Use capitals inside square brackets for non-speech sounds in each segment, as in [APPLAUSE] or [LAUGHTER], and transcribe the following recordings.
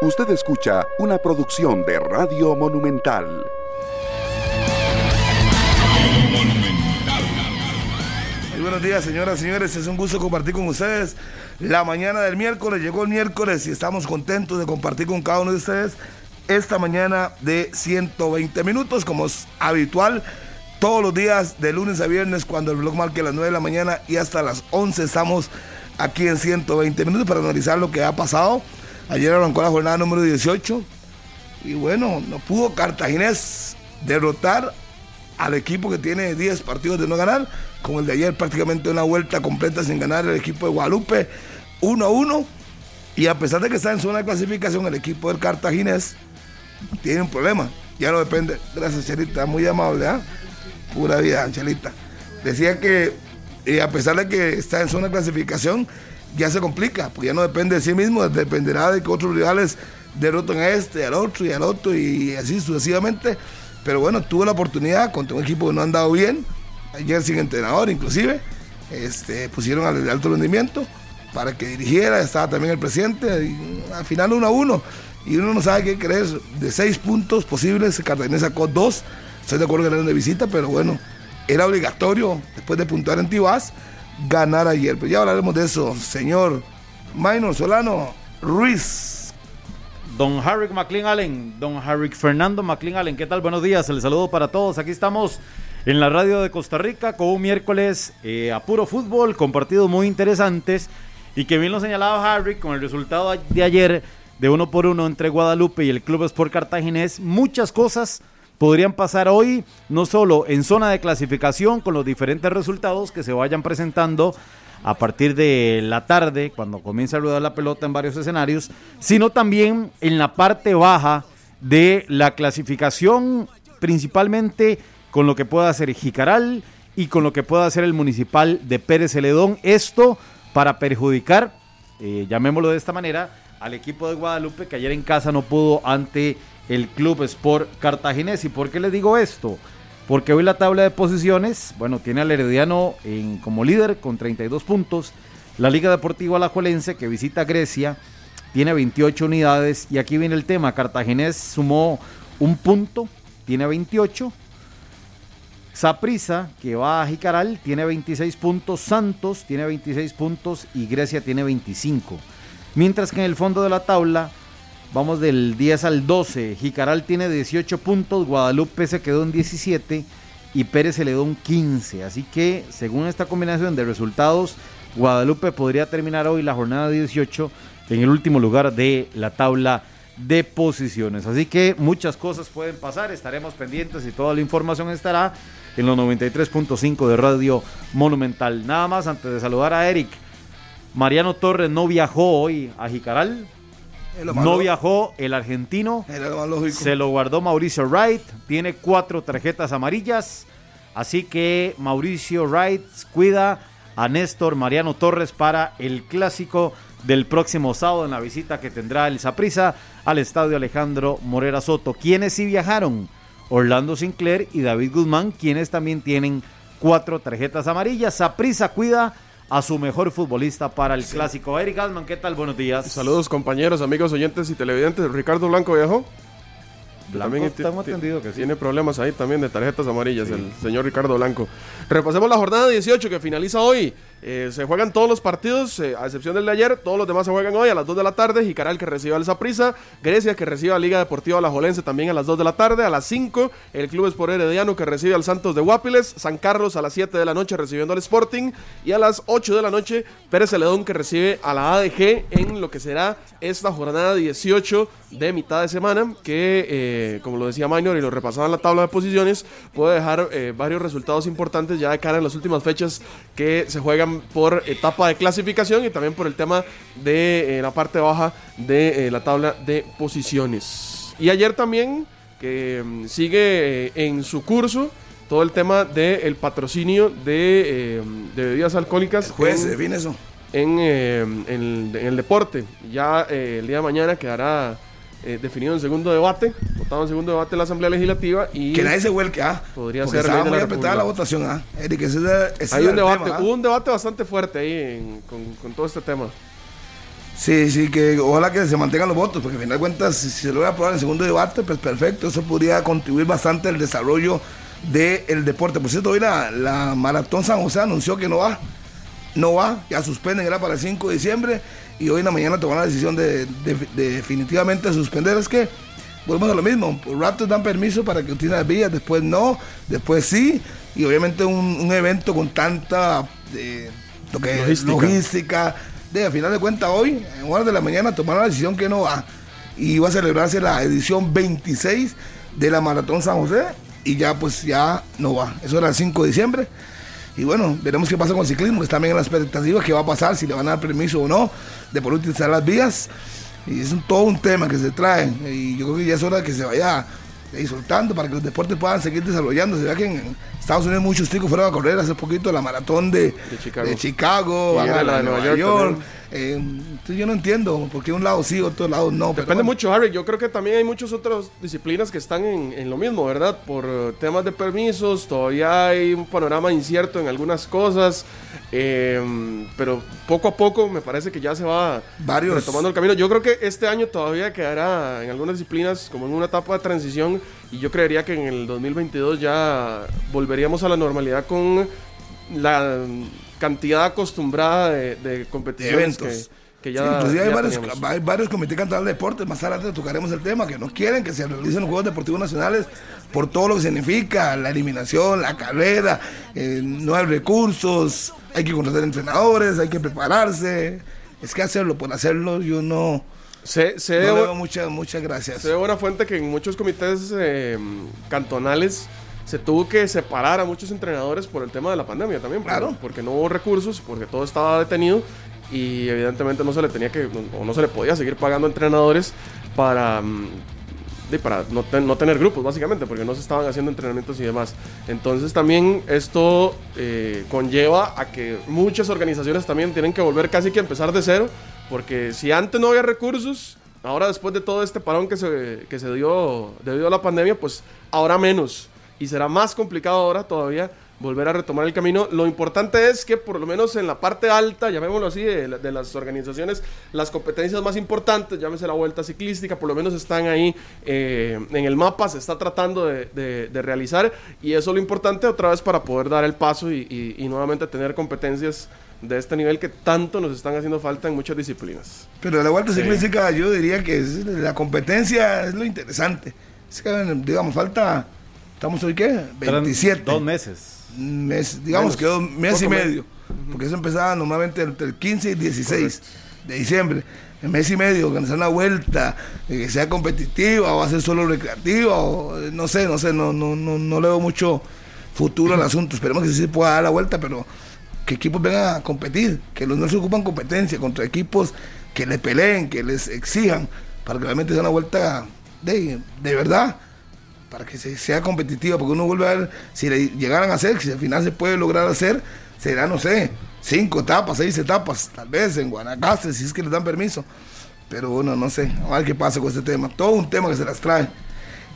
Usted escucha una producción de Radio Monumental. Muy buenos días, señoras y señores. Es un gusto compartir con ustedes la mañana del miércoles. Llegó el miércoles y estamos contentos de compartir con cada uno de ustedes esta mañana de 120 minutos, como es habitual. Todos los días, de lunes a viernes, cuando el blog marque las 9 de la mañana y hasta las 11 estamos aquí en 120 minutos para analizar lo que ha pasado Ayer arrancó la jornada número 18 y bueno, no pudo Cartaginés derrotar al equipo que tiene 10 partidos de no ganar, como el de ayer prácticamente una vuelta completa sin ganar el equipo de Guadalupe 1 a 1. Y a pesar de que está en zona de clasificación, el equipo del Cartaginés tiene un problema. Ya no depende. Gracias, Chelita, muy amable, ¿ah? Pura vida, Chelita. Decía que eh, a pesar de que está en zona de clasificación, ya se complica, porque ya no depende de sí mismo, dependerá de que otros rivales derroten a este, al otro y al otro y así sucesivamente. Pero bueno, tuvo la oportunidad contra un equipo que no ha andado bien, ayer sin entrenador inclusive, este, pusieron al alto rendimiento para que dirigiera, estaba también el presidente, al final uno a uno, y uno no sabe qué creer, de seis puntos posibles, Cartagena sacó dos, estoy de acuerdo que eran de visita, pero bueno, era obligatorio, después de puntuar en Tibás, ganar ayer. Pero ya hablaremos de eso, señor Minor Solano Ruiz. Don Harry McLean Allen, don Harry Fernando McLean Allen, ¿qué tal? Buenos días, el saludo para todos. Aquí estamos en la radio de Costa Rica con un miércoles eh, a puro fútbol, con partidos muy interesantes y que bien lo señalaba Harry con el resultado de ayer de uno por uno entre Guadalupe y el Club Sport Cartaginés. Muchas cosas podrían pasar hoy, no solo en zona de clasificación con los diferentes resultados que se vayan presentando a partir de la tarde, cuando comienza a rodar la pelota en varios escenarios, sino también en la parte baja de la clasificación, principalmente con lo que pueda hacer Jicaral y con lo que pueda hacer el municipal de Pérez Celedón. Esto para perjudicar, eh, llamémoslo de esta manera, al equipo de Guadalupe que ayer en casa no pudo ante el Club Sport Cartaginés. ¿Y por qué les digo esto? Porque hoy la tabla de posiciones, bueno, tiene al Herediano en, como líder con 32 puntos. La Liga Deportiva Alajuelense, que visita Grecia, tiene 28 unidades. Y aquí viene el tema, Cartaginés sumó un punto, tiene 28. Saprisa, que va a Jicaral, tiene 26 puntos. Santos tiene 26 puntos y Grecia tiene 25. Mientras que en el fondo de la tabla Vamos del 10 al 12. Jicaral tiene 18 puntos, Guadalupe se quedó en 17 y Pérez se le dio un 15. Así que, según esta combinación de resultados, Guadalupe podría terminar hoy la jornada 18 en el último lugar de la tabla de posiciones. Así que muchas cosas pueden pasar, estaremos pendientes y toda la información estará en los 93.5 de Radio Monumental. Nada más antes de saludar a Eric. Mariano Torres no viajó hoy a Jicaral, no viajó el argentino. se lo guardó Mauricio Wright. Tiene cuatro tarjetas amarillas. Así que Mauricio Wright cuida a Néstor Mariano Torres para el clásico del próximo sábado en la visita que tendrá el Saprisa al estadio Alejandro Morera Soto. Quienes sí viajaron? Orlando Sinclair y David Guzmán, quienes también tienen cuatro tarjetas amarillas. Saprisa cuida a su mejor futbolista para el clásico. Eric Alman, ¿qué tal? Buenos días. Saludos compañeros, amigos, oyentes y televidentes. Ricardo Blanco viajó. también entendido que Tiene problemas ahí también de tarjetas amarillas, el señor Ricardo Blanco. Repasemos la jornada 18 que finaliza hoy. Eh, se juegan todos los partidos, eh, a excepción del de ayer. Todos los demás se juegan hoy a las 2 de la tarde. Jicaral que recibe al Zaprisa. Grecia que recibe a Liga Deportiva La Jolense también a las 2 de la tarde. A las 5, el Club Sport Herediano que recibe al Santos de Guapiles. San Carlos a las 7 de la noche recibiendo al Sporting. Y a las 8 de la noche, Pérez Celedón que recibe a la ADG en lo que será esta jornada 18 de mitad de semana. Que, eh, como lo decía Minor y lo repasaba en la tabla de posiciones, puede dejar varios resultados importantes ya de cara en las últimas fechas que se juegan por etapa de clasificación y también por el tema de eh, la parte baja de eh, la tabla de posiciones. Y ayer también, que mm, sigue eh, en su curso, todo el tema del patrocinio de, bebidas alcohólicas. Juez, en, eso. En, en, el deporte. Ya el día de mañana quedará eh, definido en segundo debate, votado en segundo debate en la Asamblea Legislativa y... Que nadie se vuelque, ¿ah? Podría ser ley de la, la votación, ¿ah? Eric, ese, Hay un debate, ¿ah? hubo un debate bastante fuerte ahí con, con, todo este tema. Sí, sí, que ojalá que se mantengan los votos, porque al final de cuentas, si se logra aprobar en el segundo debate, pues perfecto, eso podría contribuir bastante al desarrollo del deporte. Por cierto, hoy la, la Maratón San José anunció que no va, no va, ya suspenden, era para el 5 de diciembre, y hoy en la mañana tomaron la decisión de, definitivamente suspender. Es que volvemos a lo mismo, ratos dan permiso para que utilicen las vías, después no, después sí, y obviamente un, evento con tanta eh, lo que logística. logística de a final de cuentas hoy, en horas de la mañana, tomaron la decisión que no va. Y va a celebrarse la edición 26 de la Maratón San José y ya pues ya no va. Eso era el 5 de diciembre. Y bueno, veremos qué pasa con el ciclismo, que está también en la expectativa, qué va a pasar, si le van a dar permiso o no de poder utilizar las vías. Y es todo un tema que se trae. Y yo creo que ya es hora de que se vaya soltando para que los deportes puedan seguir desarrollándose. Ya que en Estados Unidos muchos chicos fueron a correr hace poquito la maratón de, de Chicago, de la de Nueva, York. Eh, entonces yo no entiendo por qué un lado sí, otro lado no. Depende mucho, Harry. Yo creo que también hay muchas otras disciplinas que están en, en, lo mismo, ¿verdad? Por eh, temas de permisos, todavía hay un panorama incierto en algunas cosas. Eh, pero poco a poco me parece que ya se va Varios. retomando el camino. Yo creo que este año todavía quedará en algunas disciplinas como en una etapa de transición y yo creería que en el 2022 ya volveríamos a la normalidad con la cantidad acostumbrada de, competiciones Que, ya, hay, varios, hay, varios, comités cantonales de deportes, más adelante tocaremos el tema, que no quieren que se realicen los Juegos Deportivos Nacionales por todo lo que significa, la eliminación, la carrera, eh, no hay recursos, hay que contratar entrenadores, hay que prepararse, es que hacerlo por hacerlo, yo no... Se, se muchas, muchas gracias. Se ve buena fuente que en muchos comités eh, cantonales se tuvo que separar a muchos entrenadores por el tema de la pandemia también. Claro. Porque no hubo recursos, porque todo estaba detenido y evidentemente no se le tenía que, o no se le podía seguir pagando entrenadores para, mm, para no, no, tener grupos, básicamente, porque no se estaban haciendo entrenamientos y demás. Entonces también esto eh, conlleva a que muchas organizaciones también tienen que volver casi que a empezar de cero, porque si antes no había recursos, ahora después de todo este parón que se, que se dio debido a la pandemia, pues ahora menos y será más complicado ahora todavía volver a retomar el camino. Lo importante es que por lo menos en la parte alta, llamémoslo así, de, las organizaciones, las competencias más importantes, llámese la vuelta ciclística, por lo menos están ahí eh, en el mapa, se está tratando de, realizar y eso es lo importante otra vez para poder dar el paso y, nuevamente tener competencias de este nivel que tanto nos están haciendo falta en muchas disciplinas. Pero la vuelta ciclística yo diría que la competencia es lo interesante. Es que, digamos, falta ¿Estamos hoy qué? 27. Dos meses. Mes, digamos que dos meses y medio. Porque eso empezaba normalmente entre el 15 y 16 de diciembre. En mes y medio, organizar una vuelta, eh, que sea competitiva o ser solo recreativa, o eh, no sé, no sé, no, no, no, no le veo mucho futuro al asunto. Esperemos que sí se pueda dar la vuelta, pero que equipos vengan a competir, que los no se ocupan competencia contra equipos que le peleen, que les exijan, para que realmente sea una vuelta de, de verdad para que sea competitiva, porque uno vuelve a ver si le llegaran a hacer, si al final se puede lograr hacer, será, no sé, cinco etapas, seis etapas, tal vez en Guanacaste, si es que les dan permiso. Pero bueno, no sé, a ver qué pasa con este tema. Todo un tema que se las trae.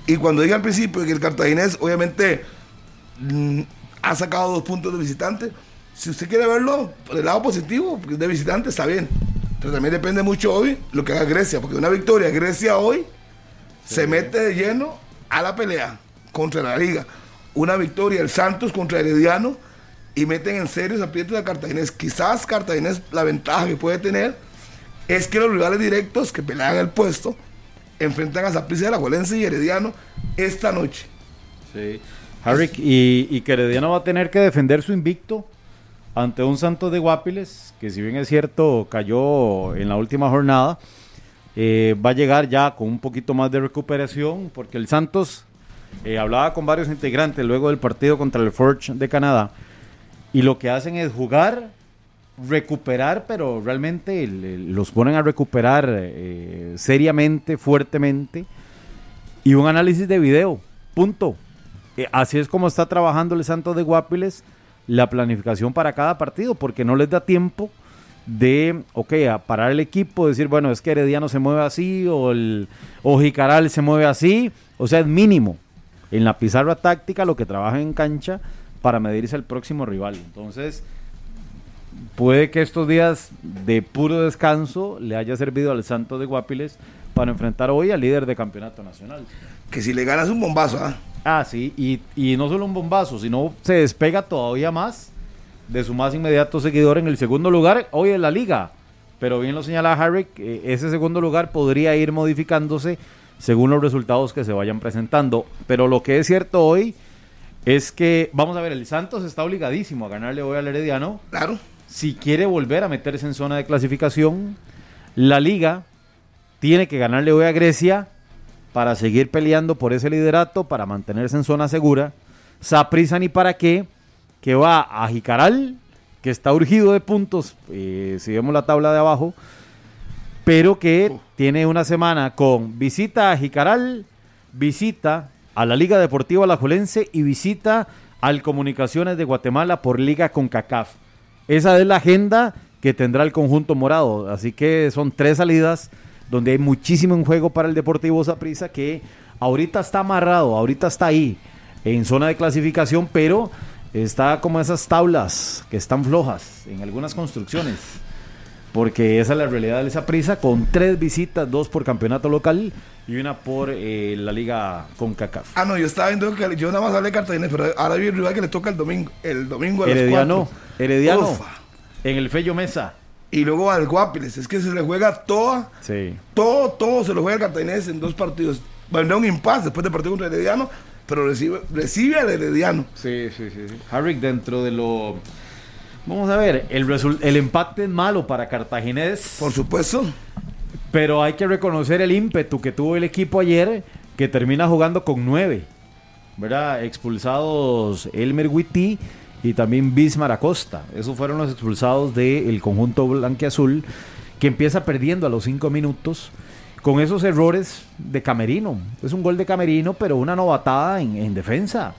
Y cuando dije al principio que el cartaginés, obviamente, mm, ha sacado dos puntos de visitante, si usted quiere verlo por el lado positivo, de visitante está bien. Pero también depende mucho hoy lo que haga Grecia, porque una victoria, Grecia hoy se mete de lleno a la pelea contra la Liga. Una victoria el Santos contra Herediano y meten en serio aprietos a Cartaginés. Quizás Cartaginés la ventaja que puede tener es que los rivales directos que pelean el puesto enfrentan a Zaprisa de la Juelense y Herediano esta noche. Sí. Harry, y, y, que Herediano va a tener que defender su invicto ante un Santos de Guapiles, que si bien es cierto cayó en la última jornada, eh, va a llegar ya con un poquito más de recuperación, porque el Santos eh, hablaba con varios integrantes luego del partido contra el Forge de Canadá, y lo que hacen es jugar, recuperar, pero realmente los ponen a recuperar eh, seriamente, fuertemente, y un análisis de video, punto. así es como está trabajando el Santos de Guapiles la planificación para cada partido, porque no les da tiempo de, ok, a parar el equipo, decir, bueno, es que Herediano se mueve así o, el, o Jicaral se mueve así, o sea, es mínimo en la pizarra táctica lo que trabaja en cancha para medirse al próximo rival. Entonces, puede que estos días de puro descanso le haya servido al Santos de Guapiles para enfrentar hoy al líder de campeonato nacional. Que si le ganas un bombazo, ¿ah? Ah, sí, y, y no solo un bombazo, sino se despega todavía más de su más inmediato seguidor en el segundo lugar hoy en la liga. Pero bien lo señala Harry, ese segundo lugar podría ir modificándose según los resultados que se vayan presentando. Pero lo que es cierto hoy es que, vamos a ver, el Santos está obligadísimo a ganarle hoy al Herediano. Claro. Si quiere volver a meterse en zona de clasificación, la liga tiene que ganarle hoy a Grecia para seguir peleando por ese liderato, para mantenerse en zona segura. Saprisa ni para qué, que va a Jicaral, que está urgido de puntos, eh, si vemos la tabla de abajo, pero que tiene una semana con visita a Jicaral, visita a la Liga Deportiva Alajuelense y visita al Comunicaciones de Guatemala por Liga con CACAF. Esa es la agenda que tendrá el conjunto morado, así que son tres salidas donde hay muchísimo en juego para el Deportivo Saprissa que ahorita está amarrado, ahorita está ahí en zona de clasificación, pero está como esas tablas que están flojas en algunas construcciones. Porque esa es la realidad de esa prisa, con tres visitas, dos por campeonato local y una por eh, la liga con CACAF. Ah, no, yo estaba viendo que yo nada más hablé de Cartagena, pero ahora vi el rival que le toca el domingo. El domingo a Herediano, Herediano, en el Fello Mesa. Y luego al Guapiles, es que se le juega toda, sí. todo, todo se lo juega Cartaginés en dos partidos. Vendrá un impasse después del partido contra Herediano, pero recibe, recibe al Herediano. Sí, sí, sí. sí. Harry, dentro de lo... Vamos a ver, el, el empate es malo para Cartaginés. Por supuesto. Pero hay que reconocer el ímpetu que tuvo el equipo ayer, que termina jugando con nueve. ¿Verdad? Expulsados Elmer Witty y también Bismar Acosta. Esos fueron los expulsados del conjunto blanqueazul, que empieza perdiendo a los cinco minutos con esos errores de Camerino. Es un gol de Camerino, pero una novatada en, defensa.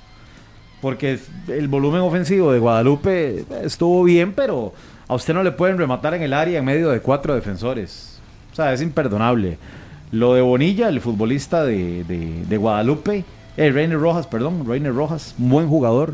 Porque el volumen ofensivo de Guadalupe estuvo bien, pero a usted no le pueden rematar en el área en medio de cuatro defensores. O sea, es imperdonable. Lo de Bonilla, el futbolista de, de, Guadalupe, eh, Reiner Rojas, perdón, Reiner Rojas, buen jugador,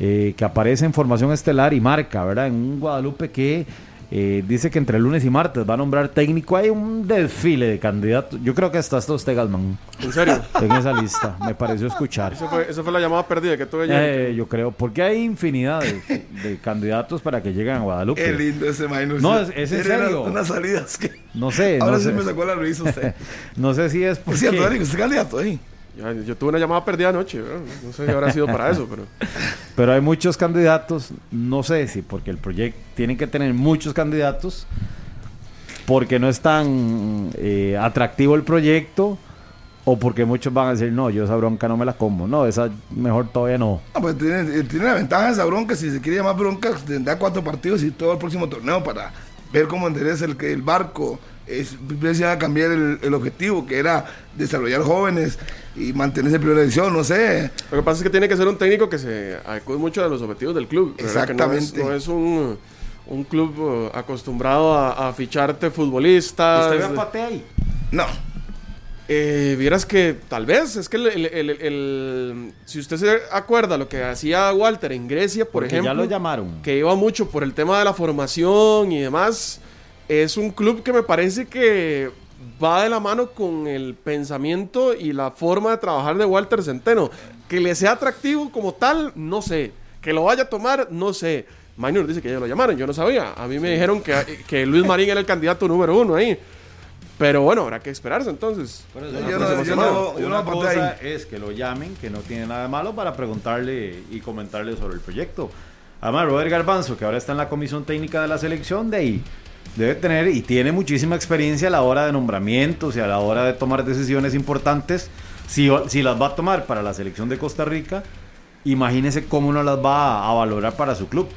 eh, que aparece en formación estelar y marca, ¿verdad? En un Guadalupe que eh, dice que entre lunes y martes va a nombrar técnico. Hay un desfile de candidatos. Yo creo que hasta estos Tegalman. ¿En serio? En esa lista, me pareció escuchar. Esa fue, fue, la llamada perdida que tuve eh, yo creo, porque hay infinidad de, candidatos para que lleguen a Guadalupe. Qué lindo ese Minus. No, es, es en serio. Unas salidas que. No sé. Ahora no sí sé. me sacó la risa usted. [LAUGHS] no sé si es porque. Es cierto, Eric, usted es candidato ahí. Yo, tuve una llamada perdida anoche, no sé si habrá sido para eso, pero... [LAUGHS] Pero hay muchos candidatos, no sé si porque el proyecto tiene que tener muchos candidatos, porque no es tan eh, atractivo el proyecto, o porque muchos van a decir, no, yo esa bronca no me la como. No, esa mejor todavía no. No, pues tiene, tiene la ventaja esa bronca, si se quiere llamar bronca, tendrá cuatro partidos y todo el próximo torneo para ver cómo endereza el, el barco es, a cambiar el, el, objetivo, que era desarrollar jóvenes y mantenerse en primera edición, no sé. Lo que pasa es que tiene que ser un técnico que se adecue mucho a los objetivos del club. Exactamente. No es, un, un, club uh, acostumbrado a, a, ficharte futbolistas. ¿Usted ve ahí? No. Eh, vieras que tal vez, es que el, el, el, si usted se acuerda lo que hacía Walter en Grecia, por Porque ejemplo, ya lo llamaron. que iba mucho por el tema de la formación y demás, es un club que me parece que va de la mano con el pensamiento y la forma de trabajar de Walter Centeno. Que le sea atractivo como tal, no sé. Que lo vaya a tomar, no sé. Minor dice que ya lo llamaron, yo no sabía. A mí me dijeron que, que Luis Marín era el candidato número uno ahí. Pero bueno, habrá que esperarse entonces. yo no, yo no, yo Una cosa es que lo llamen, que no tiene nada de malo, para preguntarle y comentarle sobre el proyecto. Además, Robert Garbanzo, que ahora está en la comisión técnica de la selección, de ahí debe tener y tiene muchísima experiencia a la hora de nombramientos y a la hora de tomar decisiones importantes. Si, si las va a tomar para la selección de Costa Rica, imagínese cómo no las va a, valorar para su club.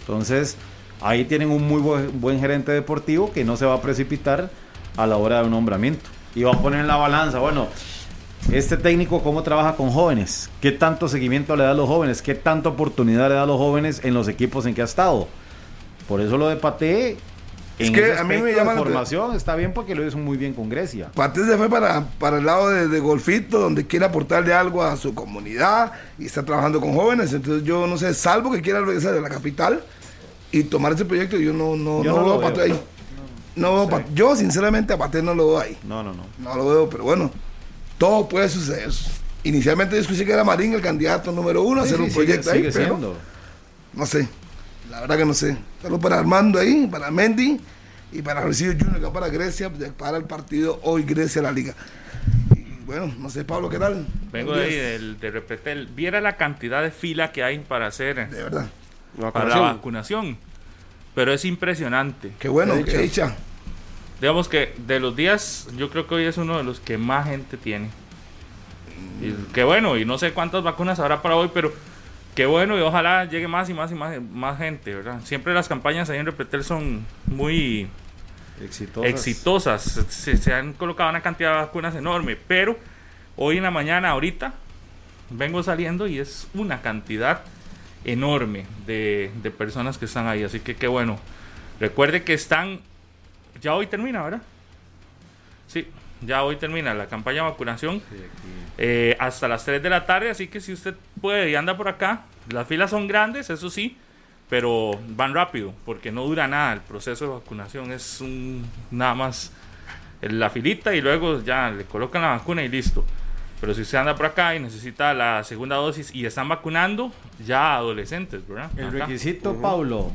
Entonces, ahí tienen un muy buen, buen, gerente deportivo que no se va a precipitar a la hora de un nombramiento. Y va a poner en la balanza, bueno, este técnico cómo trabaja con jóvenes, qué tanto seguimiento le da a los jóvenes, qué tanta oportunidad le da a los jóvenes en los equipos en que ha estado. Por eso lo de Pate es que a mí me llama la formación está bien porque lo hizo muy bien con Grecia. Pate se fue para, para el lado de, de, Golfito, donde quiere aportarle algo a su comunidad y está trabajando con jóvenes. Entonces yo no sé, salvo que quiera regresar de la capital y tomar ese proyecto, yo no, no, Yo no no veo lo a Paté veo. ahí. No, veo a Yo, sinceramente, a Paté no lo veo ahí. No, no, no. No lo veo, pero bueno, todo puede suceder. Inicialmente yo escuché que era Marín el candidato número uno a Sí, hacer sí, un sigue- proyecto ahí, sigue pero siendo. no sé. La verdad que no sé. Solo para Armando ahí, para Mendy y para Rocío Junior, que va para Grecia, para el partido hoy Grecia la Liga. Y bueno, no sé, Pablo, ¿qué tal? Vengo de ahí, del, de Repretel. Viera la cantidad de fila que hay para hacer, De verdad. Para la vacunación. Pero es impresionante. Qué bueno, Qué qué dicha. Digamos que de los días, yo creo que hoy es uno de los que más gente tiene. Y qué bueno, y no sé cuántas vacunas habrá para hoy, pero qué bueno y ojalá llegue más y más y más, más gente, ¿verdad? Siempre las campañas ahí en Repretel son muy Exitosas. exitosas. Se, se han colocado una cantidad de vacunas enorme, pero hoy en la mañana, ahorita, vengo saliendo y es una cantidad enorme de, de personas que están ahí. Así que qué bueno. Recuerde que están. Ya hoy termina, ¿verdad? Sí, ya hoy termina la campaña de vacunación eh, hasta las 3 de la tarde. Así que si usted puede y anda por acá, las filas son grandes, eso sí, pero van rápido porque no dura nada. El proceso de vacunación es un, nada más la filita y luego ya le colocan la vacuna y listo. Pero si usted anda por acá y necesita la segunda dosis y están vacunando, ya adolescentes, ¿verdad? El Acá. requisito, Pablo,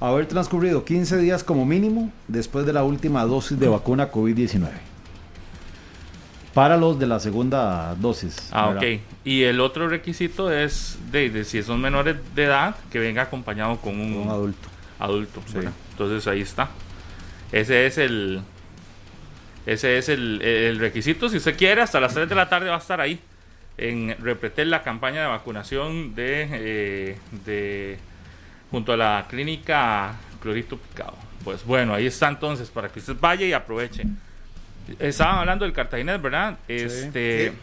haber transcurrido 15 días como mínimo después de la última dosis de vacuna COVID-19. Para los de la segunda dosis. Ah, ¿verdad? ok. Y el otro requisito es de, de si son menores de edad, que venga acompañado con un, Un adulto. adulto. Sí. Entonces ahí está. Ese es el ese es el, el requisito. Si usted quiere, hasta las 3 de la tarde va a estar ahí en Repretel la campaña de vacunación de, eh, de junto a la clínica Clorito Picado. Pues bueno, ahí está entonces para que usted vaya y aproveche. Estaban hablando del Cartaginés, ¿verdad? Este, Sí.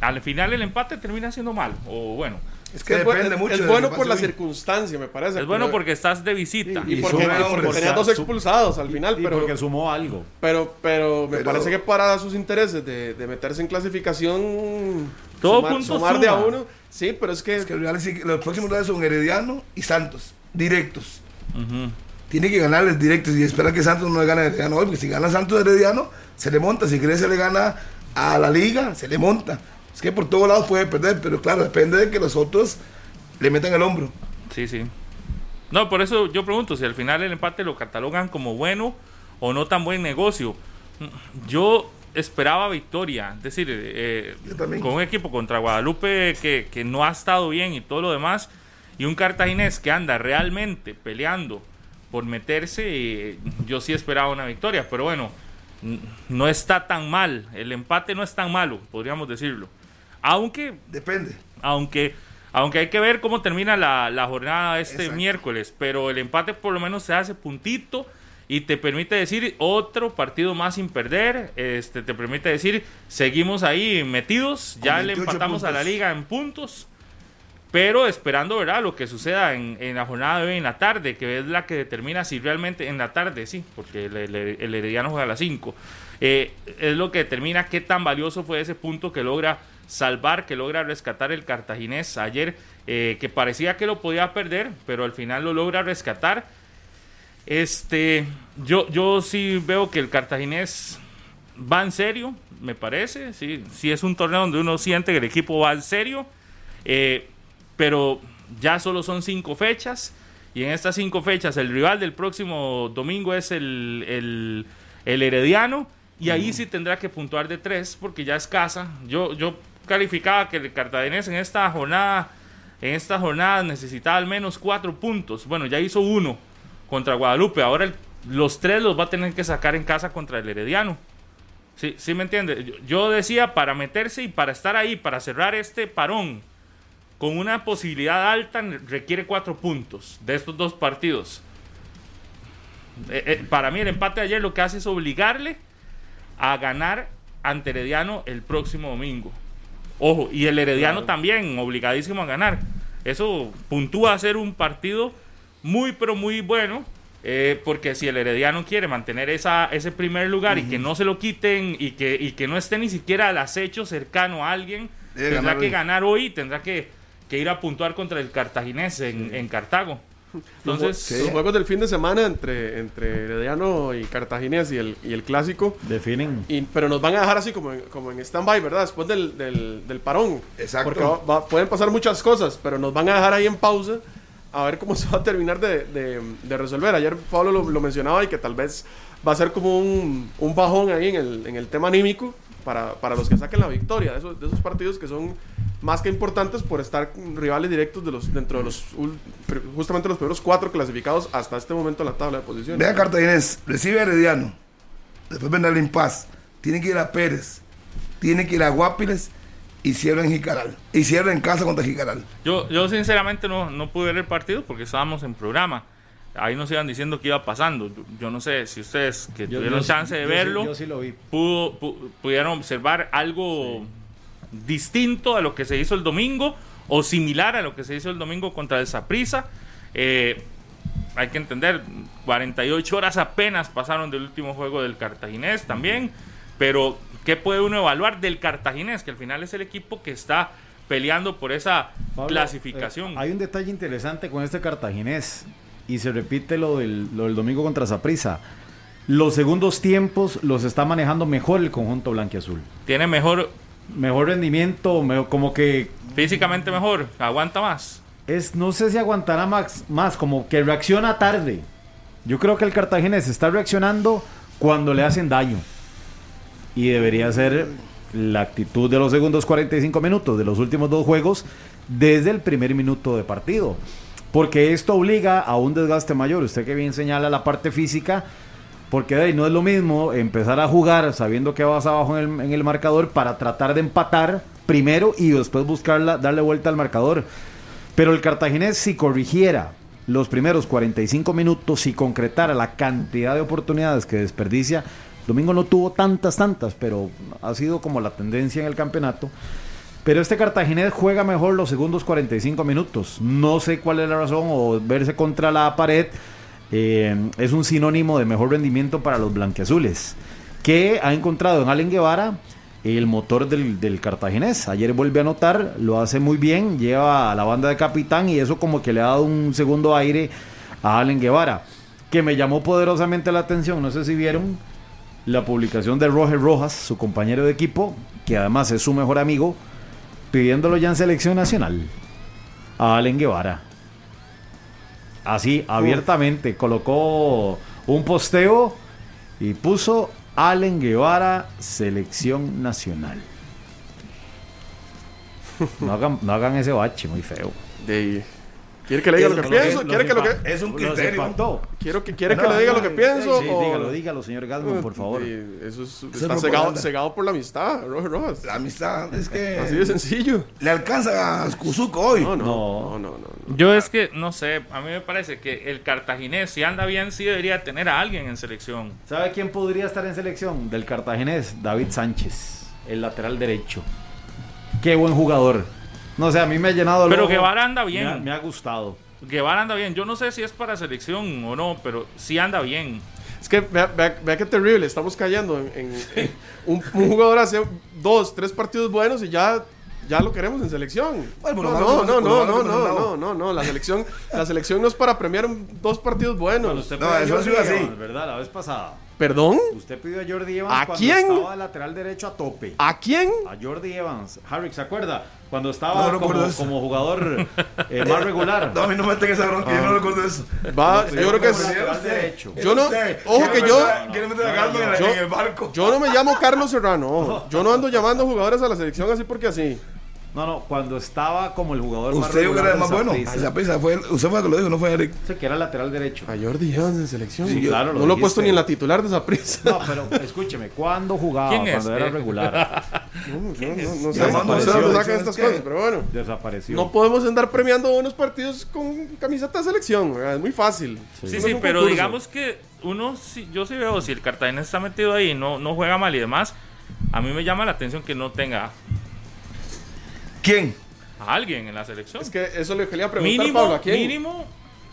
al final el empate termina siendo malo o bueno. Es que Es, depende es- mucho. es bueno por la circunstancia, me parece. Es bueno porque estás de visita. Y, Y porque, suma, y porque hombre, tenía sa- dos expulsados al final, Y pero, porque sumó algo. pero, pero me Pero- parece que para sus intereses de, de meterse en clasificación, Todo sumar, punto sumar de a uno, sí, pero es que, Es que los, próximos rivales son Herediano y Santos, directos. Ujú. Tiene que ganarles directos y esperar que Santos no le gane a Herediano hoy, porque si gana Santos Herediano, se le monta. Si Grecia le gana a la liga, se le monta. Es que por todos lados puede perder, pero claro, depende de que los otros le metan el hombro. Sí, sí. No, por eso yo pregunto si al final el empate lo catalogan como bueno o no tan buen negocio. Yo esperaba victoria, es decir, eh, con un equipo contra Guadalupe que, que no ha estado bien y todo lo demás, y un cartaginés que anda realmente peleando por meterse, yo sí esperaba una victoria, pero bueno, no está tan mal, el empate no es tan malo, podríamos decirlo. Aunque Depende. aunque, aunque hay que ver cómo termina la, la jornada este Exacto. miércoles, pero el empate por lo menos se hace puntito y te permite decir otro partido más sin perder, este te permite decir seguimos ahí metidos, ya le 28 empatamos a la puntos. liga en puntos, pero esperando ¿verdad? lo que suceda en, en la jornada de hoy en la tarde, que es la que determina si realmente en la tarde, sí, porque el, el- Herediano juega a las 5, eh, es lo que determina qué tan valioso fue ese punto que logra salvar, que logra rescatar el cartaginés ayer, eh, que parecía que lo podía perder, pero al final lo logra rescatar. Este, yo, yo sí veo que el cartaginés va en serio, me parece, sí, sí es un torneo donde uno siente que el equipo va en serio, eh, pero ya solo son cinco fechas y en estas cinco fechas el rival del próximo domingo es el, el, el Herediano y ahí sí tendrá que puntuar de tres porque ya es casa. Yo, yo calificaba que el cartaginés en esta jornada, en esta jornada necesitaba al menos cuatro puntos. Bueno, ya hizo uno contra Guadalupe, ahora el- los tres los va a tener que sacar en casa contra el Herediano. Sí, sí me entiende. Yo, yo decía para meterse y para estar ahí, para cerrar este parón con una posibilidad alta requiere cuatro puntos de estos dos partidos. Eh, eh, para mí el empate de ayer lo que hace es obligarle a ganar ante Herediano el próximo domingo. Ojo, y el Herediano también obligadísimo a ganar. Eso puntúa a ser un partido muy, pero muy bueno. eh, porque si el Herediano quiere mantener esa, ese primer lugar y que no se lo quiten y que, y que no esté ni siquiera al acecho cercano a alguien, Debe tendrá que hoy. ganar hoy, tendrá que, que ir a puntuar contra el cartaginés en, en Cartago. Entonces, Los juegos del fin de semana entre, entre Herediano y Cartaginés y el, y el clásico. Definen. Y, pero nos van a dejar así como en, como en stand-by, ¿verdad? Después del, del, del parón. Exacto. Porque va- va- pueden pasar muchas cosas, pero nos van a dejar ahí en pausa a ver cómo [LAUGHS] se va a terminar de, de- de resolver. Ayer Pablo lo, lo mencionaba y que tal vez va a ser como un, un bajón ahí en el, en el tema anímico para, para los que saquen la victoria de esos, de esos partidos que son más que importantes por estar rivales directos de los, dentro de los justamente los primeros cuatro clasificados hasta este momento en la tabla de posiciones. Vea Cartaginés, recibe a Herediano. Después vendrá el Impaz. Tiene que ir a Pérez. Tiene que ir a Guapiles. Y cierra en Jicaral. Y cierra en casa contra Jicaral. yo, yo sinceramente no, no pude ver el partido porque estábamos en programa. Ahí nos iban diciendo qué iba pasando. Yo, no sé si ustedes que Yo- tuvieron yo- chance de yo sí- verlo yo sí lo vi. pudo- pu- pudieron observar algo distinto a lo que se hizo el domingo o similar a lo que se hizo el domingo contra el Saprissa. hay que entender, 48 horas apenas pasaron del último juego del Cartaginés también, pero ¿qué puede uno evaluar del Cartaginés? Que al final es el equipo que está peleando por esa Pablo, clasificación. eh, hay un detalle interesante con este cartaginés y se repite lo del, lo del domingo contra Saprissa. Los segundos tiempos los está manejando mejor el conjunto blanquiazul. Tiene mejor, Mejor rendimiento, como que físicamente mejor, aguanta más. es, no sé si aguantará más, más, como que reacciona tarde. Yo creo que el cartaginés está reaccionando cuando le hacen daño. Y debería ser la actitud de los segundos 45 minutos de los últimos dos juegos desde el primer minuto de partido. Porque esto obliga a un desgaste mayor. Usted que bien señala la parte física, porque de ahí no es lo mismo empezar a jugar sabiendo que vas abajo en el, el marcador para tratar de empatar primero y después buscarla, darle vuelta al marcador. Pero el cartaginés si corrigiera los primeros 45 minutos, si concretara la cantidad de oportunidades que desperdicia, Domingo no tuvo tantas, tantas, pero ha sido como la tendencia en el campeonato. Pero este cartaginés juega mejor los segundos 45 minutos. No sé cuál es la razón o verse contra la pared eh, es un sinónimo de mejor rendimiento para los blanqueazules. Que ha encontrado en Allen Guevara el motor del, del cartaginés. Ayer vuelve a anotar, lo hace muy bien, lleva a la banda de capitán y eso como que le ha dado un segundo aire a Allen Guevara. Que me llamó poderosamente la atención, no sé si vieron la publicación de Roger Rojas, su compañero de equipo, que además es su mejor amigo, pidiéndolo ya en selección nacional a Allen Guevara. Así, abiertamente, colocó un posteo y puso Allen Guevara, selección nacional. [LAUGHS] No hagan, no hagan ese bache, muy feo. De- ¿Quiere que le diga lo que pienso? ¿Quiere que lo que.? Es un criterio. Quiero que, ¿Quiere que le diga no, lo que pienso? Sí, o- dígalo, dígalo, señor Gasman, por favor. Sí, eso es- Eso es está cegado, por la amistad, Roger Rojas. La amistad es que Así de sencillo. le alcanza a Cuzuco hoy. No, no, No. no, no, no. no. Yo es que, no sé, a mí me parece que el cartaginés, si anda bien, sí debería tener a alguien en selección. ¿Sabe quién podría estar en selección? Del cartaginés, David Sánchez, el lateral derecho. Qué buen jugador. No sé, a mí me ha llenado el Pero ojo. Guevara anda Me ha, bien. me ha gustado. Guevara anda bien. Yo no sé si es para selección o no, pero sí anda bien. Es que vea, vea- vea qué terrible, estamos cayendo en, en- en un, un jugador hace dos, tres partidos buenos y ya, ya lo queremos en selección. Bueno, no, no, no, no, no, no, no, no, no, la selección, la selección no es para premiar dos partidos buenos. No, eso ha sido así. ¿Verdad? La vez pasada. ¿Perdón? Usted pidió a Jordi Evans ¿A cuando quién? estaba de lateral derecho a tope. ¿A quién? A Jordi Evans. Harry, ¿se acuerda? Cuando estaba No recuerdo como, como jugador eh, más regular. No, a mí no me tenga esa bronca, yo no recuerdo eso. Va, yo creo que es. Yo no- ojo que yo- Quiere meter a Carlos en el barco. yo no me llamo Carlos Serrano, ojo. yo no ando llamando jugadores a la selección así porque así. No, no, cuando estaba como el jugador más Usted dijo que era el más bueno. Esa pesa fue, usted fue el que lo dijo, no fue Eric. Ese que era lateral derecho. A Jordi Evans en selección. Sí, Yo claro, no lo he puesto ni en la titular de esa prisa. No, pero escúcheme, ¿cuándo jugaba? ¿Quién es? Cuando era Eh. regular. [LAUGHS] No, no, no, no sé, no sé dónde sacan estas cosas, pero bueno. Desapareció. No podemos andar premiando buenos partidos con camiseta de selección, es muy fácil. Sí, sí, pero digamos que uno, sí- yo sí veo, si el cartaginés está metido ahí y no, no juega mal y demás, a mí me llama la atención que no tenga ¿Quién? a alguien en la selección. Es que eso le quería preguntar, mínimo, Pablo, ¿a quién? mínimo.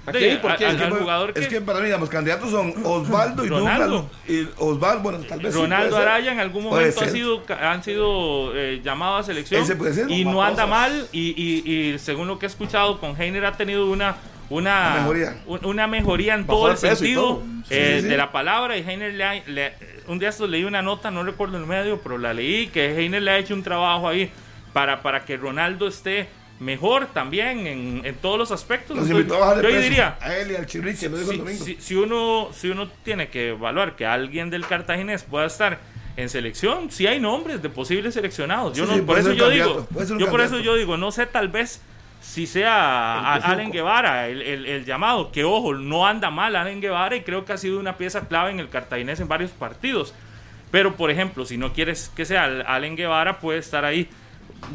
¿A quién por quién? al- ¿Quién al Bueno, jugador Es que, que para mí, los candidatos son Osvaldo y Ronaldo. Y Osvaldo, bueno, tal vez. sí, Ronaldo ser. Araya en algún momento ha sido, han sido eh, llamados a selección Ese puede ser, y ¿no? no anda mal y, y- y según lo que he escuchado con Heiner ha tenido una una, Una mejoría. un- una mejoría en Bajó todo el sentido todo. eh, Sí, sí, sí. de la palabra. Y Heiner le, ha- le- un día estos leí una nota, no recuerdo el medio, pero la leí, que Heiner le ha hecho un trabajo ahí para, para que Ronaldo esté mejor también en, en todos los aspectos. Nos Entonces, invitó a bajar de yo diría, A él y al Chirriche, lo dijo el si, si- si uno, si uno tiene que evaluar que alguien del cartaginés pueda estar en selección, sí hay nombres de posibles seleccionados. Yo Sí, no, sí, por eso yo digo, yo por eso yo digo, no sé tal vez si sea Allen. Guevara el, el- el llamado, que ojo, no anda mal Allen Guevara y creo que ha sido una pieza clave en el cartaginés en varios partidos. Pero, por ejemplo, si no quieres que sea Allen Guevara, puede estar ahí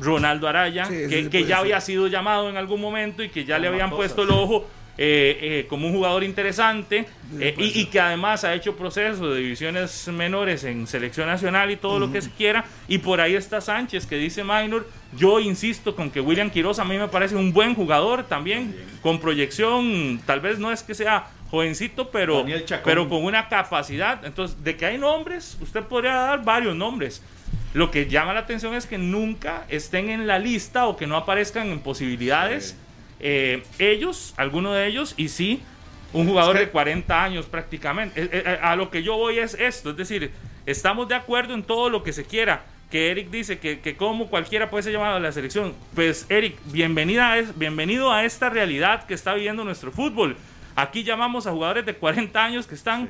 Ronaldo Araya, Sí, que, sí que puede ya ser. había sido llamado en algún momento y que ya le habían puesto el ojo eh, eh, como un jugador interesante eh, y, y que además ha hecho procesos de divisiones menores en selección nacional y todo lo que se quiera. Y por ahí está Sánchez que dice Minor. Yo insisto con que William Quiroz a mí me parece un buen jugador también, con proyección, tal vez no es que sea jovencito, pero, pero con una capacidad. Entonces, de que hay nombres, usted podría dar varios nombres. Lo que llama la atención es que nunca estén en la lista o que no aparezcan en posibilidades eh, ellos, alguno de ellos, y sí, un jugador de 40 años prácticamente. Eh, eh, a lo que yo voy es esto, es decir, estamos de acuerdo en todo lo que se quiera. Que Eric dice que, que como cualquiera puede ser llamado a la selección. Pues Eric, bienvenida a es- bienvenido a esta realidad que está viviendo nuestro fútbol. Aquí llamamos a jugadores de 40 años que están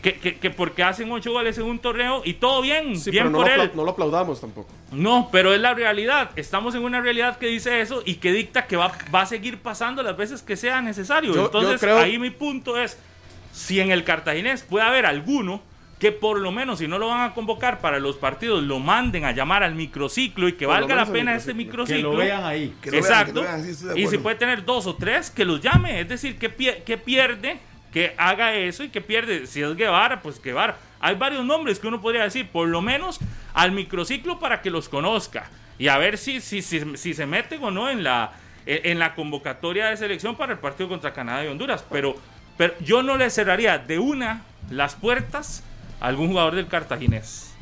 que, que- que porque hacen 8 goles en un torneo y todo bien, Sí, bien pero no por lo, él. no lo aplaudamos tampoco. No, pero es la realidad. Estamos en una realidad que dice eso y que dicta que va, va a seguir pasando las veces que sea necesario. Yo- yo Entonces, creo- ahí mi punto es, si en el cartaginés puede haber alguno que por lo menos, si no lo van a convocar para los partidos, lo manden a llamar al microciclo y que Por valga la pena este Que microciclo. lo vean ahí. Que lo vean, Exacto. que lo vean, sí, de y si puede tener dos o tres, que los llame. Es decir, que, pie- que pierde, que haga eso y que pierde. Si es Guevara, pues Guevara. Hay varios nombres que uno podría decir, por lo menos al microciclo para que los conozca. Y a ver si, si, si, si se meten o no en la, en la convocatoria de selección para el partido contra Canadá y Honduras. Pero, pero yo no le cerraría de una las puertas a algún jugador del cartaginés.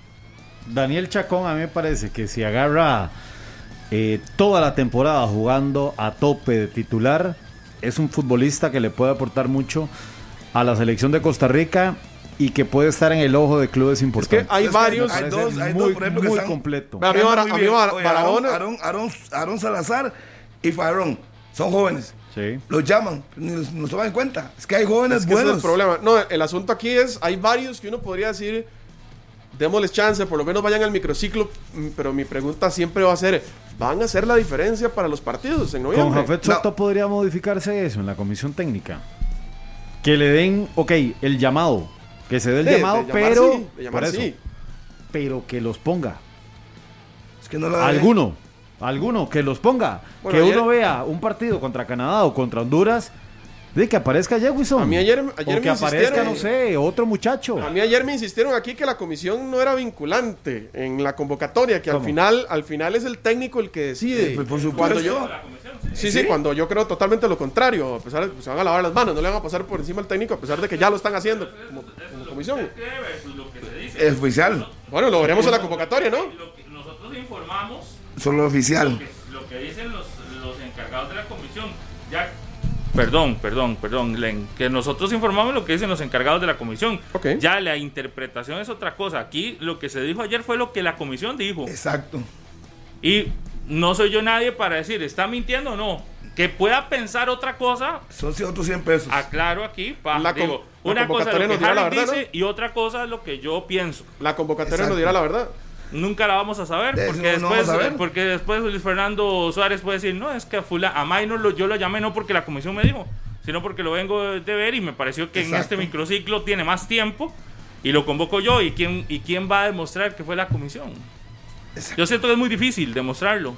Daniel Chacón a mí me parece que si agarra eh, toda la temporada jugando a tope de titular, es un futbolista que le puede aportar mucho a la selección de Costa Rica y que puede estar en el ojo de clubes importantes. hay Es que varios- Hay dos, hay muy, dos, por ejemplo, que están. completo. A mí a mí Oye, Barahona- Aarón, Aarón, Aarón Salazar y Farón son jóvenes. Sí. Los llaman, ni los, nos toman en cuenta. Es que hay jóvenes Es que ese es buenos. el problema. No, el asunto aquí es, hay varios que uno podría decir, démosles chance, por lo menos vayan al microciclo, mm, pero mi pregunta siempre va a ser, ¿van a hacer la diferencia para los partidos en Con noviembre? Jafet No. Soto podría modificarse eso en la comisión técnica. Que le den, ok, el llamado. Que se dé el Sí, llamado, pero. sí, de llamar por eso, sí. Pero que los ponga. Es que no lo Alguno, alguno que los ponga. Bueno, que ayer- uno vea un partido contra Canadá o contra Honduras, de que aparezca Jewison. A mí ayer- ayer o que me aparezca, insistieron- no sé, otro muchacho. A mí ayer me insistieron aquí que la comisión no era vinculante en la convocatoria, que al final, al final es el técnico el que decide. Eh, pues, por supuesto. Cuando yo, sí, sí, cuando yo creo totalmente lo contrario, a pesar de que se van a lavar las manos, no le van a pasar por encima al técnico, a pesar de que ya lo están haciendo como, como comisión. Es oficial, Bueno, lo veremos en la convocatoria, ¿no? Lo que nosotros informamos solo oficial. que- lo que dicen los, perdón, perdón, perdón, Len, que nosotros informamos lo que dicen los encargados de la comisión. Ya la interpretación es otra cosa. Aquí lo que se dijo ayer fue lo que la comisión dijo. Exacto. Y no soy yo nadie para decir, ¿está mintiendo o no? Que pueda pensar otra cosa, Son sí, otros 100 pesos. aclaro aquí. Pa, La digo, la una cosa es lo que nos dirá la Harry verdad, dice y otra cosa es lo que yo pienso. La convocatoria Exacto. nos dirá la verdad. Nunca la vamos a saber De porque no- no después, porque después Luis Fernando Suárez puede decir, no, es que a, fula, a Minor lo, yo lo llamé no porque la comisión me dijo, sino porque lo vengo de ver y me pareció que en este microciclo tiene más tiempo y lo convoco yo y quién, y quién va a demostrar que fue la comisión. Exacto. Yo siento que es muy difícil demostrarlo.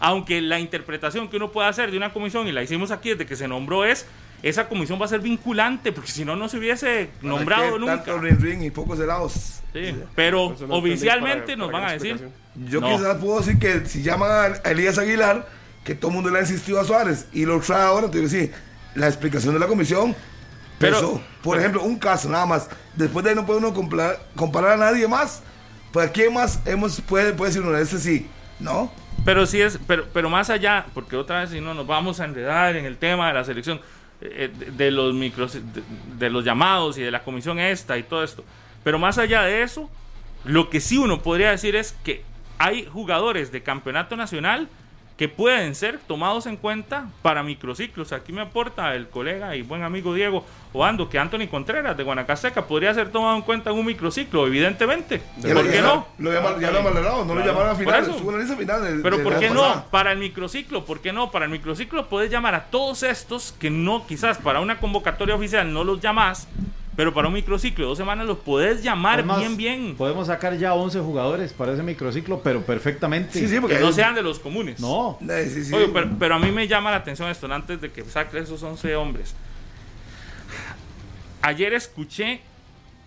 Aunque la interpretación que uno puede hacer de una comisión, y la hicimos aquí desde que se nombró, es esa comisión va a ser vinculante, porque si no, no se hubiese nombrado ¿Para qué nunca. Tanto y pocos helados. Sí, Pero no oficialmente entendí nos para- van a para decir. Yo No. quizás puedo decir que si llaman a Elías Aguilar, que todo el mundo le ha insistido a Suárez y lo trae ahora, entonces sí, la explicación de la comisión Pero- pesó. Por ejemplo, un caso nada más. Después de ahí no puede uno comparar, comparar a nadie más. Pues quién más hemos, puede, puede decir uno, este sí, ¿no? Pero sí es, pero, pero más allá, porque otra vez si no nos vamos a enredar en el tema de la selección. Eh, de, los micros, de los llamados y de la comisión esta y todo esto. Pero más allá de eso, lo que sí uno podría decir es que hay jugadores de campeonato nacional que pueden ser tomados en cuenta para microciclos. Aquí me aporta el colega y buen amigo Diego Obando que Anthony Contreras de Guanacasteca podría ser tomado en cuenta en un microciclo, evidentemente. Ya ¿Por lo- qué no? Lo llaman, ya lo no lo llamaron a Por final. eso. Final. del- Pero ¿por qué pasada. no? Para el microciclo, ¿por qué no? Para el microciclo puedes llamar a todos estos que no, quizás para una convocatoria oficial no los llamas, pero para un microciclo de dos semanas los puedes llamar bien, bien. Podemos sacar ya 11 jugadores para ese microciclo, pero perfectamente. Sí, sí, porque Que no sean de los comunes. No. Eh, sí, sí. Oye, pero, pero a mí me llama la atención esto, antes de que saque esos 11 hombres. Ayer escuché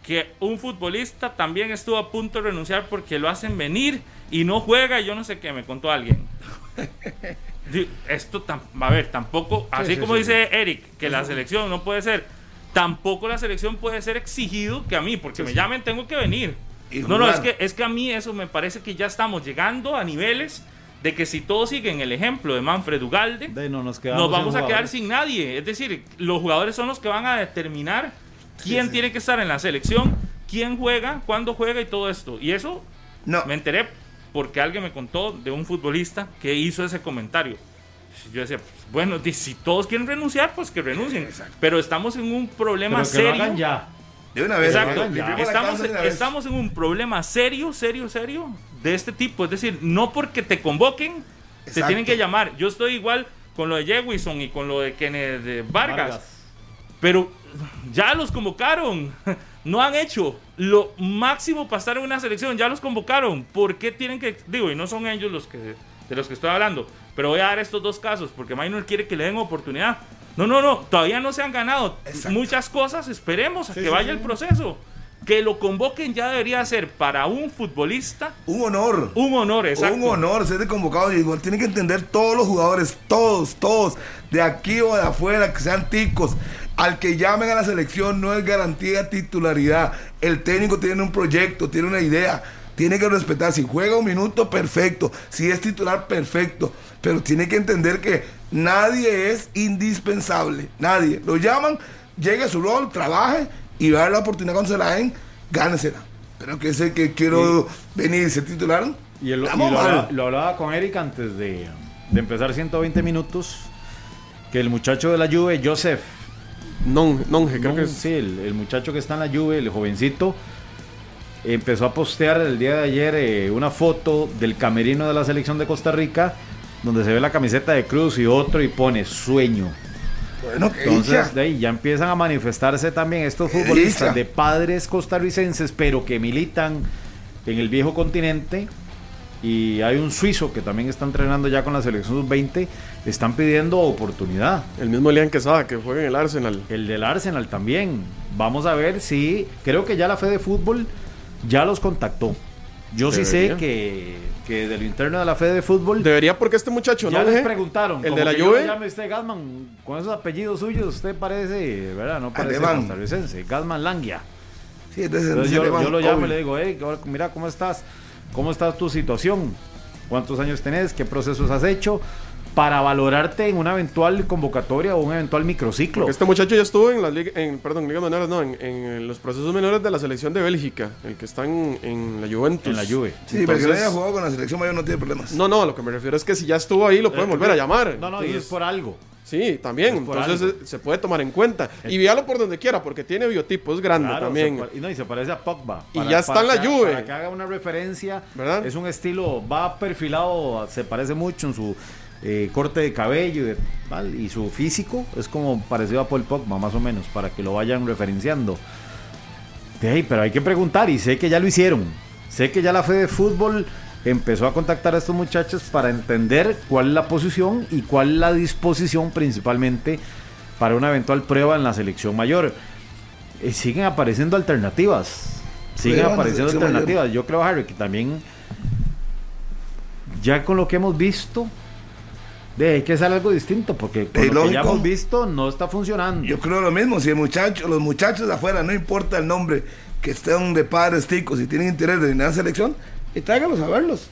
que un futbolista también estuvo a punto de renunciar porque lo hacen venir y no juega y yo no sé qué, me contó alguien. [LAUGHS] Esto, tam- a ver, tampoco, así sí, como sí, dice Eric, que la selección no puede ser, tampoco la selección puede ser exigido que a mí, porque me llamen, tengo que venir. Y No, no, es que, es que a mí eso me parece que ya estamos llegando a niveles de que si todos siguen el ejemplo de Manfred Ugalde, De no nos vamos a quedar sin nadie. Es decir, los jugadores son los que van a determinar quién tiene que estar en la selección, quién juega, cuándo juega y todo esto. Y eso No, me enteré porque alguien me contó de un futbolista que hizo ese comentario. Yo decía, pues, bueno, si todos quieren renunciar, pues que renuncien. Pero estamos en un problema Pero que lo serio. hagan ya. de una vez. Exacto. Estamos, de una vez. estamos en un problema serio, serio, serio de este tipo. Es decir, no porque te convoquen, te Exacto. tienen que llamar. Yo estoy igual con lo de Jewison y con lo de Kenneth de Vargas, Vargas. pero ya los convocaron. [LAUGHS] No han hecho lo máximo para estar en una selección, ya los convocaron. ¿Por qué tienen que.? Digo, y no son ellos los que de los que estoy hablando, pero voy a dar estos dos casos porque Minor quiere que le den oportunidad. No, no, no, todavía no se han ganado Exacto. muchas cosas. Esperemos a que vaya el proceso. Que lo convoquen ya debería ser para un futbolista Un honor. un honor, exacto. Un honor ser convocado. Igual tienen que entender todos los jugadores, todos, todos, de aquí o de afuera, que sean ticos. Al que llamen a la selección no es garantía de titularidad. El técnico tiene un proyecto, tiene una idea. Tiene que respetar. Si juega un minuto, perfecto. Si es titular, perfecto. Pero tiene que entender que nadie es indispensable. Nadie. Lo llaman, llegue a su rol, trabaje y va a dar la oportunidad cuando se la den, gánesela. Pero que ese que quiero venir y ser titular. Y, el- y lo, hablaba, lo hablaba con Eric antes de, de empezar 120 minutos. Que el muchacho de la Juve, Joseph, Non, Nonge, creo no, que es. sí, el, el muchacho que está en la Juve, el jovencito, empezó a postear el día de ayer eh, una foto del camerino de la selección de Costa Rica, donde se ve la camiseta de Cruz y otro y pone sueño. Bueno, Entonces, de ahí ya empiezan a manifestarse también estos futbolistas de padres costarricenses, pero que militan en el viejo continente. Y hay un suizo que también está entrenando ya con la selección sub-20. Están pidiendo oportunidad. El mismo Elian Quesada que juega en el Arsenal. El del Arsenal también. Vamos a ver si. Creo que ya la Fede Fútbol ya los contactó. Yo sí sé Debería. que, que de lo interno de la Fede Fútbol. Debería porque este muchacho, ya ¿no? les preguntaron. El como de la que yo Juve. llame usted Gasman, con esos apellidos suyos, usted parece, ¿verdad? No parece Alemán. costarricense. Gasman Langia. Sí, entonces, Entonces yo, yo lo llamo y le digo, hey, ahora, mira, ¿cómo estás? ¿Cómo está tu situación? ¿Cuántos años tenés? ¿Qué procesos has hecho? Para valorarte en una eventual convocatoria o un eventual microciclo. Porque este muchacho ya estuvo en las liga- en, perdón, menores, no, en, en los procesos menores de la selección de Bélgica, el que está en, en la Juventus. En la Juve. Sí, pero que no Entonces- haya jugado con la selección mayor no tiene problemas. No, no, lo que me refiero es que si ya estuvo ahí lo pueden volver a llamar. No, no, y es Entonces, por algo. Sí, también. Entonces algo. eh, se puede tomar en cuenta. Y véalo por donde quiera, porque tiene biotipo, es grande Claro, también. se y, no, y se parece a Pogba. Y ya está en la Juve. Para que haga una referencia, ¿Verdad? es un estilo, va perfilado, se parece mucho en su eh, corte de cabello y, de- tal, y su físico, es como parecido a Paul Pogba, más o menos, para que lo vayan referenciando. De pero hay que preguntar, y sé que ya lo hicieron. Sé que ya la Fede Fútbol empezó a contactar a estos muchachos para entender cuál es la posición y cuál es la disposición principalmente para una eventual prueba en la selección mayor. Eh, siguen apareciendo alternativas. Siguen Prueba apareciendo alternativas. Yo creo, Harry, que también ya con lo que hemos visto, de, hay que hacer algo distinto, porque con lo que ya hemos visto no está funcionando. Yo creo lo mismo, si el muchacho, los muchachos de afuera, no importa el nombre, que estén de padres ticos y tienen interés de la selección, y tráigalos a verlos.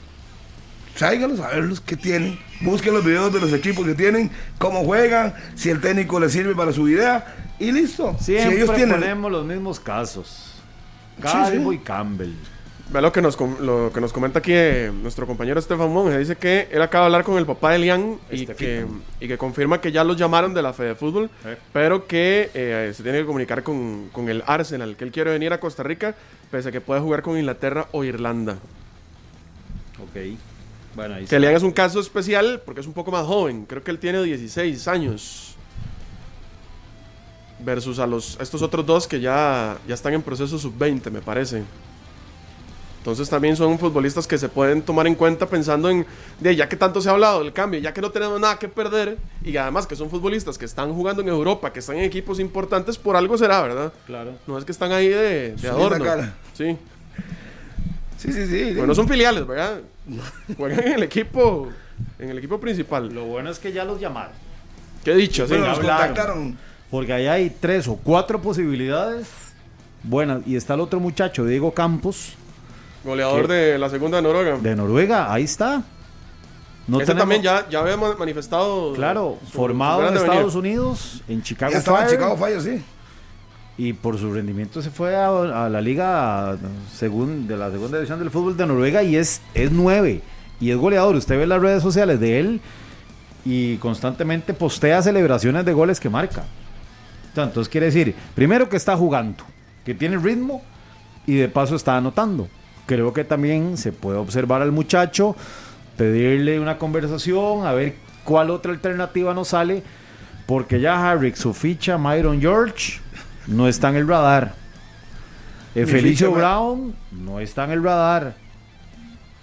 tráigalos a verlos qué tienen. Busquen los videos de los equipos que tienen, cómo juegan, si el técnico les sirve para su idea y listo. Siempre si ellos tienen. ponemos los mismos casos. Sí, Calvo sí. y Campbell. Vea lo que nos, lo que nos comenta aquí eh, nuestro compañero Estefan Monge. Dice que él acaba de hablar con el papá de Lian y que, y que confirma que ya los llamaron de la Fede Fútbol, Eh. pero que eh, se tiene que comunicar con, con el Arsenal, que él quiere venir a Costa Rica, pese a que puede jugar con Inglaterra o Irlanda. Ok. Bueno, ahí Que Lian es un caso especial porque es un poco más joven, creo que él tiene 16 años. Versus a los estos otros dos que ya, ya están en proceso sub-20, me parece. Entonces también son futbolistas que se pueden tomar en cuenta pensando en, de ya que tanto se ha hablado del cambio, ya que no tenemos nada que perder, y además que son futbolistas que están jugando en Europa, que están en equipos importantes, por algo será, ¿verdad? Claro. No es que están ahí de, de adorno. cara. Sí. Sí, sí, sí. Bueno, son filiales, ¿verdad? Juegan en el equipo, en el equipo principal. Lo bueno es que ya los llamaron. Qué dicho, sí. Bueno, hablaron. contactaron. Porque ahí hay tres o cuatro posibilidades buenas. Y está el otro muchacho, Diego Campos, Goleador ¿Qué? de la segunda de Noruega. de Noruega. Ahí está. No Ese tenemos- también ya, ya había ma- manifestado. Claro, su- formado su en. Estados Unidos, en Chicago Ya estaba en Chicago Fire, sí. y por su rendimiento se fue a, a la liga según, de la segunda división del fútbol de Noruega y es, es nueve y es goleador. Usted ve las redes sociales de él y constantemente postea celebraciones de goles que marca. Entonces quiere decir, primero que está jugando, que tiene ritmo y de paso está anotando. Creo que también se puede observar al muchacho, pedirle una conversación, a ver cuál otra alternativa nos sale, porque ya Harrick, su ficha, Myron George, no está en el radar. Mi Felicio ficha, Brown no está en el radar.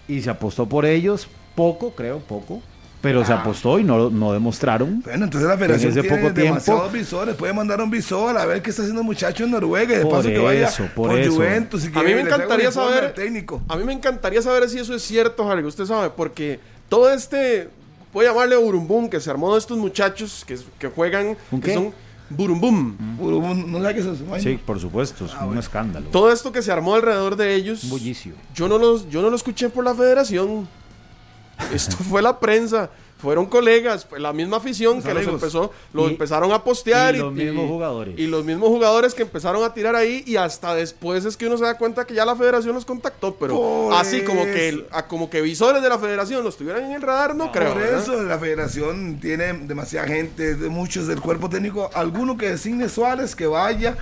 Y se apostó por ellos, poco, creo, poco. Pero se apostó y no, no demostraron. Bueno, entonces la federación ese tiene poco tiempo- demasiados visores. Puede mandar un visor a ver qué está haciendo el muchacho en Noruega y de Por paso que vaya eso, por eso. Juventus. Y que A mí me encantaría saber. técnico. A mí me encantaría saber si eso es cierto, Harry. Usted sabe, porque todo este. Voy a llamarle burumbum que se armó de estos muchachos que, que juegan. ¿Un que qué? son burumbum. Puro- No sé qué es eso. Sí, por supuesto, es un escándalo. Todo esto que se armó alrededor de ellos. Un bullicio. Yo no, los, yo no lo escuché por la federación. [LAUGHS] Esto fue la prensa. Fueron colegas, fue la misma afición Los que los amigos. empezó, lo Y- empezaron a postear y los mismos jugadores. Y los mismos jugadores que empezaron a tirar ahí y hasta después es que uno se da cuenta que ya la federación los contactó, pero Por así como que como que visores de la federación los tuvieran en el radar, no, creo. Por ¿verdad? eso la federación tiene demasiada gente, de muchos del cuerpo técnico. Alguno que designe Suárez, que vaya,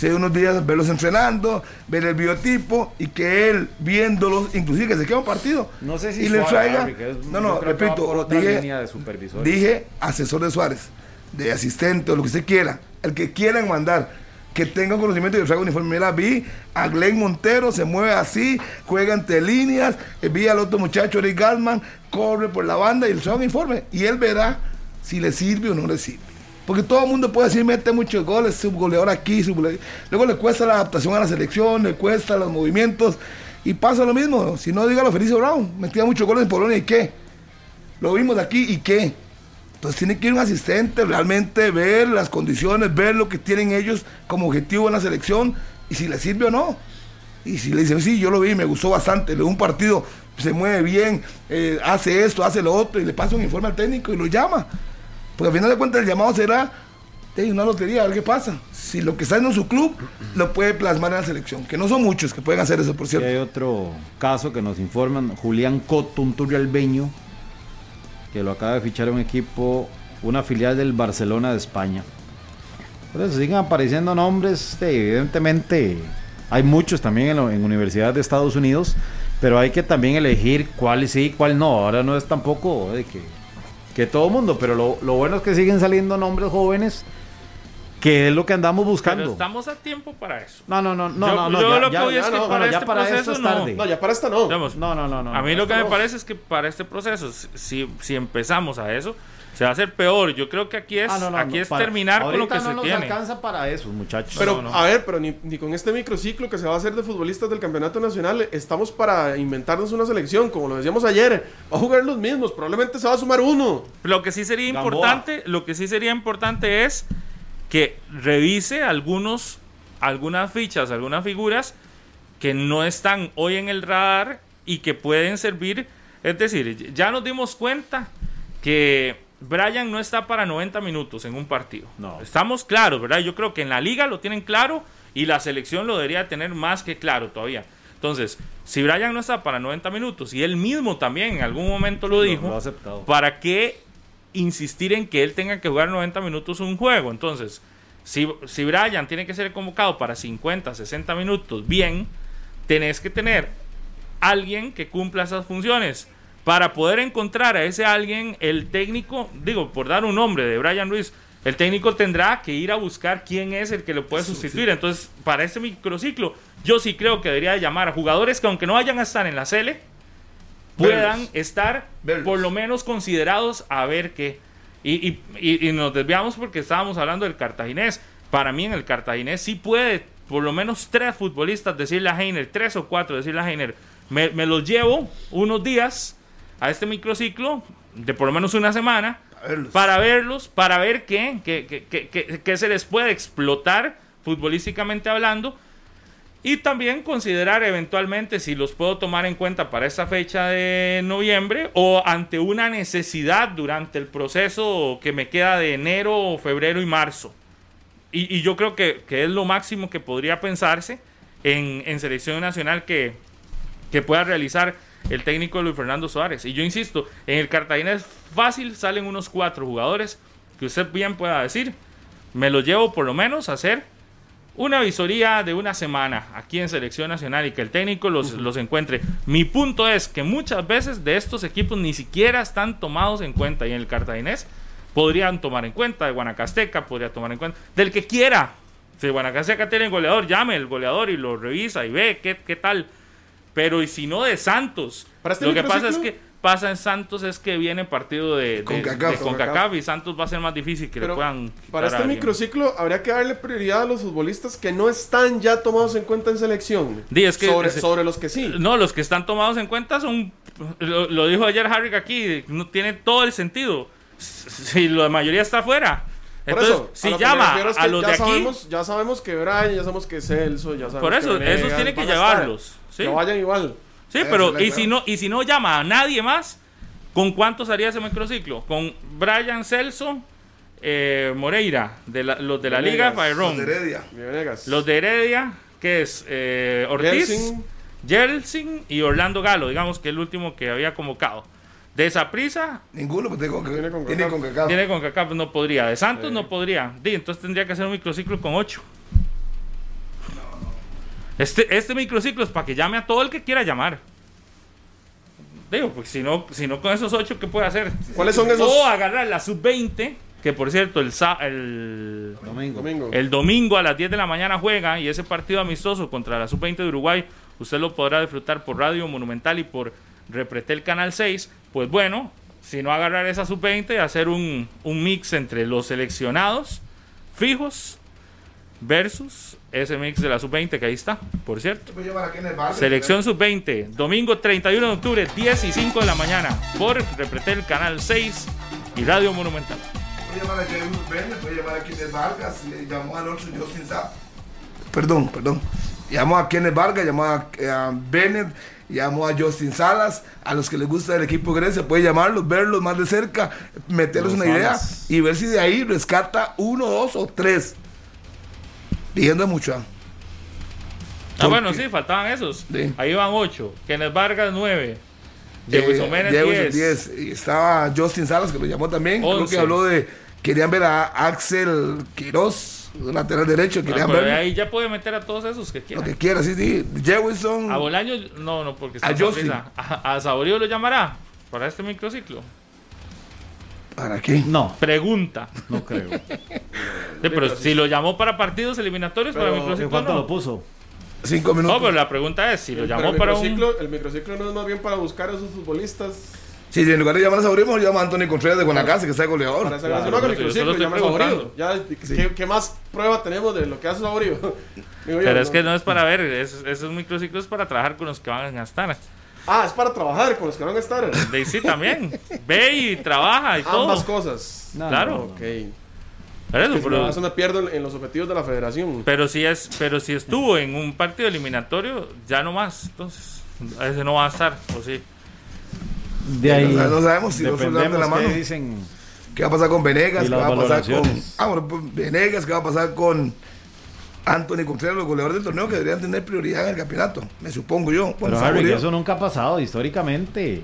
se unos días verlos entrenando, ver el biotipo y que él, viéndolos, inclusive que se quede un partido. No sé si y le Suárez, traiga. Harry, que es- no, no, que repito, dije, de dije asesor de Suárez, de asistente o lo que se quiera, el que quieran mandar. Que tenga conocimiento y le traiga uniforme. Mira, vi a Glenn Montero, se mueve así, juega entre líneas. eh, Vi al otro muchacho, Eric Galman, corre por la banda y le trae un informe. Y él verá si le sirve o no le sirve. Porque todo el mundo puede decir, mete muchos goles, subgoleador aquí, subgoleador. Luego le cuesta la adaptación a la selección, le cuesta los movimientos. Y pasa lo mismo. Si no, dígalo Felicio Brown. Metía muchos goles en Polonia y qué. Lo vimos aquí y qué. Entonces tiene que ir un asistente, realmente ver las condiciones, ver lo que tienen ellos como objetivo en la selección y si les sirve o no. Y si le dicen, sí, yo lo vi, me gustó bastante, le un partido, se mueve bien, eh, hace esto, hace lo otro, y le pasa un informe al técnico y lo llama. Porque al final de cuentas el llamado será de una lotería, a ver qué pasa. Si lo que está en su club lo puede plasmar en la selección, que no son muchos que pueden hacer eso, por Y cierto. hay otro caso que nos informan, Julián Coto, un turrialbeño, que lo acaba de fichar un equipo, una filial del Barcelona de España. Por siguen apareciendo nombres, evidentemente hay muchos también en, lo- en universidades de Estados Unidos, pero hay que también elegir cuál sí, cuál no. Ahora no es tampoco de que, que todo mundo, pero lo, lo bueno es que siguen saliendo nombres jóvenes, que es lo que andamos buscando. Pero estamos a tiempo para eso. No, no, no, no, Yo- no, no, yo ya- lo que voy es ya que no, para este para proceso es no. tarde. No, ya para esta no. Digamos, No, no, no, no. a mí lo que me parece es que para este proceso, si, si empezamos a eso, se va a hacer peor. Yo creo que aquí es, Ah, no, no, aquí no, es para- terminar con lo que no se nos tiene. alcanza para eso, muchachos. Pero, no, no. a ver, pero ni, ni con este microciclo que se va a hacer de futbolistas del campeonato nacional, estamos para inventarnos una selección, como lo decíamos ayer. Va a jugar los mismos, probablemente se va a sumar uno. Lo que sí sería Gamboa. importante, lo que sí sería importante es que revise algunos, algunas fichas, algunas figuras que no están hoy en el radar y que pueden servir Es decir, ya nos dimos cuenta que Brian no está para 90 minutos en un partido. No. Estamos claros, ¿verdad? Yo creo que en la liga lo tienen claro y la selección lo debería tener más que claro todavía. Entonces, si Brian no está para 90 minutos y él mismo también en algún momento lo dijo, lo. ¿para qué insistir en que él tenga que jugar 90 minutos un juego? Entonces, si, si Brian tiene que ser convocado para 50, 60 minutos, bien, tenés que tener alguien que cumpla esas funciones. Para poder encontrar a ese alguien, el técnico, digo, por dar un nombre de Brian Ruiz, el técnico tendrá que ir a buscar quién es el que lo puede sustituir. Entonces, para ese microciclo, yo sí creo que debería llamar a jugadores que aunque no vayan a estar en la Cele, puedan Verlos. estar Verlos. por lo menos considerados a ver qué. Y, y- y- y nos desviamos porque estábamos hablando del cartaginés. Para mí en el cartaginés sí puede por lo menos tres futbolistas decirle a Heiner, tres o cuatro decirle a Heiner, me, me los llevo unos días a este microciclo de por lo menos una semana verlos. para verlos, para ver qué, qué, qué- qué- se les puede explotar futbolísticamente hablando y también considerar eventualmente si los puedo tomar en cuenta para esta fecha de noviembre o ante una necesidad durante el proceso que me queda de enero, febrero y marzo. Y, y yo creo que, que es lo máximo que podría pensarse en, en selección nacional que, que pueda realizar el técnico Luis Fernando Suárez. Y yo insisto, en el Cartagena fácil salen unos cuatro jugadores que usted bien pueda decir, me lo llevo por lo menos a hacer una visoría de una semana aquí en selección nacional y que el técnico los, los encuentre. Mi punto es que muchas veces de estos equipos ni siquiera están tomados en cuenta y en el cartaginés podrían tomar en cuenta, de Guanacasteca podría tomar en cuenta, del que quiera. Si Guanacasteca tiene goleador, llame el goleador y lo revisa y ve qué, qué tal. Pero y si no de Santos, este lo que pasa es que pasa en Santos es que viene partido de, de, Concacaf. de y Santos va a ser más difícil que le Pero puedan para este microciclo habría que darle prioridad a los futbolistas que no están ya tomados en cuenta en selección. Di, es que sobre, sobre los que sí. No, los que están tomados en cuenta son. Lo, lo dijo ayer Harry aquí, no tiene todo el sentido. Si la mayoría está afuera. Por Entonces, eso, a si llama a los ya de aquí, Sabemos, ya sabemos que Brian, ya sabemos que Celso, ya sabemos por eso, que esos tienen que llevarlos. ¿Sí? Que vayan igual. Sí, pero y si no y si no llama a nadie más, ¿con cuántos haría ese microciclo? Con Brian Celso, eh, Moreira, de la- los de la Venegas, Liga Los de Fairón, Heredia. Venegas. los de Heredia, que es eh, Ortiz, Jelsin. Y Orlando Galo, digamos que el último que había convocado. De esa prisa, Ninguno, pues tiene con, Tiene con Cacao. con Cacao. tiene con Kaká, no podría. De Santos Sí. no podría. Entonces tendría que hacer un microciclo con ocho. Este, este microciclo es para que llame a todo el que quiera llamar. Digo, pues si no, si no con esos ocho, ¿qué puede hacer? ¿Cuáles son esos? O agarrar la sub-20, que por cierto, el, sa- el, Domingo. Domingo. el domingo a las 10 de la mañana juega y ese partido amistoso contra la Sub-20 de Uruguay, usted lo podrá disfrutar por Radio Monumental y por Repretel Canal 6. Pues bueno, si no agarrar esa Sub-20 y hacer un, un mix entre los seleccionados fijos versus ese mix de la Sub-20 que ahí está, por cierto. Selección Sub-20, domingo 31 de octubre, 10 y 5 de la mañana, por Repretel Canal 6 y Radio Monumental. Puede llamar a James llamar a Kenneth Vargas, llamó al otro Justin Sapp. Perdón, perdón. Llamó a Kenneth Vargas, llamó a, a Bennett, llamó a Justin Salas, a los que les gusta el equipo Grecia, puede llamarlos, verlos más de cerca, meterles Los una idea y ver si de ahí rescata uno, dos o tres. Diciendo mucho. ¿ah? Ah, bueno, sí, faltaban esos. Sí. Ahí van 8. Kenneth Vargas 9. Eh, Jefferson Bennett Jefferson 10. 10. Y estaba Justin Salas, que lo llamó también. Creo que habló de. Querían ver a Axel Quiroz, lateral derecho. Ah, Querían pero ver ahí ya puede meter a todos esos que lo quieran. que quiera, sí, sí. Jefferson. A Bolaño, no, no, porque está A Justin. A, a Saborío lo llamará para este microciclo. ¿Para qué? No, Pregunta. no creo. [LAUGHS] Sí, pero si lo llamó para partidos eliminatorios, para Pero, ¿En microciclo cuánto no. lo puso? Cinco minutos. No, pero la pregunta es si lo Pero llamó el para un... microciclo, el microciclo no es más bien para buscar a esos futbolistas. Sí, sí, en lugar de llamar a mejor llama a Anthony Contreras de Guanacaste, que de goleador. Para no, yo microciclo, llama a. Ya, ¿qué, qué más prueba tenemos de lo que hace Saborío? [LAUGHS] Digo yo, Pero es que no es para ver, es- esos microciclos es para trabajar con los que van a estar. Ah, es para trabajar con los que van a estar. De sí también. Ve y trabaja y todo. Ambas cosas. No, Claro. no, no. Ok. Por eso, Que si pero- no, eso me pierdo en, en los objetivos de la federación. Pero si es, pero si estuvo en un partido eliminatorio, ya no más. Entonces, ese no va a estar, o sí. De ahí. No, no sabemos si los de la dependemos mano. qué dicen. ¿Qué va a pasar con Venegas? ¿Qué va a pasar con. Ah, bueno, pues, Venegas, ¿qué va a pasar con Anthony Contreras, los goleadores del torneo que deberían tener prioridad en el campeonato? Me supongo yo. Pero Harry, eso nunca ha pasado históricamente.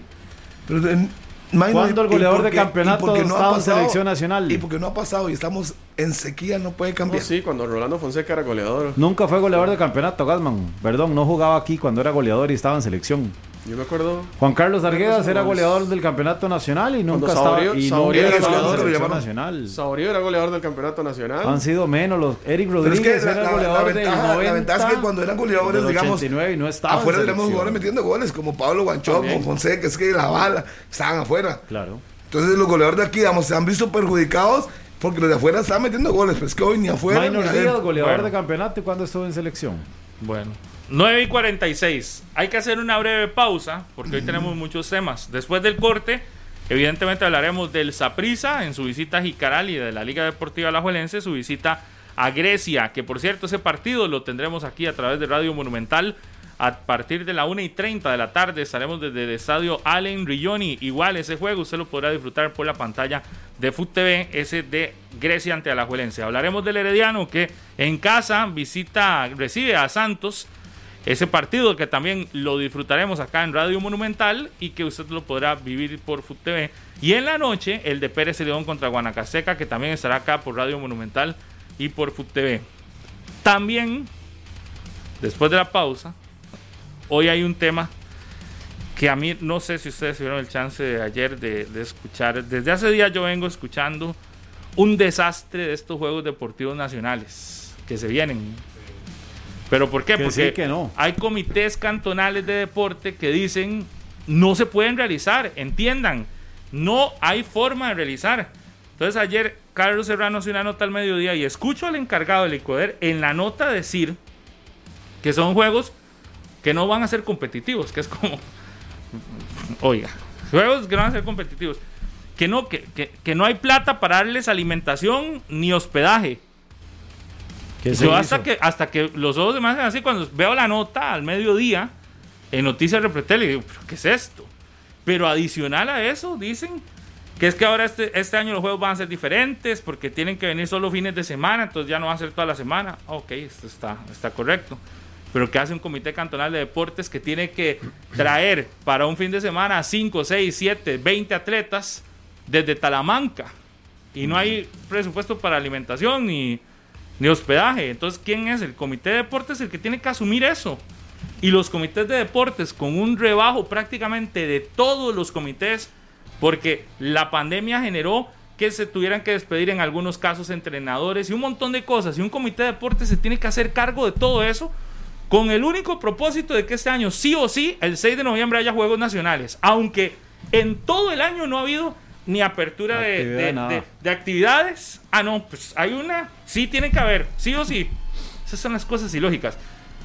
Pero, eh, ¿Cuándo el ¿y goleador de campeonato no en selección nacional? Y porque no ha pasado y estamos en sequía, no puede No, cambiar. sí, cuando Rolando Fonseca era goleador. Nunca fue goleador de campeonato, Gasman. Perdón, no jugaba aquí cuando era goleador y estaba en selección. Yo me acuerdo. Juan Carlos Arguedas era goleador del campeonato nacional y nunca estaba y Saborío era era goleador goleador, de lo selección llamaron. nacional. Saborío era goleador del campeonato nacional. Han sido menos los Eric Rodríguez que la, era la- goleador del ventaja, 90, la ventaja es que cuando eran goleadores, del digamos, 89 y no estaba en afuera tenemos jugadores metiendo goles, como Pablo Guanchón, como Fonseca, es que la bala, estaban afuera. Claro. Entonces los goleadores de aquí, digamos, se han visto perjudicados porque los de afuera están metiendo goles, pero es que hoy ni afuera ni Minor Díaz, goleador Bueno. de campeonato y cuando estuvo en selección. Bueno. 9 y 46. Hay que hacer una breve pausa porque hoy tenemos muchos temas. Después del corte, evidentemente hablaremos del Saprissa en su visita a Jicaral y de la Liga Deportiva Alajuelense, su visita a Grecia. Que por cierto, ese partido lo tendremos aquí a través de Radio Monumental. A partir de la 1 y 30 de la tarde estaremos desde el estadio Allen Rigioni. Igual ese juego usted lo podrá disfrutar por la pantalla de Foot TV, ese de Grecia ante Alajuelense. Hablaremos del Herediano que en casa visita, recibe a Santos ese partido que también lo disfrutaremos acá en Radio Monumental y que usted lo podrá vivir por Foot TV. Y en la noche, el de Pérez León contra Guanacasteca, que también estará acá por Radio Monumental y por Foot TV. También, después de la pausa, hoy hay un tema que a mí no sé si ustedes tuvieron el chance de ayer de, de escuchar. Desde hace días yo vengo escuchando un desastre de estos Juegos Deportivos Nacionales que se vienen. ¿Pero por qué? Que Porque sí, que no. hay comités cantonales de deporte que dicen no se pueden realizar, entiendan, no hay forma de realizar. Entonces ayer Carlos Serrano hace una nota al mediodía y escucho al encargado del ICODER en la nota decir que son juegos que no van a ser competitivos, que es como, oiga, juegos que no van a ser competitivos, que no, que, que- que no hay plata para darles alimentación ni hospedaje. ¿Qué Yo hasta que, hasta que los ojos se me hacen así cuando veo la nota al mediodía en Noticias Repretel y digo, ¿pero qué es esto? Pero adicional a eso, dicen que es que ahora este, este año los juegos van a ser diferentes porque tienen que venir solo fines de semana, entonces ya no va a ser toda la semana. Ok, esto está, está correcto. Pero que hace un comité cantonal de deportes que tiene que traer para un fin de semana a 5, 6, 7, 20 atletas desde Talamanca. Y no hay presupuesto para alimentación ni, ni hospedaje. Entonces, ¿quién es? El comité de deportes el que tiene que asumir eso. Y los comités de deportes con un rebajo prácticamente de todos los comités, porque la pandemia generó que se tuvieran que despedir en algunos casos entrenadores y un montón de cosas. Y un comité de deportes se tiene que hacer cargo de todo eso con el único propósito de que este año sí o sí, el 6 de noviembre haya Juegos Nacionales. Aunque en todo el año no ha habido ni apertura de, de- de- de actividades. Ah, no, pues hay una, sí tiene que haber, sí o sí. Esas son las cosas ilógicas.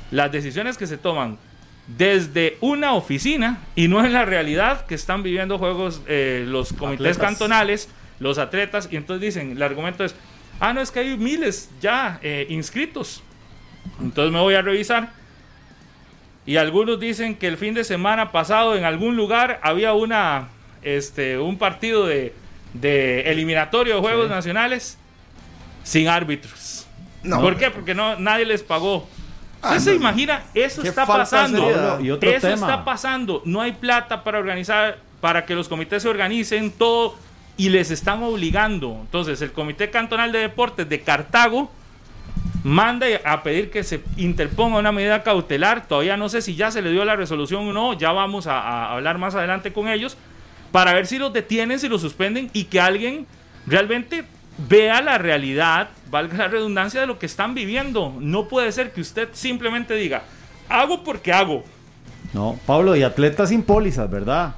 Las decisiones que se toman desde una oficina y no en la realidad que están viviendo juegos eh, los comités Atletas. cantonales, los atletas, y entonces dicen, el argumento es, ah, no, es que hay miles ya eh, inscritos. Entonces me voy a revisar. Y algunos dicen que el fin de semana pasado en algún lugar había una, este, un partido de, de eliminatorio de Juegos Nacionales sin árbitros. No. ¿Por qué? Porque no, nadie les pagó. Ah, ¿Usted se no. imagina? Eso está pasando. seriedad. Y otro Eso tema. está pasando. No hay plata para organizar, para que los comités se organicen todo y les están obligando. Entonces, el Comité Cantonal de Deportes de Cartago manda a pedir que se interponga una medida cautelar. Todavía no sé si ya se le dio la resolución o no. Ya vamos a, a hablar más adelante con ellos para ver si los detienen, si los suspenden y que alguien realmente vea la realidad, valga la redundancia, de lo que están viviendo. No puede ser que usted simplemente diga, hago porque hago. No, Pablo, y atletas sin pólizas, ¿verdad?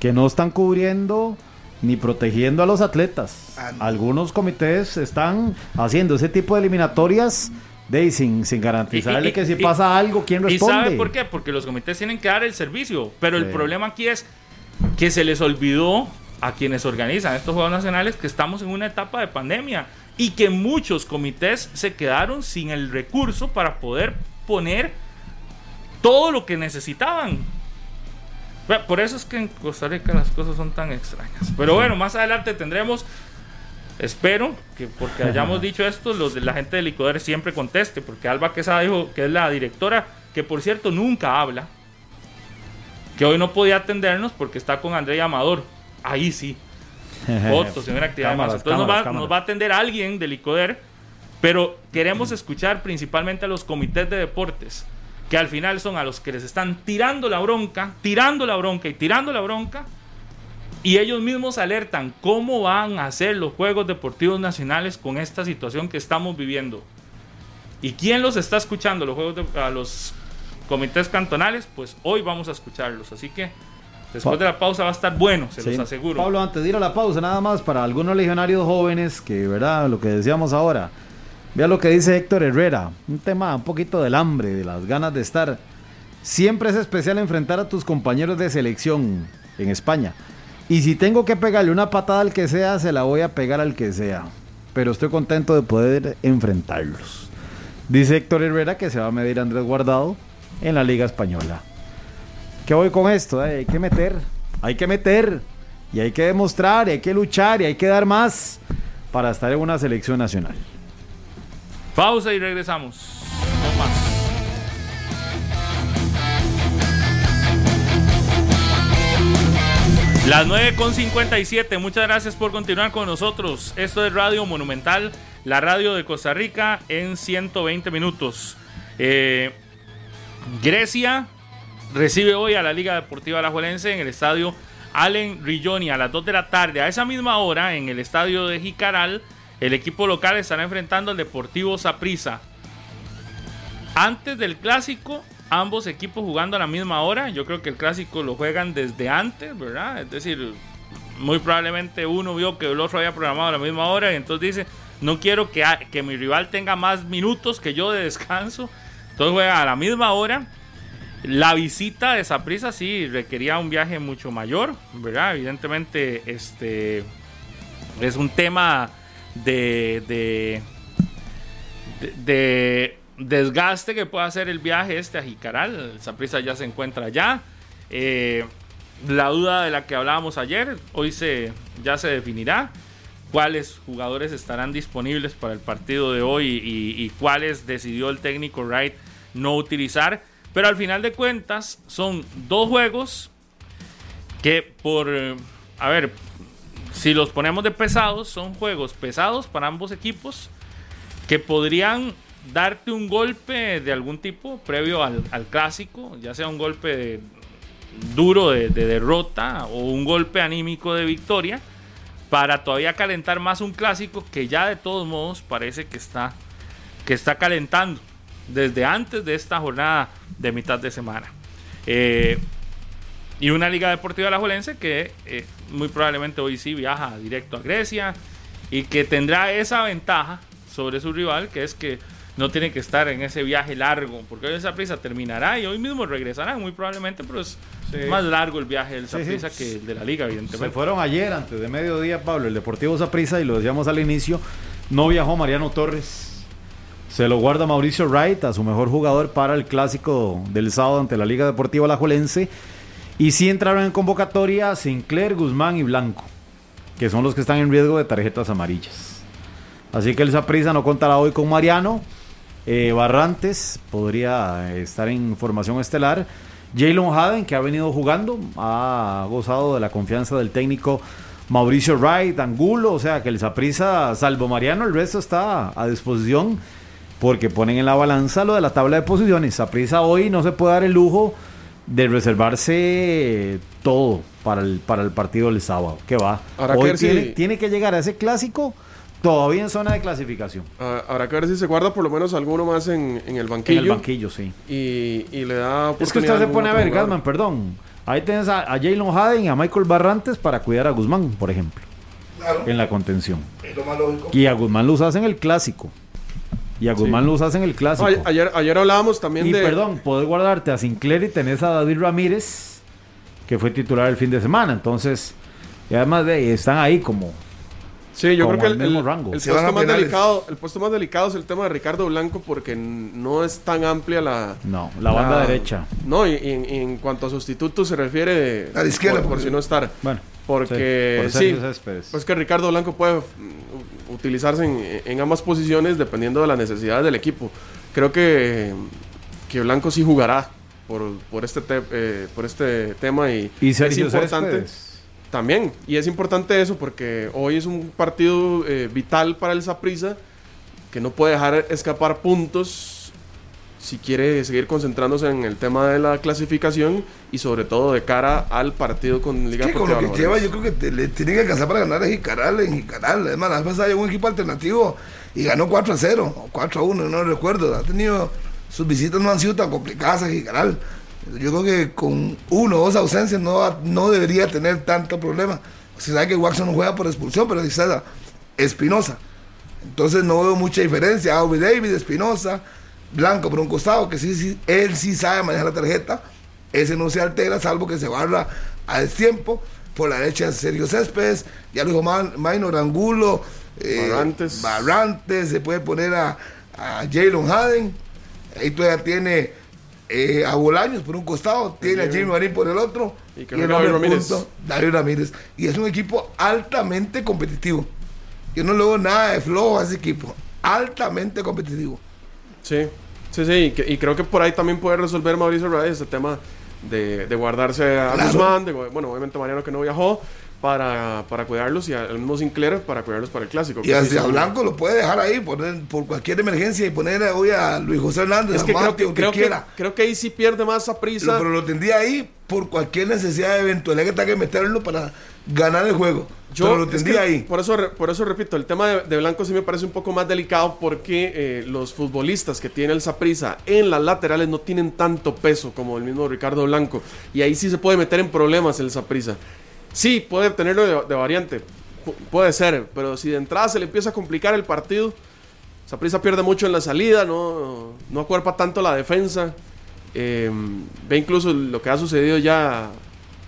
Que no están cubriendo ni protegiendo a los atletas. No. Algunos comités están haciendo ese tipo de eliminatorias de sin, sin garantizarle Y- y- que si y- pasa algo, ¿quién ¿Y responde? sabe por qué? Porque los comités tienen que dar el servicio. Pero el problema aquí es que se les olvidó a quienes organizan estos Juegos Nacionales que estamos en una etapa de pandemia y que muchos comités se quedaron sin el recurso para poder poner todo lo que necesitaban. Por eso es que en Costa Rica las cosas son tan extrañas. Pero bueno, más adelante tendremos, espero que porque hayamos [LAUGHS] dicho esto, los de la gente de Licoder siempre conteste, porque Alba Quesada dijo que es la directora, que por cierto nunca habla, que hoy no podía atendernos porque está con Andrea Amador. Ahí sí, [LAUGHS] fotos, en una actividad de Cámaras, masa. Entonces nos, va, cámaras, nos va a atender alguien del ICODER, pero queremos escuchar principalmente a los comités de deportes, que al final son a los que les están tirando la bronca, tirando la bronca y tirando la bronca, y ellos mismos alertan cómo van a hacer los Juegos Deportivos Nacionales con esta situación que estamos viviendo. ¿Y quién los está escuchando, los juegos de- a los comités cantonales? Pues hoy vamos a escucharlos. Así que después Pa- de la pausa va a estar bueno, se Sí. los aseguro. Pablo, antes de ir a la pausa, nada más para algunos legionarios jóvenes que, ¿verdad? Lo que decíamos ahora. Vea lo que dice Héctor Herrera. Un tema un poquito del hambre, de las ganas de estar. Siempre es especial enfrentar a tus compañeros de selección en España. Y si tengo que pegarle una patada al que sea, se la voy a pegar al que sea. Pero estoy contento de poder enfrentarlos. Dice Héctor Herrera que se va a medir a Andrés Guardado en la Liga Española. ¿Qué voy con esto? Eh, hay que meter, hay que meter, y hay que demostrar, y hay que luchar, y hay que dar más para estar en una selección nacional. Pausa y regresamos. No más. Las 9.57, muchas gracias por continuar con nosotros. Esto es Radio Monumental, la radio de Costa Rica en 120 minutos. Eh, Grecia recibe hoy a la Liga Deportiva Alajuelense en el estadio Allen Rilloni a las 2 de la tarde. A esa misma hora, en el estadio de Jicaral, el equipo local estará enfrentando al Deportivo Saprissa. Antes del clásico, ambos equipos jugando a la misma hora. Yo creo que el clásico lo juegan desde antes, ¿verdad? Es decir, muy probablemente uno vio que el otro había programado a la misma hora y entonces dice, no quiero que, que mi rival tenga más minutos que yo de descanso. Entonces juega a la misma hora. La visita de Saprissa sí requería un viaje mucho mayor, ¿verdad? Evidentemente, este es un tema de, de, de- de desgaste que puede hacer el viaje este a Jicaral. El Saprissa ya se encuentra allá. Eh, la duda de la que hablábamos ayer, hoy se, ya se definirá cuáles jugadores estarán disponibles para el partido de hoy y, y cuáles decidió el técnico Wright no utilizar. Pero al final de cuentas son dos juegos que por, eh, a ver, si los ponemos de pesados, son juegos pesados para ambos equipos que podrían darte un golpe de algún tipo previo al, al clásico, ya sea un golpe de- duro de, de derrota o un golpe anímico de victoria, para todavía calentar más un clásico que ya de todos modos parece que está, que está calentando desde antes de esta jornada de mitad de semana. Eh, y una Liga Deportiva Alajuelense que eh, muy probablemente hoy sí viaja directo a Grecia y que tendrá esa ventaja sobre su rival, que es que no tiene que estar en ese viaje largo, porque hoy esa prisa terminará y hoy mismo regresarán muy probablemente, pero es Sí. más largo el viaje del Sí, sí. Saprissa que el de la Liga, Se evidentemente. fueron ayer, antes de mediodía, Pablo, el Deportivo Saprissa, y lo decíamos al inicio, no viajó Mariano Torres. Se lo guarda Mauricio Wright, a su mejor jugador para el clásico del sábado ante la Liga Deportiva Alajuelense. Y sí entraron en convocatoria Sinclair, Guzmán y Blanco, que son los que están en riesgo de tarjetas amarillas. Así que el Saprissa no contará hoy con Mariano. Eh, Barrantes podría eh, estar en formación estelar. Jalen Haden, que ha venido jugando, ha gozado de la confianza del técnico Mauricio Wright, Angulo, o sea que el Saprissa, salvo Mariano, el resto está a disposición porque ponen en la balanza lo de la tabla de posiciones. Saprissa hoy no se puede dar el lujo de reservarse todo para el, para el partido del sábado. que va? Que hoy si- tiene, que llegar a ese clásico todavía en zona de clasificación. Ah, habrá que ver si se guarda por lo menos alguno más en, en el En banquillo. el banquillo, sí. Y, y le da. Es que usted se a pone a ver, Gasman, perdón. Ahí tienes a, a Jalen Haden y a Michael Barrantes para cuidar a Guzmán, por ejemplo, Claro, en la contención. es lo más lógico. Y a Guzmán lo usas en el clásico. Y a Guzmán lo usas en el clásico. ayer, ayer hablábamos también y de. perdón, podés guardarte a Sinclair y tenés a David Ramírez, que fue titular el fin de semana. Entonces, y además de están ahí como Sí, yo como creo que el, mismo el- rango. el puesto más delicado, el puesto más delicado es el tema de Ricardo Blanco porque no es tan amplia la, No, la banda derecha. No, y, y en, y en cuanto a sustitutos se refiere A la izquierda, por, por si no estar. Bueno, Porque por sí, pues que Ricardo Blanco puede mm, utilizarse en, en ambas posiciones dependiendo de las necesidades del equipo. Creo que, que Blanco sí jugará por, por, este, te- eh, por este tema y, y es importante. Céspedes. También, y es importante eso porque hoy es un partido eh, vital para el Saprissa que no puede dejar escapar puntos si quiere seguir concentrándose en el tema de la clasificación y sobre todo de cara al partido con Liga Que con lo que lleva, yo creo que te- le tiene que alcanzar para ganar a Jicaral en Jicaral. Además, la vez pasada llegó un equipo alternativo y ganó 4 a 0 o 4 a 1, no recuerdo. Ha tenido, sus visitas no han sido tan complicadas a Jicaral. Yo creo que con uno o dos ausencias no, no debería tener tanto problema. Se sabe que Watson no juega por expulsión, pero dice Espinosa. Entonces no veo mucha diferencia. Aubrey David, Espinosa, Blanco por un costado, que sí, sí, él sí sabe manejar la tarjeta. Ese no se altera, salvo que se barra a destiempo. Por la derecha Sergio Céspedes, ya lo dijo Minor Angulo, eh, Barrantes. Barrantes, se puede poner a, a Jalen Haden. Ahí todavía tiene eh, a Bolaños por un costado, tiene a Jimmy Marín por el otro. Y que el David hombre Ramírez. punto, David Ramírez. Y es un equipo altamente competitivo. Yo no le veo nada de flojo a ese equipo. Altamente competitivo. Sí, sí, sí, y, que- y creo que por ahí también puede resolver Mauricio Reyes ese tema de, de guardarse a Claro. Guzmán, de, bueno, obviamente Mariano que no viajó, para, para cuidarlos y al mismo Sinclair para cuidarlos para el clásico. Y que sí hacia Blanco lo puede dejar ahí poner, por cualquier emergencia y poner hoy a Luis José Hernández, Es a que creo que, que que, quiera. creo que ahí sí pierde más a prisa. Lo- pero lo tendría ahí por cualquier necesidad de eventualidad que tenga que meterlo para ganar el juego. pero lo tendría que ahí. Por eso, por eso repito, el tema de, de Blanco sí me parece un poco más delicado porque eh, los futbolistas que tiene el Saprisa en las laterales no tienen tanto peso como el mismo Ricardo Blanco. Y ahí sí se puede meter en problemas el Saprisa. Sí, puede tenerlo de, variante, pu- puede ser, pero si de entrada se le empieza a complicar el partido, Saprisa pierde mucho en la salida, no, no acuerpa tanto la defensa. Eh, ve incluso lo que ha sucedido ya,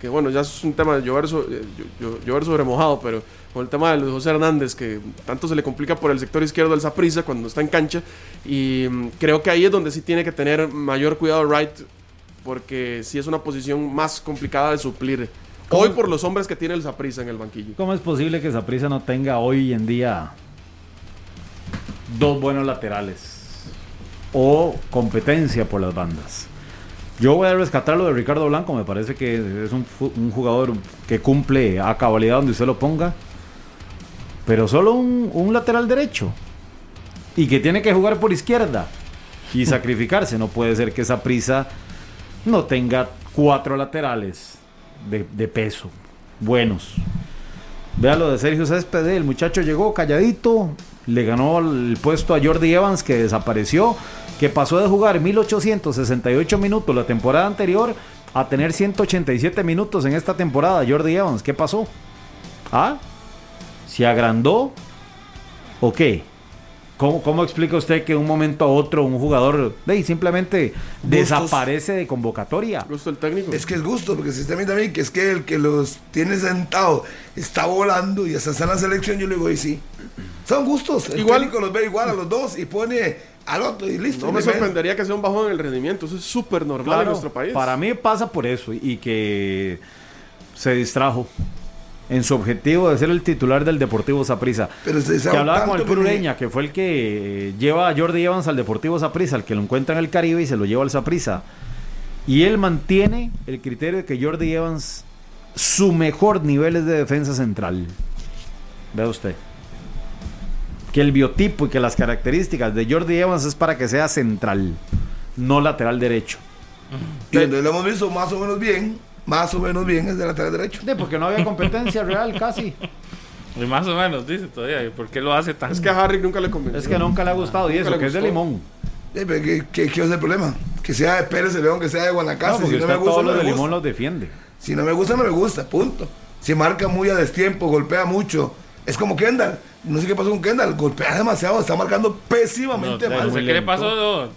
que bueno, ya es un tema de llover, so- eh, sobre mojado, pero con el tema de Luis José Hernández, que tanto se le complica por el sector izquierdo del Saprissa cuando está en cancha, y mm, creo que ahí es donde sí tiene que tener mayor cuidado Wright, porque sí es una posición más complicada de suplir. Hoy por los hombres que tiene el Saprissa en el banquillo. ¿Cómo es posible que Saprissa no tenga hoy en día dos buenos laterales o competencia por las bandas? Yo voy a rescatar lo de Ricardo Blanco, me parece que es un jugador que cumple a cabalidad donde usted lo ponga, pero solo un, un lateral derecho y que tiene que jugar por izquierda y [LAUGHS] sacrificarse. No puede ser que esa prisa no tenga cuatro laterales de, peso buenos. Vea lo de Sergio Céspedes, el muchacho llegó calladito, le ganó el puesto a Jordi Evans que desapareció, que pasó de jugar 1868 minutos la temporada anterior a tener 187 minutos en esta temporada. Jordi Evans, ¿qué pasó? ¿Ah? ¿Se agrandó? ¿O qué? ¿Cómo, cómo explica usted que de un momento a otro un jugador de, simplemente desaparece de convocatoria? Gusto el técnico. Es que es gusto, porque si usted me también que es que el que los tiene sentado está volando y hasta está en la selección, yo le digo, y sí. Son gustos. El Igual- técnico los ve igual a los dos y pone al otro y listo. no y me sorprendería que sea un bajón en el rendimiento. Eso es súper normal en nuestro país. Para mí pasa por eso y que se distrajo en su objetivo de ser el titular del Deportivo Saprissa. Pero se Que hablaba con el tanto que- fue el que eh, lleva a Jordi Evans al Deportivo Saprissa, el que lo encuentra en el Caribe y se lo lleva al Saprissa. Y él mantiene el criterio de que Jordi Evans, su mejor nivel es de defensa central. Vea usted. Que el biotipo y que las características de Jordi Evans es para que sea central, no lateral derecho. Y donde lo hemos visto más o menos bien, más o menos bien es de lateral derecho. De porque no había competencia real casi. Y más o menos, dice todavía. ¿y ¿Por qué lo hace tan.? Es que a Harry nunca le convenció. Es que nunca le ha gustado y eso, que es de limón. Eh, ¿Qué, qué, qué es el problema? Que sea de Pérez de León, que sea de No, Guanacaste. porque si no me gusta, todos no los de me limón gusta. los defiende. Si no me gusta, no me gusta, punto. Si marca muy a destiempo, golpea mucho, Es como Kendall. No sé qué pasó con Kendall. Golpea demasiado, está marcando pésimamente No, mal. no sé qué le pasó. no,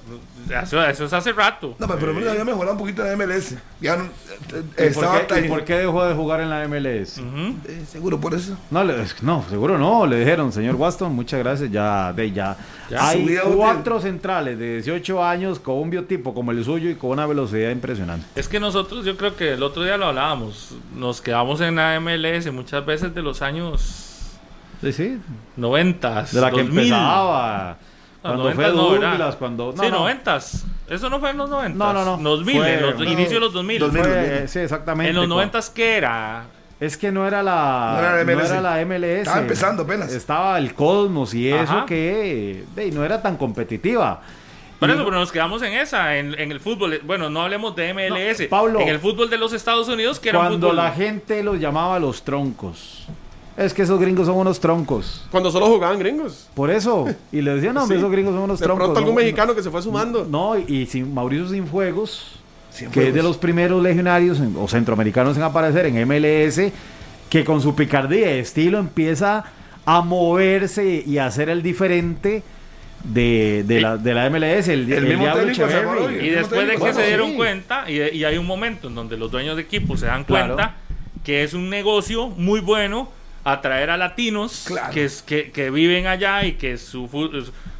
Eso, eso es hace rato. No, pero por lo menos había mejorado un poquito en la MLS. Ya no, eh, ¿Y estaba por, qué, y por qué dejó de jugar en la MLS? Eh, seguro por eso. No, le- no, seguro no, le dijeron, señor Waston, muchas gracias, ya, de, ya. Ya, Hay útil. cuatro centrales de 18 años con un biotipo como el suyo y con una velocidad impresionante. Es que nosotros, yo creo que el otro día lo hablábamos, nos quedamos en la MLS muchas veces de los años Sí, sí, 90, de la que 2000. empezaba, cuando No, fue 90 no, Douglas, ¿verdad? cuando... sí, 90. Eso no fue en los 90. No, no, no. 2000, Fue- en los no. inicios de los 2000. 2000. Fue, sí, exactamente. en los 90, ¿qué era? Es que no era la, No era la no MLS. era la MLS. Estaba empezando apenas. Estaba el Cosmos y eso Ajá. que de, no era tan competitiva. Por Y- eso, pero nos quedamos en esa, en, en el fútbol. Bueno, no hablemos de MLS. No, Pablo, en el fútbol de los Estados Unidos, que era un Cuando fútbol. la gente los llamaba los troncos. Es que esos gringos son unos troncos. Cuando solo jugaban gringos. Por eso. Y le decían, no, [LAUGHS] Sí. esos gringos son unos De troncos. pronto algún no, mexicano que se fue sumando. No, y sin Mauricio Sinfuegos, Sin que es de los primeros legionarios en- o centroamericanos en aparecer en MLS, que con su picardía y estilo empieza a moverse y a hacer el diferente de, de, la, de la MLS, el, El Diablo de Echeverry. Salvador, Y después de que Bueno, se dieron sí. cuenta, y, y hay un momento en donde los dueños de equipos se dan Claro. cuenta que es un negocio muy bueno atraer a latinos Claro. que, es, que, que viven allá y que su,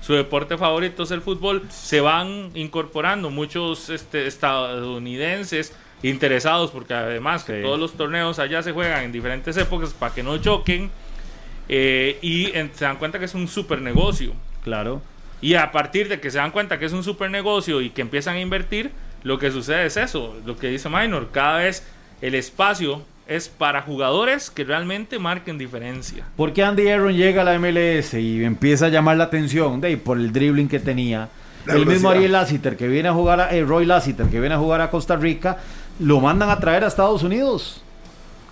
su deporte favorito es el fútbol, se van incorporando muchos este, estadounidenses interesados, porque además que Sí. todos los torneos allá se juegan en diferentes épocas para que no choquen, eh, y en- se dan cuenta que es un super negocio. Claro. Y a partir de que se dan cuenta que es un super negocio y que empiezan a invertir, lo que sucede es eso, lo que dice Minor, cada vez el espacio es para jugadores que realmente marquen diferencia. Porque Andy Aaron llega a la MLS y empieza a llamar la atención de, por el dribbling que tenía. La el mismo. Ariel Lassiter que viene a jugar a eh, Roy Lassiter que viene a jugar a Costa Rica, lo mandan a traer a Estados Unidos.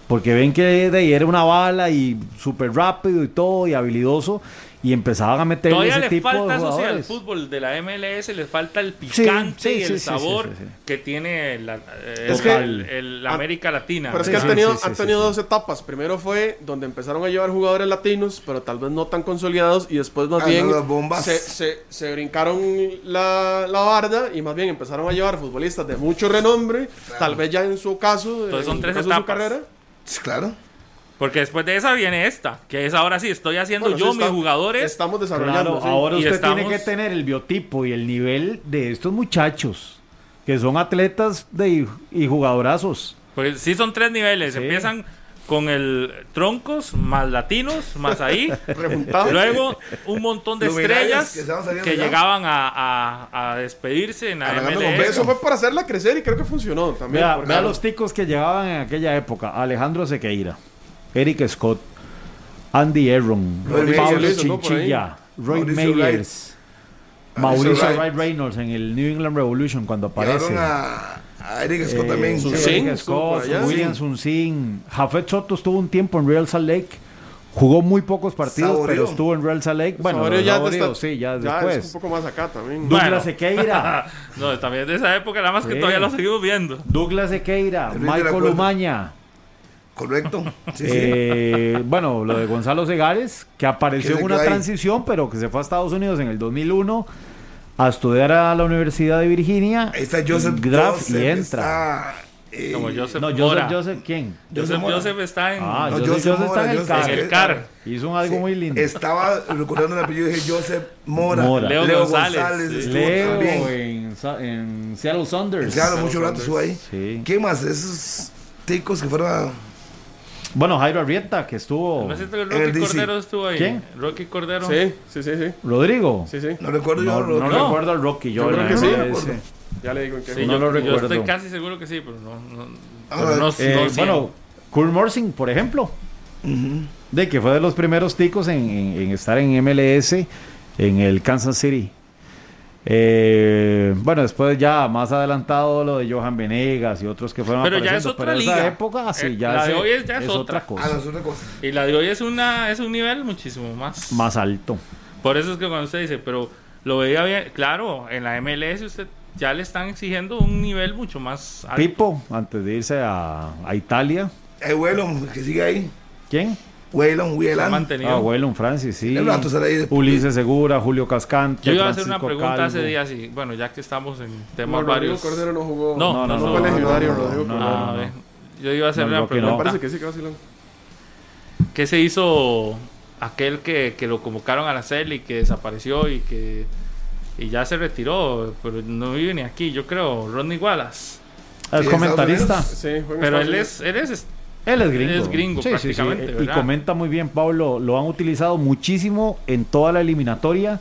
Porque ven que de ahí era una bala y súper rápido y todo y habilidoso y empezaban a Todavía ese le tipo falta de eso sí, al fútbol de la MLS, le falta el picante sí, y el sí, sabor sí, sí, sí. que tiene la, eh, Es el- que- el- América Latina. Pero es que han tenido, sí, han tenido sí, dos etapas. Primero fue donde empezaron a llevar jugadores latinos, pero tal vez no tan consolidados. Y después más Ah, bien no, las bombas. se, se- se brincaron la, la barda y más bien empezaron a llevar futbolistas de mucho renombre. Tal vez ya en su caso, Entonces son en tres caso de su carrera. Sí, Claro. Porque después de esa viene esta, que es ahora sí, estoy haciendo Bueno, yo mis jugadores. Estamos desarrollando. Claro, sí. ahora Y usted estamos- tiene que tener el biotipo y el nivel de estos muchachos, que son atletas de, y jugadorazos. Porque sí son tres niveles. Sí. Empiezan con el troncos, más latinos, más ahí. [LAUGHS] Luego un montón de estrellas que llegaban a, a- a despedirse en la MLS. Eso fue para hacerla crecer y creo que funcionó también. Vea, vea los ticos que llegaban en aquella época. Alejandro Sequeira, Eric Scott, Andy Aaron, Roy Pablo. Chinchilla, Roy Mauricio Meyers, Mauricio Mauricio Wright. Wright Reynolds en el New England Revolution cuando aparece. A, a Eric Scott Eh, también. Sun Eric Scott, allá. William Sunsin, Jafet Soto estuvo un tiempo en Real Salt Lake. Jugó muy pocos partidos, pero estuvo en Real Salt Lake. Bueno, ya está- sí, ya, ya después. es un poco más acá también. Bueno. Douglas Sequeira, [LAUGHS] no, también de esa época, nada más que Sí. todavía lo seguimos viendo. Douglas Sequeira, Michael. Umaña. Correcto. Sí, sí. Eh, bueno, lo de Gonzalo Segares, que apareció en una transición, pero que se fue a Estados Unidos en el 2001 a estudiar a la Universidad de Virginia. Ahí está Joseph. Draft Joseph y entra. está, eh, Como Joseph No, Joseph, Mora. Joseph, ¿quién? Joseph, Mora. Joseph está en, Ah, No, Joseph, está en el CAR. Joseph- en el CAR. Hizo algo Sí, muy lindo. Estaba recordando el apellido y dije Joseph Mora. Mora. Leo González, estuvo Leo también. en, en Seattle Saunders. Claro, mucho rato estuvo ahí. Sí. ¿Qué más? Esos ticos que fueron a... Bueno, Jairo Arrieta, que estuvo. ¿No es cierto que Rocky. Cordero estuvo ahí? ¿Quién? Rocky Cordero. Sí, sí, sí, sí. Rodrigo. Sí, sí. No recuerdo No, yo. no Ro- No. recuerdo al Rocky. Yo, Yo creo que sí. Ya le digo en qué. Sí, No yo, lo yo recuerdo. estoy casi seguro que sí, pero no. no, Ah, pero no, Eh, bueno, Kurt Morsing, por ejemplo, de que fue de los primeros ticos en, en- en estar en MLS en el Kansas City. Eh, bueno, después ya más adelantado lo de Johan Venegas y otros que fueron Pero ya es otra pero esa liga. época sí, Eh, ya la de hoy es- ya es otra. cosa, Ah, no, es otra cosa. Y la de hoy es, una, es un nivel muchísimo más. más alto. Por eso es que cuando usted dice, pero lo veía bien, claro, en la MLS usted ya le están exigiendo un nivel mucho más alto. Pipo, antes de irse a, a Italia, El vuelo que sigue ahí. ¿quién? Whelan. mantenido. Ah, Waylon Francis, sí. El rato será ahí de- Ulises Segura, Julio Cascante. Yo iba a hacer una pregunta hace días y bueno, ya que estamos en No, temas Rodrigo varios. Cordero no jugó. No, No, no, no. Ah. Yo iba a hacer No, una no. Me pregunta. parece que sí, que vacilón. ¿Qué se hizo aquel que, que lo convocaron a la CEL y que desapareció y que y ya se retiró? Pero no vive ni aquí, yo creo. Rodney Wallace. Es Sí, comentarista. Sí, Pero él es, él es Él es gringo. Es gringo, Sí, sí, sí. prácticamente, Y comenta muy bien, Pablo. Lo han utilizado muchísimo en toda la eliminatoria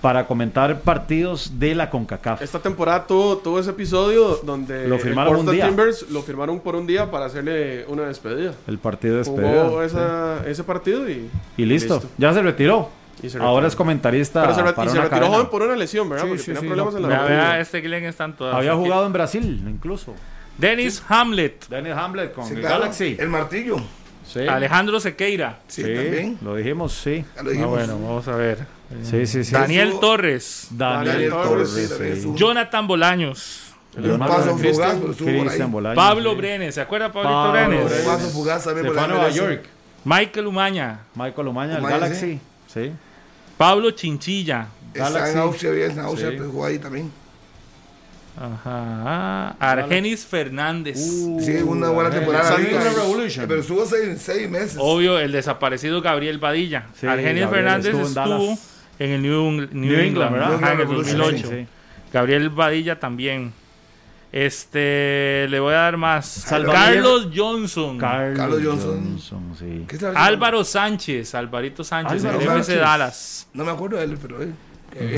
para comentar partidos de la CONCACAF. Esta temporada tuvo, tuvo ese episodio donde Lo el firmaron un Portland día. Timbers lo firmaron por un día para hacerle una despedida. El partido de Jugó despedida. esa- ese partido y, Y listo. Ya se retiró. Ahora es comentarista Pero se, para y se una retiró cadena. joven por una lesión, ¿verdad? Sí, Porque sí, tenía sí, problemas no. en la vea, este Glenn están todas. Había aquí. jugado en Brasil, incluso. Dennis Hamlet, Daniel Hamlet con Sí, el claro. Galaxy. El martillo. Sí. Alejandro Sequeira. Sí, Sí, también. Lo dijimos, sí. Lo Ah, dijimos. bueno, vamos a ver. Sí, sí, sí. Daniel Estuvo- Torres, Daniel, Daniel Torres, Torres, sí, sí. Jonathan Bolaños, El hermano paso de Cristian. fugaz, pero estuvo por ahí. Cristian Bolaños. Pablo sí. Brenes, ¿se acuerda Pablito Pablo Brenes? Paso fugaz también Se por fue a Nueva. York. Michael Umaña, Michael Umaña, el Galaxy. Sí. Pablo Chinchilla, Está Galaxy. en Austria, bien, en Austria, Sí. pero jugó ahí también. Ajá. Argenis Fernández. Uh, Sí, una buena temporada. Revolution. Pero estuvo seis, seis meses. Obvio, el desaparecido Gabriel Badilla. Sí, Argenis Gabriel Fernández estuvo en el New, New New England, England, ¿verdad? ajá, en el New England 2008. Sí. Gabriel Badilla también. Este, le voy a dar más. Salvador- Carlos Johnson. Carlos, Carlos Johnson. Johnson. sí. ¿Qué tal? Álvaro Sánchez, Alvarito Sánchez, Álvaro el FC Sánchez. Dallas. No me acuerdo de él, pero.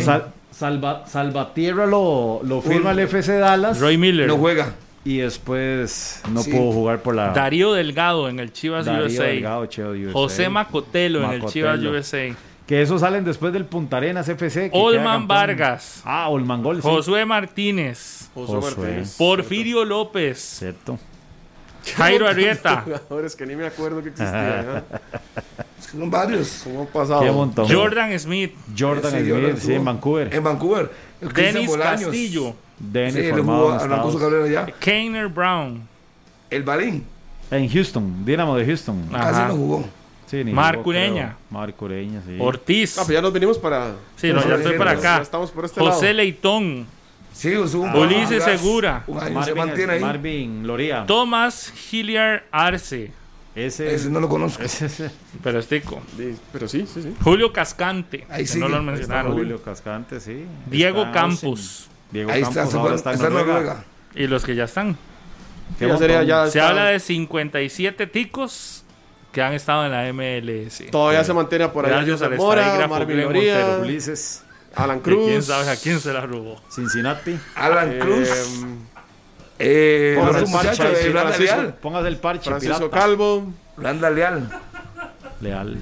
Sal- Salva, Salvatierra lo, lo firma el FC Dallas Roy Miller. No juega. y después no Sí. pudo jugar por la Darío Delgado en el Chivas Darío USA. Delgado, Cheo USA. José Macotelo en el Chivas. USA. Que esos salen después del Punta Arenas FC. Olman. Vargas. Ah, Olman Gol, sí. Josué Martínez. José Josué. Martínez. Porfirio López. Cierto. Jairo Arrieta. Jugadores que ni me acuerdo que existían. ¿eh? Son varios. ¿Cómo han pasado? Qué montón. Jordan Smith. Jordan Sí, Smith, Jordan sí, en Vancouver. En Vancouver. Denis. Castillo. Dennis Sí, formado jugó, carrera allá. Keiner Brown. El Balín. En Houston, Dinamo de Houston. Ajá. Casi no jugó. Sí, ni Marc jugó, creo. Ureña. Marc Ureña, sí. Ortiz. Ah, pues ya nos venimos para. Sí, no, ya estoy para Ya acá. estamos por este José lado. Leitón. Sí, estuvo un buen Ulises. Segura. Un año se Marvin, mantiene ahí. Marvin Loría. Tomás Hilliard Arce. Ese, Ese no lo conozco. ese es [LAUGHS] Pero estico. Sí, Pero sí, sí, sí. Julio Cascante. Ahí sigue. no lo mencionaron. Julio Cascante, sí. Diego Está Campos. Diego Ahí Campos está, se ahora está en está en Noruega. Noruega. Y los que ya están. Qué Ya sería ya Se está- habla de 57 ticos que han estado en la MLS. Todavía se mantiene por ahí Gracias al Mora, Marvin Loría, Montero. Ulises, Alan Cruz. quién sabe a quién se la robó. Cincinnati. Alan eh, Cruz. Eh, el muchacho parche, de Francisco. Leal. Póngase el parche. Francisco pirata. Calvo. Randa Leal. Leal.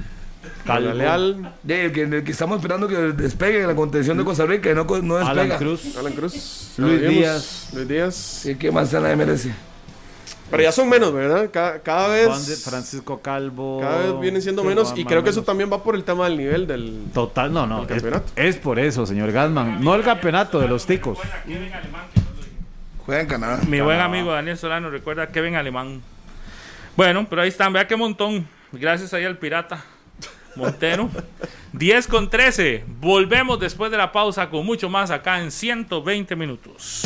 Calvo. Leal. De, el que, el que estamos esperando que despegue en la contención de Costa Rica y no, no despega. Alan Cruz. Alan Cruz. Luis. Díaz. Luis Díaz. Sí, ¿qué en la MLS? Pero ya son menos, ¿verdad? Cada, cada Juan de vez. Francisco Calvo. Cada vez vienen siendo menos. Y creo que eso también va por el tema del nivel del. Total, no, no. El Es, campeonato. es por eso, señor Gasman. No el campeonato de los ticos. Juega en Canadá. Mi buen amigo Daniel Solano recuerda a Kevin Alemán. Bueno, pero ahí están, vea qué montón. Gracias ahí al pirata Montero. [LAUGHS] 10 con 13. Volvemos después de la pausa con mucho más acá en 120 minutos.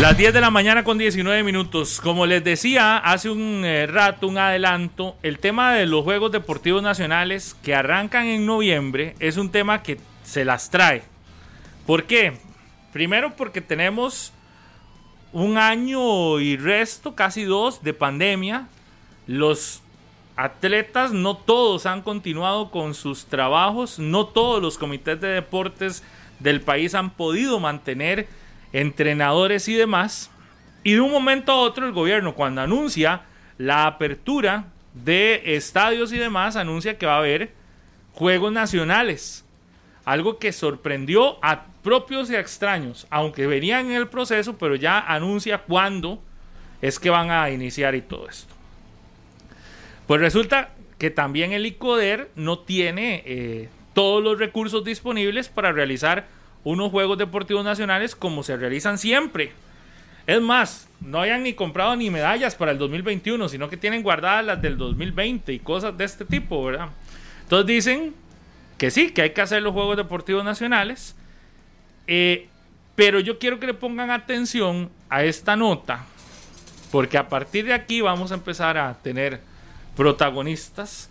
Las 10 de la mañana con 19 minutos. Como les decía hace un eh, rato, un adelanto, el tema de los Juegos Deportivos Nacionales que arrancan en noviembre es un tema que se las trae. ¿Por qué? Primero porque tenemos un año y resto, casi dos, de pandemia. Los atletas, no todos han continuado con sus trabajos, no todos los comités de deportes del país han podido mantener entrenadores y demás. Y de un momento a otro el gobierno, cuando anuncia la apertura de estadios y demás, anuncia que va a haber Juegos Nacionales. Algo que sorprendió a propios y a extraños, aunque venían en el proceso, pero ya anuncia cuándo es que van a iniciar y todo esto. Pues resulta que también el ICODER no tiene eh, todos los recursos disponibles para realizar unos Juegos Deportivos Nacionales como se realizan siempre. Es más, no hayan ni comprado ni medallas para el 2021, sino que tienen guardadas las del 2020 y cosas de este tipo, ¿verdad? Entonces dicen que sí, que hay que hacer los Juegos Deportivos Nacionales, eh, pero yo quiero que le pongan atención a esta nota, porque a partir de aquí vamos a empezar a tener protagonistas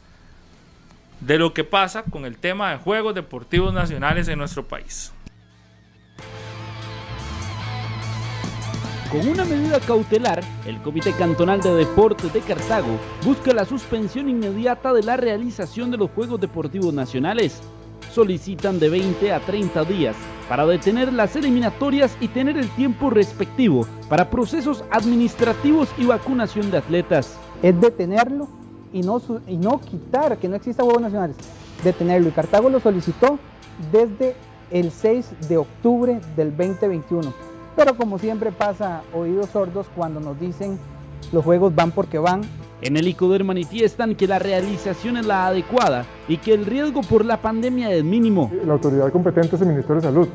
de lo que pasa con el tema de Juegos Deportivos Nacionales en nuestro país. Con una medida cautelar, el Comité Cantonal de Deportes de Cartago busca la suspensión inmediata de la realización de los Juegos Deportivos Nacionales. Solicitan de 20 a 30 días para detener las eliminatorias y tener el tiempo respectivo para procesos administrativos y vacunación de atletas. Es detenerlo y no, y no quitar que no exista Juegos Nacionales, detenerlo. Y Cartago lo solicitó desde el 6 de octubre del 2021 pero como siempre pasa, oídos sordos cuando nos dicen los juegos van porque van. En el ICODER manifiestan que la realización es la adecuada y que el riesgo por la pandemia es mínimo. La autoridad competente es el Ministerio de Salud,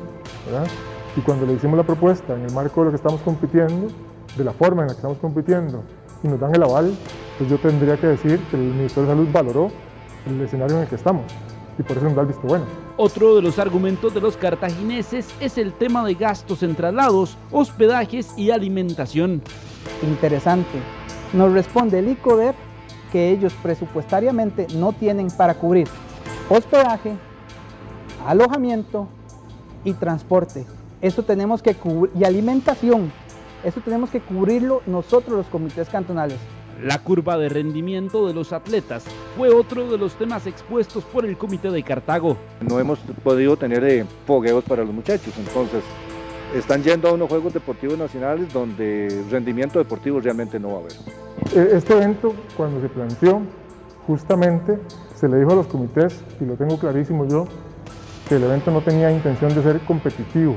¿verdad? Y cuando le hicimos la propuesta en el marco de lo que estamos compitiendo, de la forma en la que estamos compitiendo, y nos dan el aval, pues yo tendría que decir que el Ministerio de Salud valoró el escenario en el que estamos y por eso nos da el visto bueno. Otro de los argumentos de los cartagineses es el tema de gastos en traslados, hospedajes y alimentación. Interesante. Nos responde el ICODER que ellos presupuestariamente no tienen para cubrir hospedaje, alojamiento y transporte. Eso tenemos que cubrir, y alimentación. Eso tenemos que cubrirlo nosotros los comités cantonales. La curva de rendimiento de los atletas fue otro de los temas expuestos por el Comité de Cartago. No hemos podido tener eh, fogueos para los muchachos, entonces están yendo a unos Juegos Deportivos Nacionales donde rendimiento deportivo realmente no va a haber. E, este evento, cuando se planteó, justamente se le dijo a los comités, y lo tengo clarísimo yo, que el evento no tenía intención de ser competitivo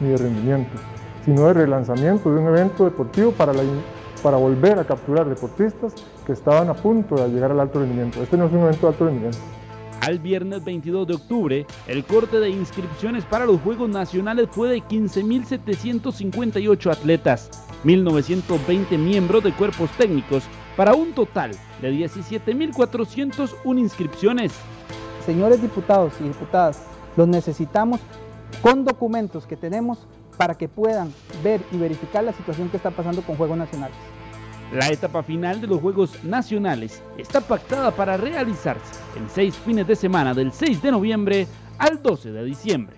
ni de rendimiento, sino de relanzamiento de un evento deportivo para la para volver a capturar deportistas que estaban a punto de llegar al alto rendimiento. Este no es un evento de alto rendimiento. Al viernes 22 de octubre, el corte de inscripciones para los Juegos Nacionales fue de 15.758 atletas, 1.920 miembros de cuerpos técnicos, para un total de 17.401 inscripciones. Señores diputados y diputadas, los necesitamos con documentos que tenemos para que puedan ver y verificar la situación que está pasando con Juegos Nacionales. La etapa final de los Juegos Nacionales está pactada para realizarse en seis fines de semana del 6 de noviembre al 12 de diciembre.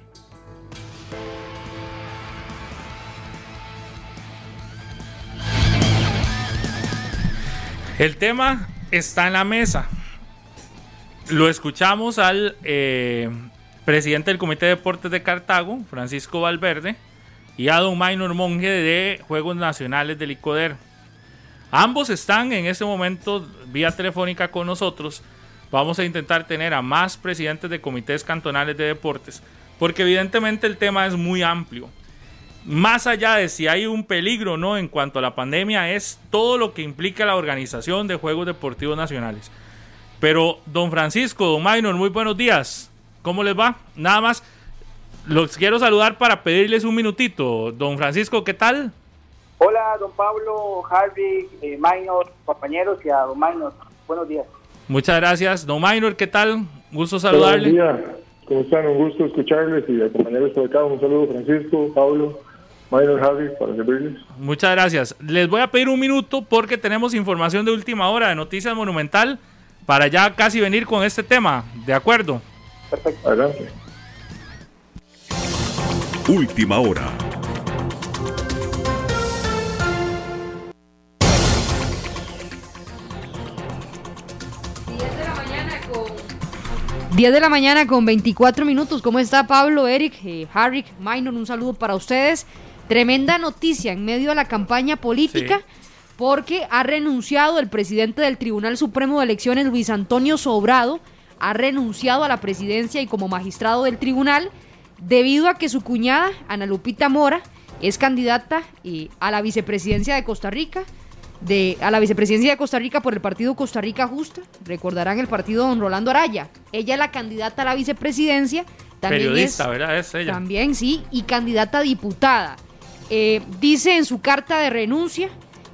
El tema está en la mesa. Lo escuchamos al eh, presidente del Comité de Deportes de Cartago, Francisco Valverde, y a don Minor Monge de Juegos Nacionales del ICODER. Ambos están en este momento vía telefónica con nosotros. Vamos a intentar tener a más presidentes de comités cantonales de deportes, porque evidentemente el tema es muy amplio. Más allá de si hay un peligro o no en cuanto a la pandemia, es todo lo que implica la organización de Juegos Deportivos Nacionales. Pero, don Francisco, don Minor, muy buenos días. ¿Cómo les va? Nada más los quiero saludar para pedirles un minutito. Don Francisco, ¿qué tal? Hola, don Pablo, Harvey, eh, Minor, compañeros y a don Minor. Buenos días. Muchas gracias. Don Minor, ¿qué tal? Gusto saludarle. Buenos días. ¿Cómo están? Un gusto escucharles y a compañeros de acá. Un saludo, Francisco, Pablo. Minor Harvey, para servirles. Muchas gracias. Les voy a pedir un minuto porque tenemos información de última hora de Noticias Monumental para ya casi venir con este tema. ¿De acuerdo? Perfecto. Adelante. Última hora. de la mañana con 10 de la mañana con 24 minutos. ¿Cómo está Pablo, Eric, eh, Harry, Minor? Un saludo para ustedes. Tremenda noticia en medio de la campaña política. Porque ha renunciado el presidente del Tribunal Supremo de Elecciones, Luis Antonio Sobrado, ha renunciado a la presidencia y como magistrado del tribunal debido a que su cuñada, Ana Lupita Mora, es candidata eh, a la vicepresidencia de Costa Rica, de, a la vicepresidencia de Costa Rica por el partido Costa Rica Justa, recordarán el partido don Rolando Araya. Ella es la candidata a la vicepresidencia. También Periodista, ¿verdad? Es ella. También, sí, y candidata a diputada. eh, dice en su carta de renuncia,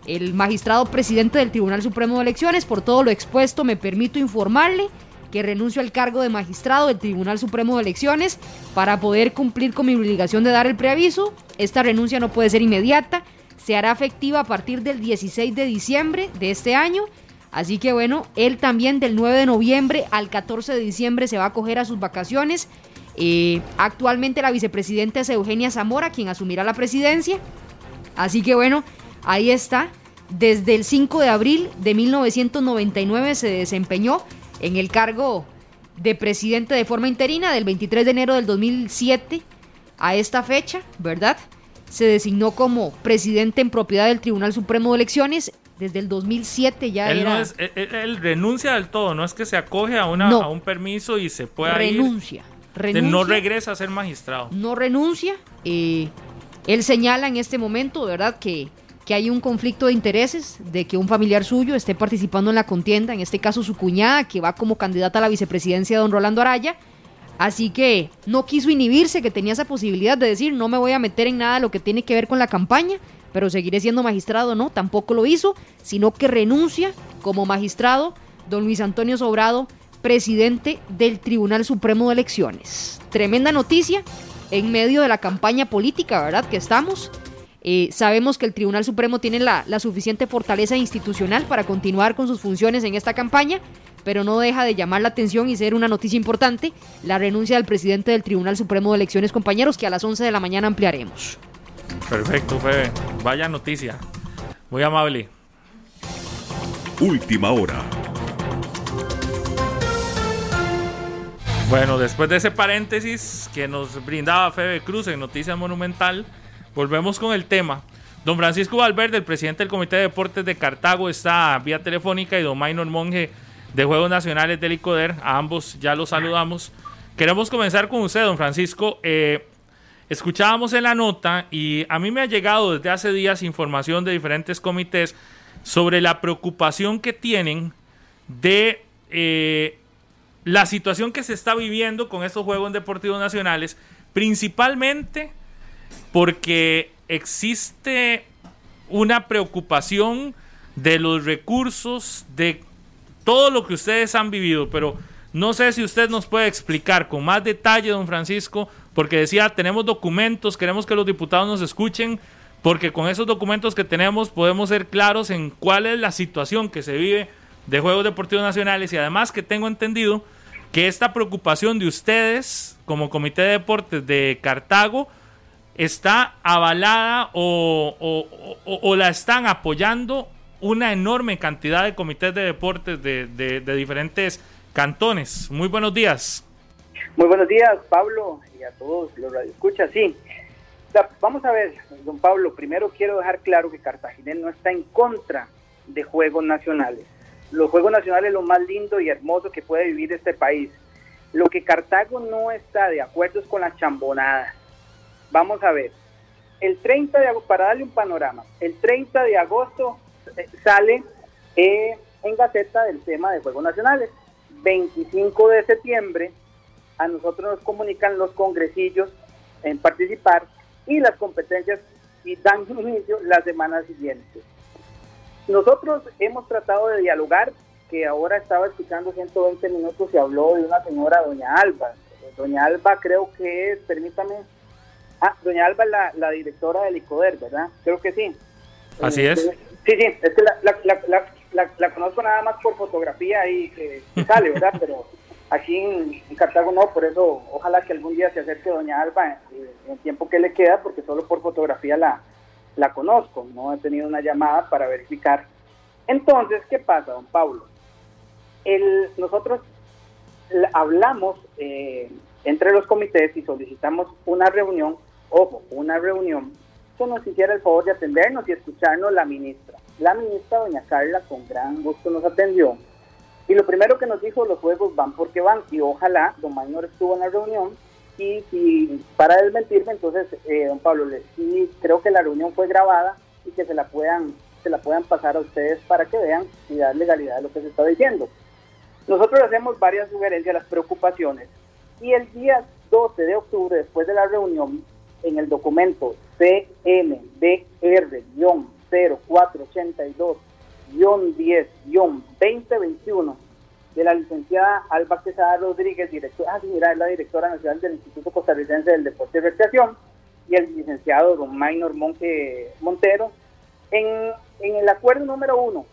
el magistrado presidente del Tribunal Supremo de Elecciones, por todo lo expuesto, me permito informarle que renuncio al cargo de magistrado del Tribunal Supremo de Elecciones para poder cumplir con mi obligación de dar el preaviso. Esta renuncia no puede ser inmediata, se hará efectiva a partir del 16 de diciembre de este año. Así que bueno, él también del 9 de noviembre al 14 de diciembre se va a coger a sus vacaciones. Eh, actualmente la vicepresidenta es Eugenia Zamora, quien asumirá la presidencia. Así que bueno, ahí está. Desde el 5 de abril de 1999 se desempeñó en el cargo de presidente de forma interina del 23 de enero del 2007 a esta fecha, ¿verdad? Se designó como presidente en propiedad del Tribunal Supremo de Elecciones. Desde el 2007 ya él era... No es, él, renuncia del todo, no es que se acoge a, una, a un permiso y se pueda renuncia, ir. Renuncia. No regresa a ser magistrado. No renuncia. Eh, él señala en este momento, ¿verdad?, que que hay un conflicto de intereses, de que un familiar suyo esté participando en la contienda, en este caso su cuñada, que va como candidata a la vicepresidencia de don Rolando Araya. Así que no quiso inhibirse, que tenía esa posibilidad de decir, no me voy a meter en nada lo que tiene que ver con la campaña, pero seguiré siendo magistrado, no, tampoco lo hizo, sino que renuncia como magistrado don Luis Antonio Sobrado, presidente del Tribunal Supremo de Elecciones. Tremenda noticia en medio de la campaña política, ¿verdad? Que estamos. Eh, sabemos que el Tribunal Supremo tiene la, la, suficiente fortaleza institucional para continuar con sus funciones en esta campaña, pero no deja de llamar la atención y ser una noticia importante la renuncia del presidente del Tribunal Supremo de Elecciones, compañeros, que a las 11 de la mañana ampliaremos. Perfecto, Febe. Vaya noticia. Muy amable. Última hora. Bueno, después de ese paréntesis que nos brindaba Febe Cruz en Noticias Monumental, Volvemos con el tema. Don Francisco Valverde, el presidente del Comité de Deportes de Cartago, está vía telefónica y don Maynor Monge de Juegos Nacionales del ICODER. A ambos ya los saludamos. Queremos comenzar con usted, don Francisco. Eh, escuchábamos en la nota y a mí me ha llegado desde hace días información de diferentes comités sobre la preocupación que tienen de eh, la situación que se está viviendo con estos Juegos Deportivos Nacionales, principalmente porque existe una preocupación de los recursos, de todo lo que ustedes han vivido, pero no sé si usted nos puede explicar con más detalle, don Francisco, porque decía, tenemos documentos, queremos que los diputados nos escuchen, porque con esos documentos que tenemos podemos ser claros en cuál es la situación que se vive de Juegos Deportivos Nacionales. Y además que tengo entendido que esta preocupación de ustedes como Comité de Deportes de Cartago está avalada o, la están apoyando una enorme cantidad de comités de deportes de, diferentes cantones. Muy buenos días. Muy buenos días, Pablo, y a todos los radioescuchas. Sí, vamos a ver, don Pablo, primero quiero dejar claro que Cartagena no está en contra de Juegos Nacionales. Los Juegos Nacionales es lo más lindo y hermoso que puede vivir este país. Lo que Cartago no está de acuerdo es con las chambonadas Vamos a ver. El 30 de agosto, para darle un panorama, el 30 de agosto eh, sale eh, en Gaceta del tema de Juegos Nacionales. 25 de septiembre a nosotros nos comunican los congresillos en participar y las competencias y dan [LAUGHS] inicio la semana siguiente. Nosotros hemos tratado de dialogar, que ahora estaba escuchando 120 minutos y habló de una señora, doña Alba. Doña Alba creo que es, permítame, Ah, doña Alba es la, directora del ICODER, ¿verdad? Creo que sí. Así es. Sí, sí, es que la, conozco nada más por fotografía y que, [LAUGHS] sale, ¿verdad? Pero aquí en, Cartago no, por eso ojalá que algún día se acerque doña Alba eh, en, el tiempo que le queda, porque solo por fotografía la, la conozco, no he tenido una llamada para verificar. Entonces, ¿qué pasa, don Pablo? El, nosotros hablamos eh, entre los comités y solicitamos una reunión, ojo, una reunión, que nos hiciera el favor de atendernos y escucharnos la ministra. La ministra, doña Carla, con gran gusto nos atendió. Y lo primero que nos dijo, los juegos van porque van. Y ojalá, don Mayor estuvo en la reunión. Y si, para desmentirme, entonces, eh, don Pablo, les sí, creo que la reunión fue grabada y que se la puedan se la puedan pasar a ustedes para que vean y dar legalidad a lo que se está diciendo. Nosotros hacemos varias sugerencias, las preocupaciones, y el día 12 de octubre, después de la reunión, en el documento CMDR-0482-10-2021 de la licenciada Alba Quesada Rodríguez, directora, ah, mira, es la directora nacional del Instituto Costarricense del Deporte y Recreación, y el licenciado don Maynor Monte Montero, en, en el acuerdo número uno,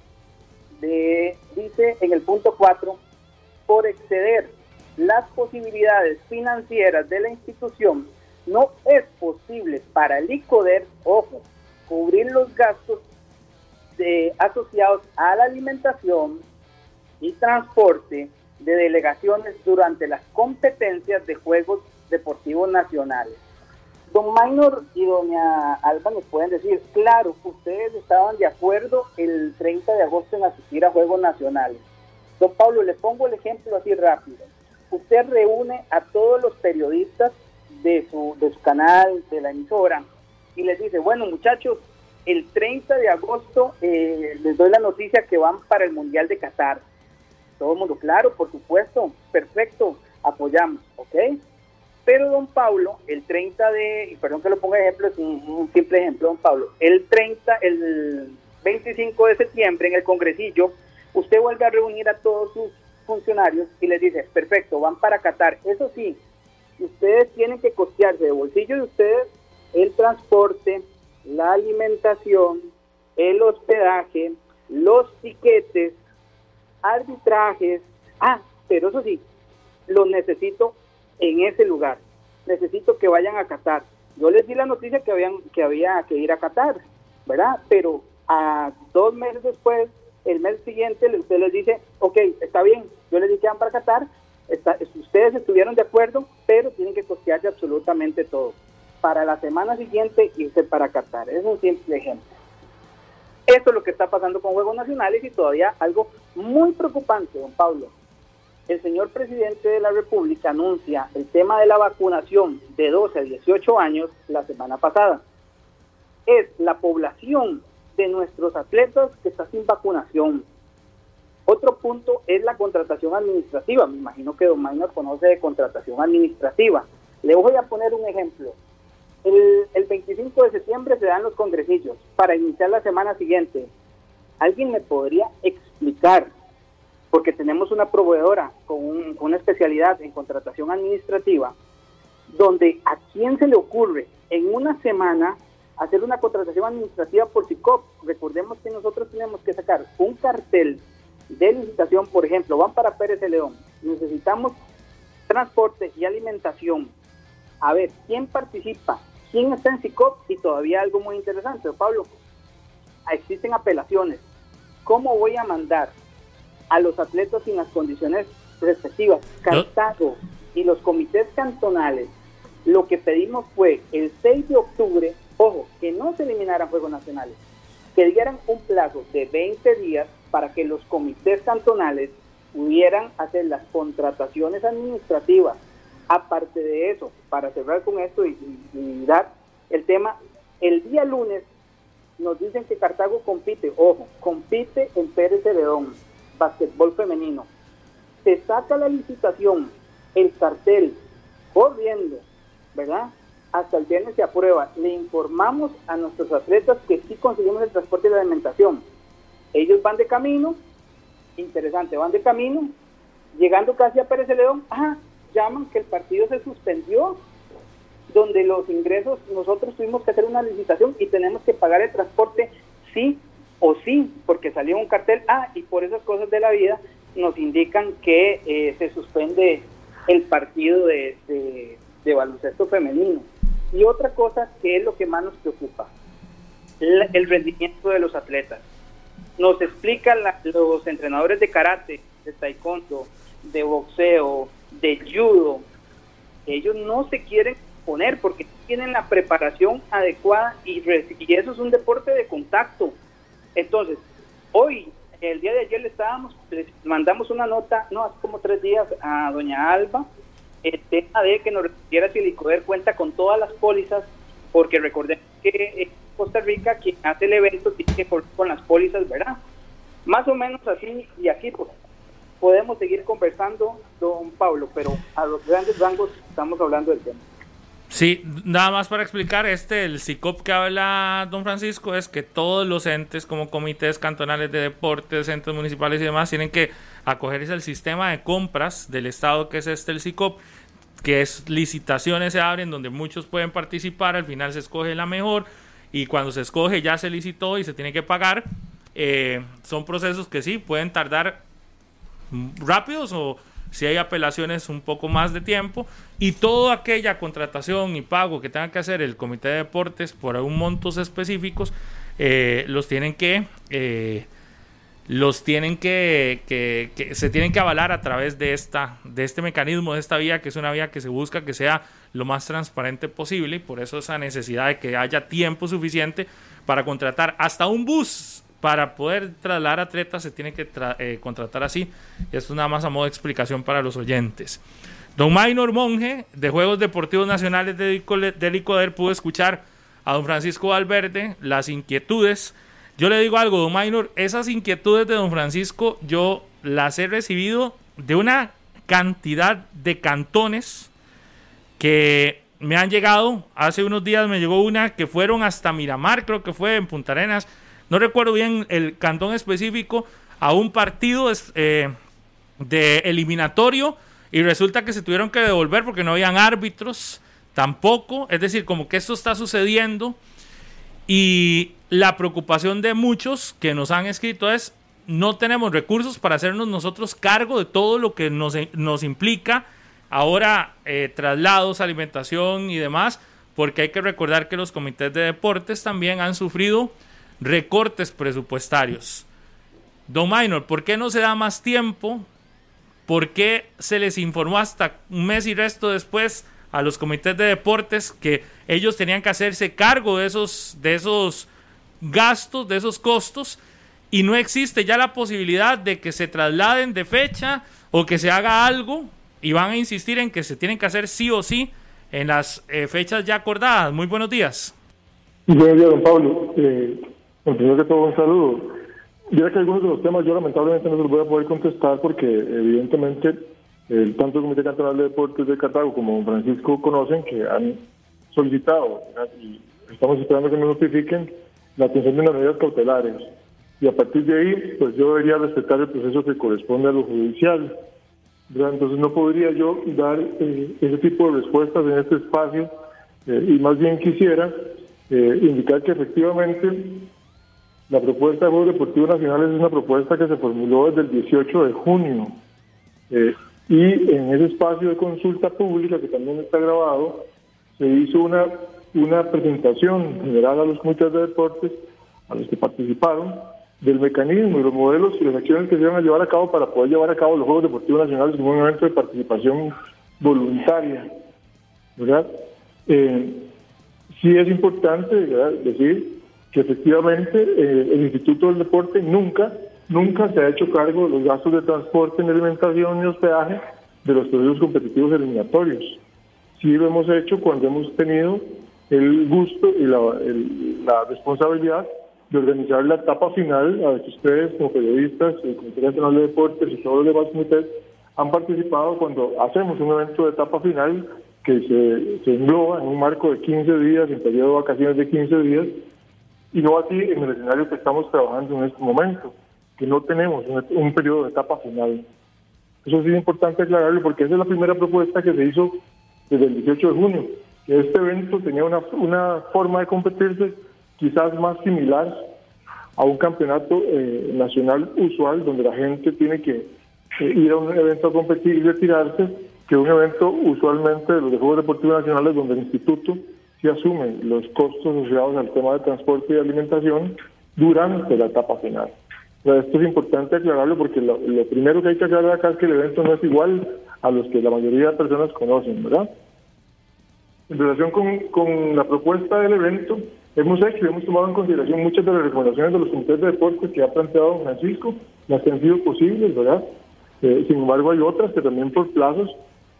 de, dice en el punto 4, por exceder las posibilidades financieras de la institución, no es posible para el ICODER, ojo, cubrir los gastos asociados a la alimentación y transporte de delegaciones durante las competencias de Juegos Deportivos Nacionales. Don Maynor y doña Alba nos pueden decir, claro, ustedes estaban de acuerdo el 30 de agosto en asistir a Juegos Nacionales. Don Pablo, le pongo el ejemplo así rápido. Usted reúne a todos los periodistas de su, de su canal, de la emisora, y les dice, bueno muchachos, el 30 de agosto eh, les doy la noticia que van para el Mundial de Qatar. Todo el mundo, claro, por supuesto, perfecto, apoyamos, ¿ok? Pero don Pablo, el 30 de, y perdón que lo ponga ejemplo, es un, un, simple ejemplo, don Pablo, el 30, el 25 de septiembre en el Congresillo, usted vuelve a reunir a todos sus funcionarios y les dice, perfecto, van para Qatar. Eso sí, ustedes tienen que costearse de bolsillo de ustedes el transporte, la alimentación, el hospedaje, los tiquetes, arbitrajes. Ah, pero eso sí, los necesito en ese lugar. Necesito que vayan a Qatar. Yo les di la noticia que, habían, que había que ir a Qatar, ¿verdad? Pero a dos meses después, el mes siguiente, usted les dice, ok, está bien, yo les dije que van para Qatar, ustedes estuvieron de acuerdo, pero tienen que costearse absolutamente todo. Para la semana siguiente irse para Qatar. Es un simple ejemplo. Esto es lo que está pasando con Juegos Nacionales y todavía algo muy preocupante, don Pablo. El señor presidente de la República anuncia el tema de la vacunación de 12 a 18 años la semana pasada. Es la población de nuestros atletas que está sin vacunación. Otro punto es la contratación administrativa. Me imagino que Don Maynor conoce de contratación administrativa. Le voy a poner un ejemplo. El, el 25 de septiembre se dan los congresillos para iniciar la semana siguiente. ¿Alguien me podría explicar? Porque tenemos una proveedora con, un, con una especialidad en contratación administrativa, donde a quién se le ocurre en una semana hacer una contratación administrativa por SICOP. Recordemos que nosotros tenemos que sacar un cartel de licitación, por ejemplo, van para Pérez de León, necesitamos transporte y alimentación. A ver, ¿quién participa? ¿Quién está en SICOP? Y todavía algo muy interesante, Pablo, existen apelaciones. ¿Cómo voy a mandar a los atletas sin las condiciones respectivas? Cartago y los comités cantonales, lo que pedimos fue el 6 de octubre, ojo, que no se eliminaran Juegos Nacionales, que dieran un plazo de 20 días para que los comités cantonales pudieran hacer las contrataciones administrativas Aparte de eso, para cerrar con esto y, y, dar el tema, el día lunes nos dicen que Cartago compite, ojo, compite en Pérez de León, basquetbol femenino. Se saca la licitación, el cartel, corriendo, ¿verdad? Hasta el viernes se aprueba. Le informamos a nuestros atletas que sí conseguimos el transporte y la alimentación. Ellos van de camino, interesante, van de camino, llegando casi a Pérez de León, ah, llaman que el partido se suspendió, donde los ingresos, nosotros tuvimos que hacer una licitación y tenemos que pagar el transporte sí o sí, porque salió un cartel, ah, y por esas cosas de la vida nos indican que eh, se suspende el partido de, baloncesto femenino. Y otra cosa que es lo que más nos preocupa, el rendimiento de los atletas. Nos explican la, los entrenadores de karate, de taekwondo, de boxeo, de judo, ellos no se quieren poner porque tienen la preparación adecuada y, y eso es un deporte de contacto. Entonces, hoy, el día de ayer le estábamos, les mandamos una nota, no, hace como tres días a doña Alba, el tema de que nos requiera si el ICODER cuenta con todas las pólizas, porque recordemos que en Costa Rica quien hace el evento tiene que correr con las pólizas, ¿verdad? Más o menos así, y aquí pues podemos seguir conversando, don Pablo, pero a los grandes rangos estamos hablando del tema. Sí, nada más para explicar, este, el CICOP que habla don Francisco es que todos los entes como comités cantonales de deportes, entes municipales y demás tienen que acogerse al sistema de compras del Estado que es este el CICOP, que es licitaciones se abren donde muchos pueden participar, al final se escoge la mejor y cuando se escoge ya se licitó y se tiene que pagar. Eh, son procesos que sí pueden tardar rápidos o si hay apelaciones un poco más de tiempo y toda aquella contratación y pago que tenga que hacer el comité de deportes por un montos específicos eh, los tienen que eh, los tienen que, se tienen que avalar a través de esta de este mecanismo de esta vía que es una vía que se busca que sea lo más transparente posible y por eso esa necesidad de que haya tiempo suficiente para contratar hasta un bus para poder trasladar atletas se tiene que eh, contratar así. Esto es nada más a modo de explicación para los oyentes. Don Maynor Monge, de Juegos Deportivos Nacionales de, Licoder, pudo escuchar a don Francisco Valverde las inquietudes. Yo le digo algo, don Maynor, esas inquietudes de don Francisco yo las he recibido de una cantidad de cantones que me han llegado. Hace unos días me llegó una que fueron hasta Miramar, creo que fue en Punta Arenas no recuerdo bien el cantón específico, a un partido eh, de eliminatorio y resulta que se tuvieron que devolver porque no habían árbitros tampoco. Es decir, como que esto está sucediendo y la preocupación de muchos que nos han escrito es no tenemos recursos para hacernos nosotros cargo de todo lo que nos, nos implica ahora eh, traslados, alimentación y demás, porque hay que recordar que los comités de deportes también han sufrido recortes presupuestarios. Don Minor, ¿por qué no se da más tiempo? ¿Por qué se les informó hasta un mes y resto después a los comités de deportes que ellos tenían que hacerse cargo de esos, de esos gastos, de esos costos? Y no existe ya la posibilidad de que se trasladen de fecha o que se haga algo y van a insistir en que se tienen que hacer sí o sí en las eh, fechas ya acordadas. Muy buenos días. Buenos días, don Pablo. Eh, primero que todo, un saludo. Ya que algunos de los temas yo lamentablemente no los voy a poder contestar porque evidentemente tanto el Comité Cantonal de Deportes de Cartago como Francisco conocen que han solicitado y estamos esperando que nos notifiquen la atención de unas medidas cautelares. Y a partir de ahí, pues yo debería respetar el proceso que corresponde a lo judicial. Entonces no podría yo dar eh, ese tipo de respuestas en este espacio eh, y más bien quisiera eh, indicar que efectivamente la propuesta de Juegos Deportivos Nacionales es una propuesta que se formuló desde el 18 de junio. Y en ese espacio de consulta pública, que también está grabado, se hizo una, una presentación general a los comités de deportes, a los que participaron, del mecanismo y los modelos y las acciones que se iban a llevar a cabo para poder llevar a cabo los Juegos Deportivos Nacionales como un evento de participación voluntaria. ¿verdad? Eh, sí es importante decir que efectivamente eh, el Instituto del Deporte nunca, nunca se ha hecho cargo de los gastos de transporte, en alimentación y hospedaje de los procesos competitivos eliminatorios. Sí lo hemos hecho cuando hemos tenido el gusto y la, la responsabilidad de organizar la etapa final a la que ustedes como periodistas, el Comité Nacional de Deportes y todos los demás han participado cuando hacemos un evento de etapa final que se, se engloba en un marco de 15 días, en periodo de vacaciones de 15 días, y no así en el escenario que estamos trabajando en este momento, que no tenemos un, periodo de etapa final. Eso sí es importante aclararlo porque esa es la primera propuesta que se hizo desde el 18 de junio, que este evento tenía una, una forma de competirse quizás más similar a un campeonato eh, nacional usual donde la gente tiene que eh, ir a un evento a competir y retirarse, que un evento usualmente de los Juegos Deportivos Nacionales donde el instituto se asumen los costos asociados al tema de transporte y alimentación durante la etapa final. esto es importante aclararlo porque lo, primero que hay que aclarar acá es que el evento no es igual a los que la mayoría de personas conocen, ¿verdad? En relación con, con la propuesta del evento, hemos hecho y hemos tomado en consideración muchas de las recomendaciones de los comités de deportes que ha planteado Francisco, las que han sido posibles, ¿verdad? Eh, sin embargo, hay otras que también por plazos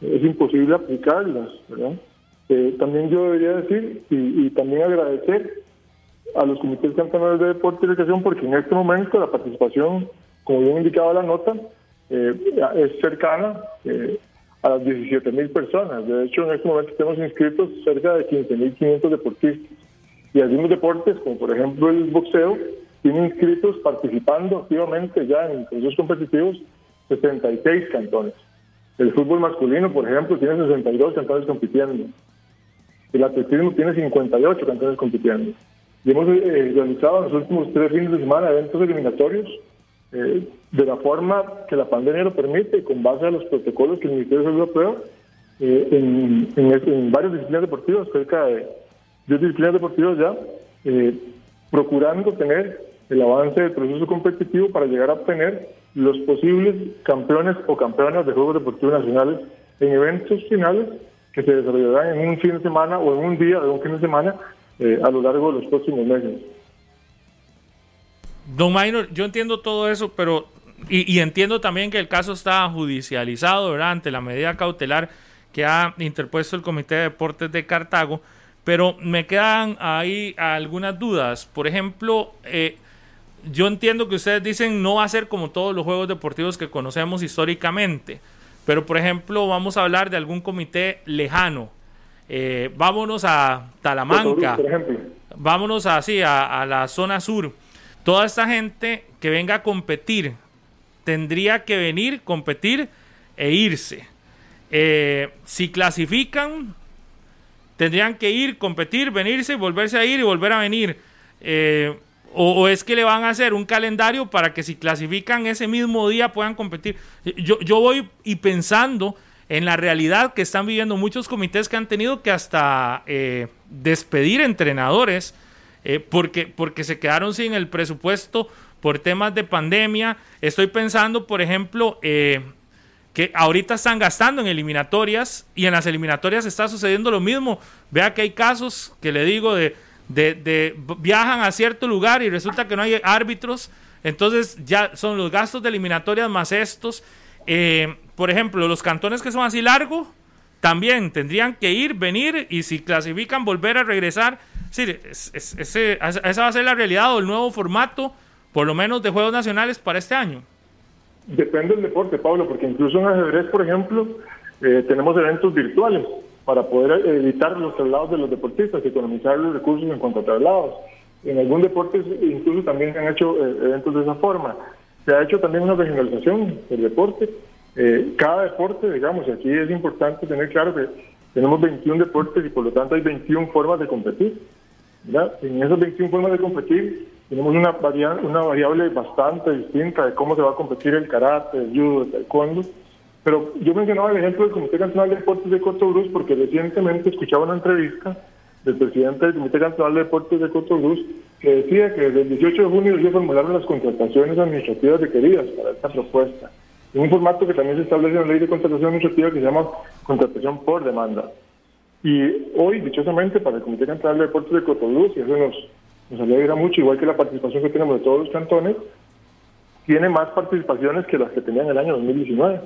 es imposible aplicarlas, ¿verdad? Eh, también yo debería decir y, también agradecer a los comités cantonales de deporte y recreación porque en este momento la participación, como bien indicaba la nota, eh, es cercana eh, a las 17 mil personas. De hecho, en este momento tenemos inscritos cerca de 15.500 deportistas. Y algunos deportes, como por ejemplo el boxeo, tienen inscritos participando activamente ya en procesos competitivos 66 cantones. El fútbol masculino, por ejemplo, tiene 62 cantones compitiendo. El atletismo tiene 58 cantones compitiendo. Y hemos eh, realizado en los últimos tres fines de semana eventos eliminatorios eh, de la forma que la pandemia lo permite, con base a los protocolos que el Ministerio de Salud aprueba, eh, en, en, varias disciplinas deportivas, cerca de 10 disciplinas deportivas ya, eh, procurando tener el avance del proceso competitivo para llegar a obtener los posibles campeones o campeonas de Juegos Deportivos Nacionales en eventos finales que se desarrollarán en un fin de semana o en un día de un fin de semana a lo largo de los próximos meses. Don Minor, yo entiendo todo eso, pero y, entiendo también que el caso está judicializado ¿verdad? ante la medida cautelar que ha interpuesto el Comité de Deportes de Cartago, pero me quedan ahí algunas dudas. Por ejemplo, eh, yo entiendo que ustedes dicen no va a ser como todos los juegos deportivos que conocemos históricamente, pero por ejemplo vamos a hablar de algún comité lejano. Eh, vámonos a Talamanca, vámonos así a, a la zona sur Toda esta gente que venga a competir tendría que venir, competir e irse. Eh, si clasifican, tendrían que ir, competir, venirse, volverse a ir y volver a venir. Eh, o, es que le van a hacer un calendario para que si clasifican ese mismo día puedan competir. Yo, yo voy y pensando en la realidad que están viviendo muchos comités que han tenido que hasta eh, despedir entrenadores eh, porque, porque se quedaron sin el presupuesto por temas de pandemia. Estoy pensando, por ejemplo, eh, que ahorita están gastando en eliminatorias y en las eliminatorias está sucediendo lo mismo. Vea que hay casos que le digo de, de, viajan a cierto lugar y resulta que no hay árbitros. Entonces ya son los gastos de eliminatorias más estos. Eh, por ejemplo, los cantones que son así largos, también tendrían que ir, venir y si clasifican volver a regresar Sí, esa va a ser la realidad o el nuevo formato, por lo menos de Juegos Nacionales para este año. Depende del deporte, Pablo, porque incluso en ajedrez, por ejemplo, eh, tenemos eventos virtuales para poder evitar los traslados de los deportistas, economizar los recursos en cuanto a traslados. En algún deporte incluso también se han hecho eh, eventos de esa forma. Se ha hecho también una regionalización del deporte. Eh, cada deporte, digamos, aquí es importante tener claro que tenemos 21 deportes y por lo tanto hay 21 formas de competir. En esas 21 formas de competir tenemos una, variable, una variable bastante distinta de cómo se va a competir el karate, el judo, el taekwondo. Pero yo mencionaba el ejemplo del Comité Nacional de Deportes de Cotobruz porque recientemente escuchaba una entrevista del presidente del Comité Nacional de Deportes de Cotobruz que decía que desde el 18 de junio ya formularon las contrataciones administrativas requeridas para esta propuesta. En un formato que también se establece en la ley de contratación administrativa que se llama contratación por demanda. Y hoy, dichosamente, para el Comité Central de Deportes de Cotobruz, y eso nos, nos alegra mucho, igual que la participación que tenemos de todos los cantones, tiene más participaciones que las que tenían el año 2019.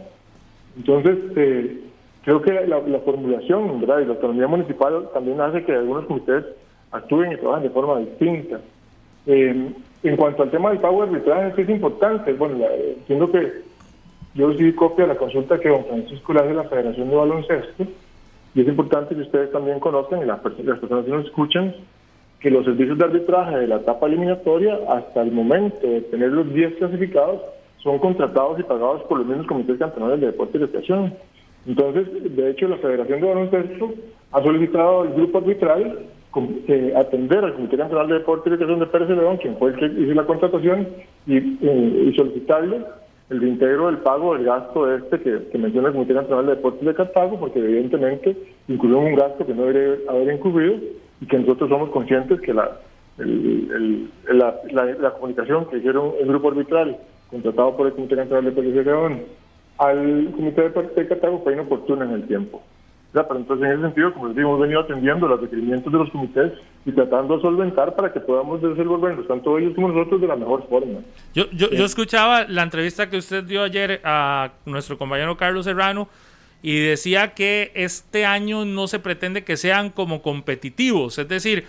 Entonces, eh, creo que la, formulación ¿verdad? y la autonomía municipal también hace que algunos comités actúen y trabajen de forma distinta. Eh, en cuanto al tema del pago de arbitraje, es importante. Bueno, entiendo que yo sí copia la consulta que don Francisco le hace la Federación de Baloncesto y es importante que ustedes también conozcan, y las, personas que nos escuchan, que los servicios de arbitraje de la etapa eliminatoria, hasta el momento de tener los 10 clasificados, son contratados y pagados por los mismos comités cantonales de deporte y recreación. Entonces, de hecho, la Federación de Baloncesto ha solicitado al grupo arbitral eh, atender al Comité Cantonal de Deporte y Recreación de Pérez León, quien fue el que hizo la contratación, y, eh, y solicitarle el reintegro del pago del gasto este que, menciona el Comité Nacional de Deportes de Cartago, porque evidentemente incluyó un gasto que no debería haber incurrido y que nosotros somos conscientes que la, la, comunicación que hicieron el grupo arbitral contratado por el Comité Nacional de de León al Comité de Cartago fue inoportuna en el tiempo. Pero entonces, en ese sentido, como les digo, hemos venido atendiendo los requerimientos de los comités y tratando de solventar para que podamos desenvolvernos, tanto ellos como nosotros, de la mejor forma. Yo, yo, yo escuchaba la entrevista que usted dio ayer a nuestro compañero Carlos Serrano y decía que este año no se pretende que sean como competitivos, es decir,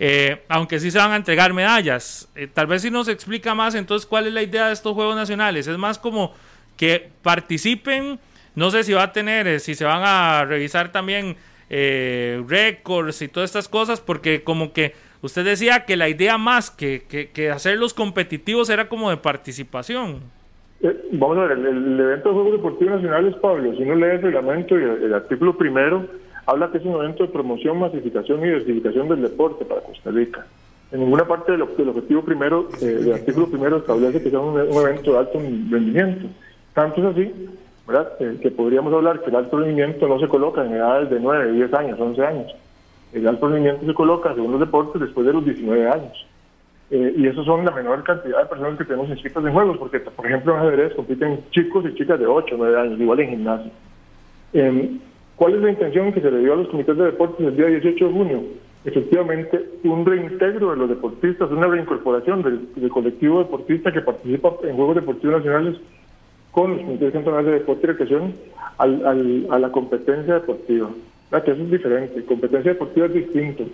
eh, aunque sí se van a entregar medallas. Eh, tal vez si nos explica más entonces cuál es la idea de estos Juegos Nacionales. Es más como que participen No sé si va a tener, eh, si se van a revisar también eh, récords y todas estas cosas, porque como que usted decía que la idea más que, que, que hacerlos competitivos era como de participación. Eh, vamos a ver, el, evento de Juegos Deportivos Nacionales, Pablo, si uno lee el reglamento y el, artículo primero, habla que es un evento de promoción, masificación y diversificación del deporte para Costa Rica. En ninguna parte del, objetivo primero, eh, del artículo primero establece que sea un, un, evento de alto rendimiento. Tanto es así, ¿verdad? Eh, que podríamos hablar que el alto rendimiento no se coloca en edades de 9, 10 años, 11 años. El alto rendimiento se coloca, según los deportes, después de los 19 años. Eh, y eso son la menor cantidad de personas que tenemos inscritas en juegos, porque, por ejemplo, en ajedrez compiten chicos y chicas de 8 o 9 años, igual en gimnasio. Eh, ¿Cuál es la intención que se le dio a los comités de deportes el día 18 de junio? Efectivamente, un reintegro de los deportistas, una reincorporación del, colectivo deportista que participa en Juegos Deportivos Nacionales con los comités cantonales de deporte y recreación al, a la competencia deportiva. ¿verdad? Que eso es diferente, competencia deportiva es distinto.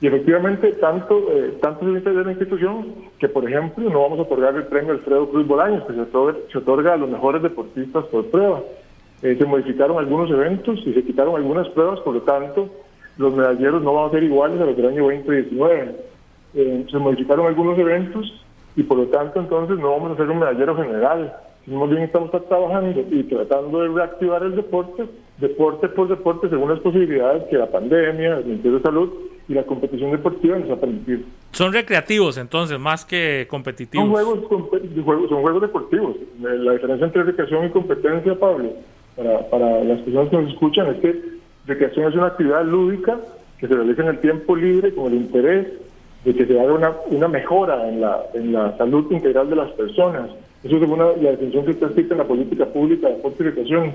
Y efectivamente, tanto, eh, tanto se de la institución que, por ejemplo, no vamos a otorgar el premio Alfredo Cruz Bolaños, que se otorga, se otorga a los mejores deportistas por prueba. Eh, se modificaron algunos eventos y se quitaron algunas pruebas, por lo tanto, los medalleros no van a ser iguales a los del año 2019. Eh, se modificaron algunos eventos y, por lo tanto, entonces no vamos a hacer un medallero general. Más bien estamos trabajando y tratando de reactivar el deporte, deporte por deporte, según las posibilidades que la pandemia, el Ministerio de Salud y la competición deportiva nos ha permitido. Son recreativos entonces, más que competitivos. Son juegos, son juegos deportivos. La diferencia entre recreación y competencia, Pablo, para, para las personas que nos escuchan, es que recreación es una actividad lúdica que se realiza en el tiempo libre con el interés de que se haga una, una mejora en la, en la salud integral de las personas. Eso es una, la definición que está escrita en la política pública de deporte y recreación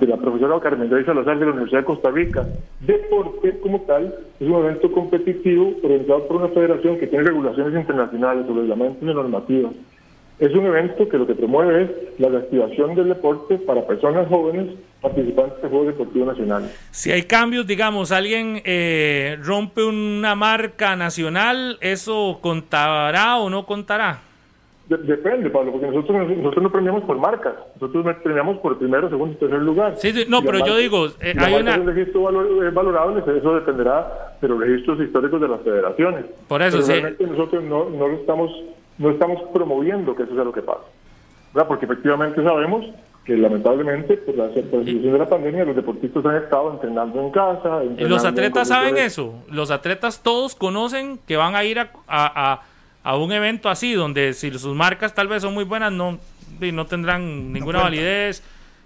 de la profesora Carmen Rey Salazar de la Universidad de Costa Rica. Deporte como tal es un evento competitivo organizado por una federación que tiene regulaciones internacionales sobre reglamentos y normativas. Es un evento que lo que promueve es la reactivación del deporte para personas jóvenes participantes de Juegos Deportivos Nacionales. Si hay cambios, digamos, alguien eh, rompe una marca nacional, ¿eso contará o no contará? De depende, Pablo, porque nosotros, nosotros no premiamos por marcas, nosotros premiamos por primero, segundo y tercer lugar. Sí, sí no, pero yo digo, eh, hay una... un registro valor, valorable, eso dependerá de los registros históricos de las federaciones. Por eso, sí. Realmente nosotros no, no, estamos, no estamos promoviendo que eso sea lo que pasa, ¿verdad? Porque efectivamente sabemos que lamentablemente por la, por la situación de la pandemia los deportistas han estado entrenando en casa. ¿Y los atletas saben eso? Los atletas todos conocen que van a ir a, a, a a un evento así, donde si sus marcas tal vez son muy buenas, no, no tendrán ninguna no validez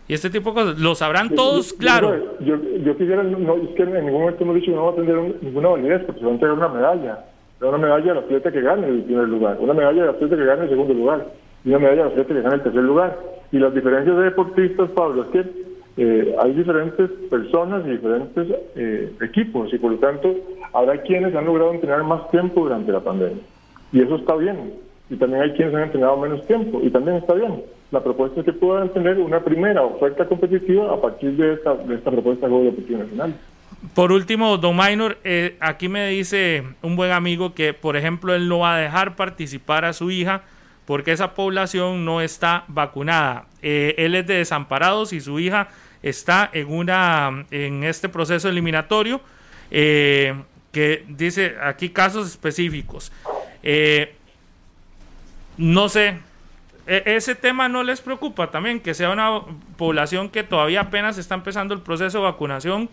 y este tipo de cosas. ¿Lo sabrán todos? Yo, claro. Yo, yo, quisiera, no, es que en ningún momento hemos dicho que no va a tener ninguna validez, porque se va a entregar una medalla. Una medalla al atleta que gane el primer lugar, una medalla al atleta que gane el segundo lugar, y una medalla al atleta que gane el tercer lugar. Y las diferencias de deportistas, Pablo, es que eh, hay diferentes personas y diferentes eh, equipos, y por lo tanto habrá quienes han logrado entrenar más tiempo durante la pandemia. Y eso está bien. Y también hay quienes han entrenado menos tiempo. Y también está bien. La propuesta es que puedan tener una primera oferta competitiva a partir de esta, de esta propuesta de Deportivo Nacional. Por último, Don Minor, eh, aquí me dice un buen amigo que, por ejemplo, él no va a dejar participar a su hija porque esa población no está vacunada. Eh, él es de desamparados y su hija está en, una, en este proceso eliminatorio eh, que dice aquí casos específicos. Eh, no sé, e ese tema no les preocupa también, que sea una población que todavía apenas está empezando el proceso de vacunación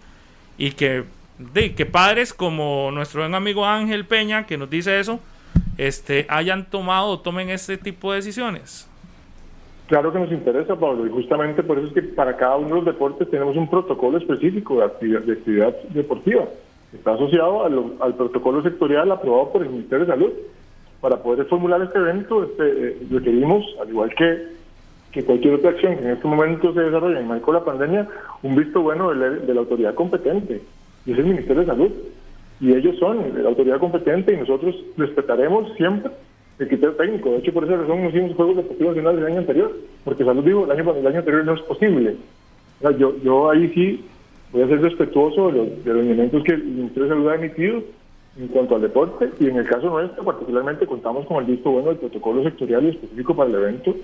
y que, de, que padres como nuestro buen amigo Ángel Peña, que nos dice eso, este, hayan tomado o tomen este tipo de decisiones. Claro que nos interesa, Pablo, y justamente por eso es que para cada uno de los deportes tenemos un protocolo específico de actividad, de actividad deportiva. Está asociado al protocolo sectorial aprobado por el Ministerio de Salud para poder formular este evento este, eh, requerimos, al igual que, cualquier otra acción que en este momento se desarrolla en marco de la pandemia, un visto bueno de la, autoridad competente, y es el Ministerio de Salud. Y ellos son la autoridad competente y nosotros respetaremos siempre el criterio técnico. De hecho, por esa razón nos hicimos Juegos Deportivos Nacionales el año anterior, porque Salud dijo, el año, el año anterior no es posible. Yo, yo ahí sí voy a ser respetuoso de los, de los elementos que el Ministerio de Salud ha emitido en cuanto al deporte y en el caso nuestro particularmente contamos con el visto bueno del protocolo sectorial y específico para el evento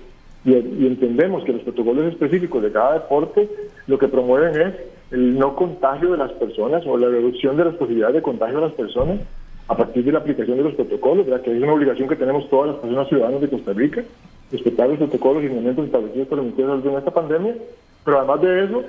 y, y entendemos que los protocolos específicos de cada deporte lo que promueven es el no contagio de las personas o la reducción de las posibilidades de contagio de las personas a partir de la aplicación de los protocolos, ¿verdad? que es una obligación que tenemos todas las personas ciudadanas de Costa Rica, respetar los protocolos y lineamientos establecidos por el Ministerio de Salud en esta pandemia, pero además de eso,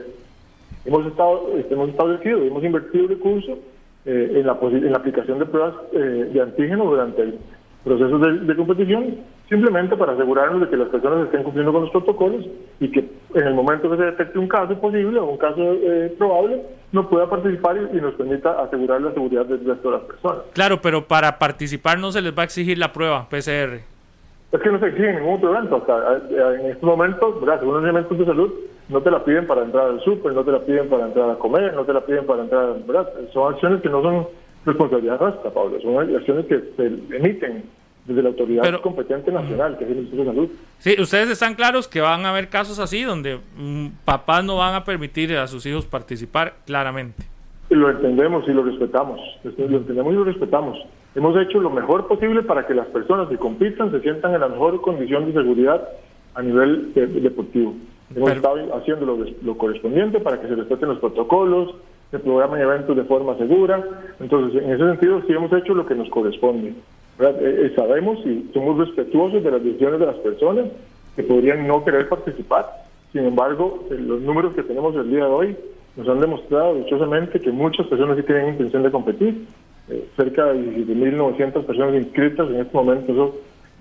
hemos estado hemos establecido, hemos invertido recursos eh, en, la, en la aplicación de pruebas eh, de antígeno durante el proceso de, de, competición, simplemente para asegurarnos de que las personas estén cumpliendo con los protocolos y que en el momento que se detecte un caso posible o un caso eh, probable, no pueda participar y, y, nos permita asegurar la seguridad del resto de las personas. Claro, pero para participar no se les va a exigir la prueba PCR. Es que no se exige ningún otro evento. O sea, en estos momentos, ¿verdad? según los elementos de salud, no te la piden para entrar al súper, no te la piden para entrar a comer, no te la piden para entrar, ¿verdad? Son acciones que no son responsabilidad nuestra, Pablo, son acciones que se emiten desde la autoridad Pero, competente nacional, que es el Ministerio de Salud. Sí, ustedes están claros que van a haber casos así donde mm, papás no van a permitir a sus hijos participar claramente. Lo entendemos y lo respetamos, lo entendemos y lo respetamos. Hemos hecho lo mejor posible para que las personas que compitan se sientan en la mejor condición de seguridad a nivel de, de deportivo. Hemos Pero, estado haciendo lo, lo, correspondiente para que se respeten los protocolos, se programen eventos de forma segura. Entonces, en ese sentido, sí hemos hecho lo que nos corresponde. Eh, eh, sabemos y somos respetuosos de las decisiones de las personas que podrían no querer participar. Sin embargo, eh, los números que tenemos el día de hoy nos han demostrado dichosamente que muchas personas sí tienen intención de competir. Eh, cerca de 17.900 personas inscritas en este momento. Eso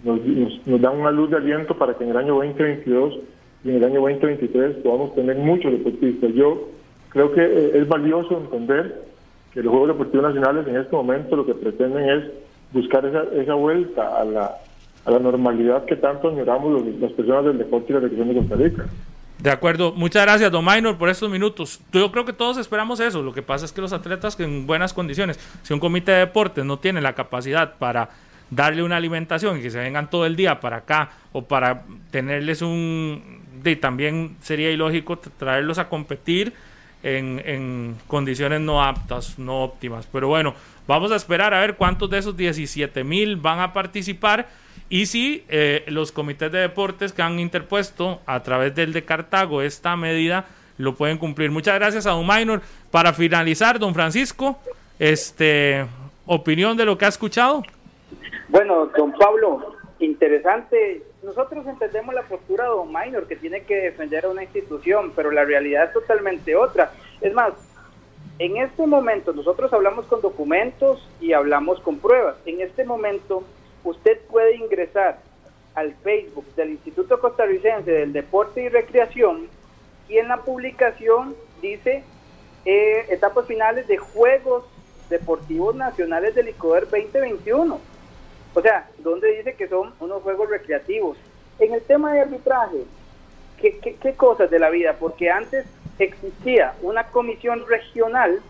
nos, nos, nos da una luz de aliento para que en el año 2022 y en el año 2023 podamos tener muchos deportistas. Yo creo que eh, es valioso entender que los Juegos Deportivos Nacionales en este momento lo que pretenden es buscar esa, esa vuelta a la, a la normalidad que tanto añoramos los, las personas del deporte y la región de Costa Rica. De acuerdo, muchas gracias, Don Minor, por estos minutos. Yo creo que todos esperamos eso. Lo que pasa es que los atletas que en buenas condiciones, si un comité de deportes no tiene la capacidad para darle una alimentación y que se vengan todo el día para acá o para tenerles un de, también sería ilógico traerlos a competir en, condiciones no aptas, no óptimas. Pero bueno, vamos a esperar a ver cuántos de esos 17 mil van a participar y si eh, los comités de deportes que han interpuesto a través del de Cartago esta medida lo pueden cumplir. Muchas gracias a Don Minor. Para finalizar, don Francisco, este opinión de lo que ha escuchado. Bueno, don Pablo, interesante nosotros entendemos la postura de Don Minor, que tiene que defender a una institución, pero la realidad es totalmente otra. Es más, en este momento nosotros hablamos con documentos y hablamos con pruebas. En este momento usted puede ingresar al Facebook del Instituto Costarricense del Deporte y Recreación y en la publicación dice eh, etapas finales de Juegos Deportivos Nacionales del ICODER 2021 o sea, donde dice que son unos juegos recreativos. En el tema de arbitraje, ¿qué, qué, cosas de la vida? Porque antes existía una comisión regional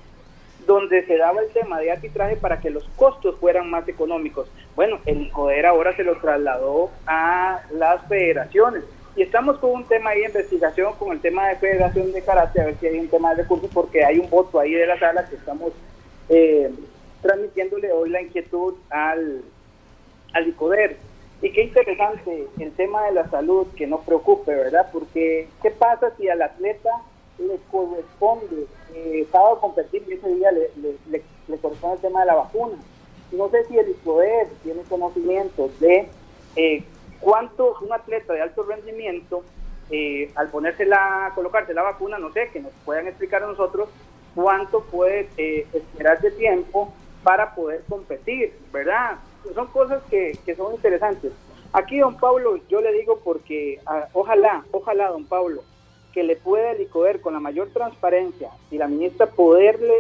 donde se daba el tema de arbitraje para que los costos fueran más económicos. Bueno, el ICODER ahora se lo trasladó a las federaciones. Y estamos con un tema ahí de investigación, con el tema de federación de karate, a ver si hay un tema de recursos, porque hay un voto ahí de la sala que estamos eh, transmitiéndole hoy la inquietud al al ICODER. Y qué interesante el tema de la salud que nos preocupe, ¿verdad? Porque ¿qué pasa si al atleta le corresponde eh, sábado competir y ese día le, corresponde el tema de la vacuna? No sé si el ICODER tiene conocimiento de eh, cuánto un atleta de alto rendimiento, eh, al ponerse la, colocarse la vacuna, no sé, que nos puedan explicar a nosotros cuánto puede eh, esperar de tiempo para poder competir, ¿verdad? Son cosas que, que son interesantes. Aquí, don Pablo, yo le digo porque ah, ojalá, ojalá, don Pablo, que le pueda el ICOER con la mayor transparencia y la ministra poderle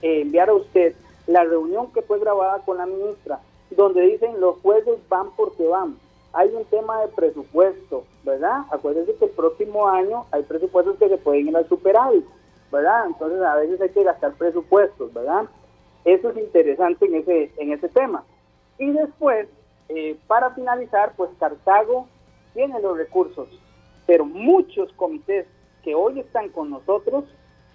eh, enviar a usted la reunión que fue grabada con la ministra, donde dicen los juegos van porque van. Hay un tema de presupuesto, ¿verdad? Acuérdense que el próximo año hay presupuestos que se pueden ir al superávit, ¿verdad? Entonces a veces hay que gastar presupuestos, ¿verdad? Eso es interesante en ese, en ese tema. Y después, eh, para finalizar, pues Cartago tiene los recursos, pero muchos comités que hoy están con nosotros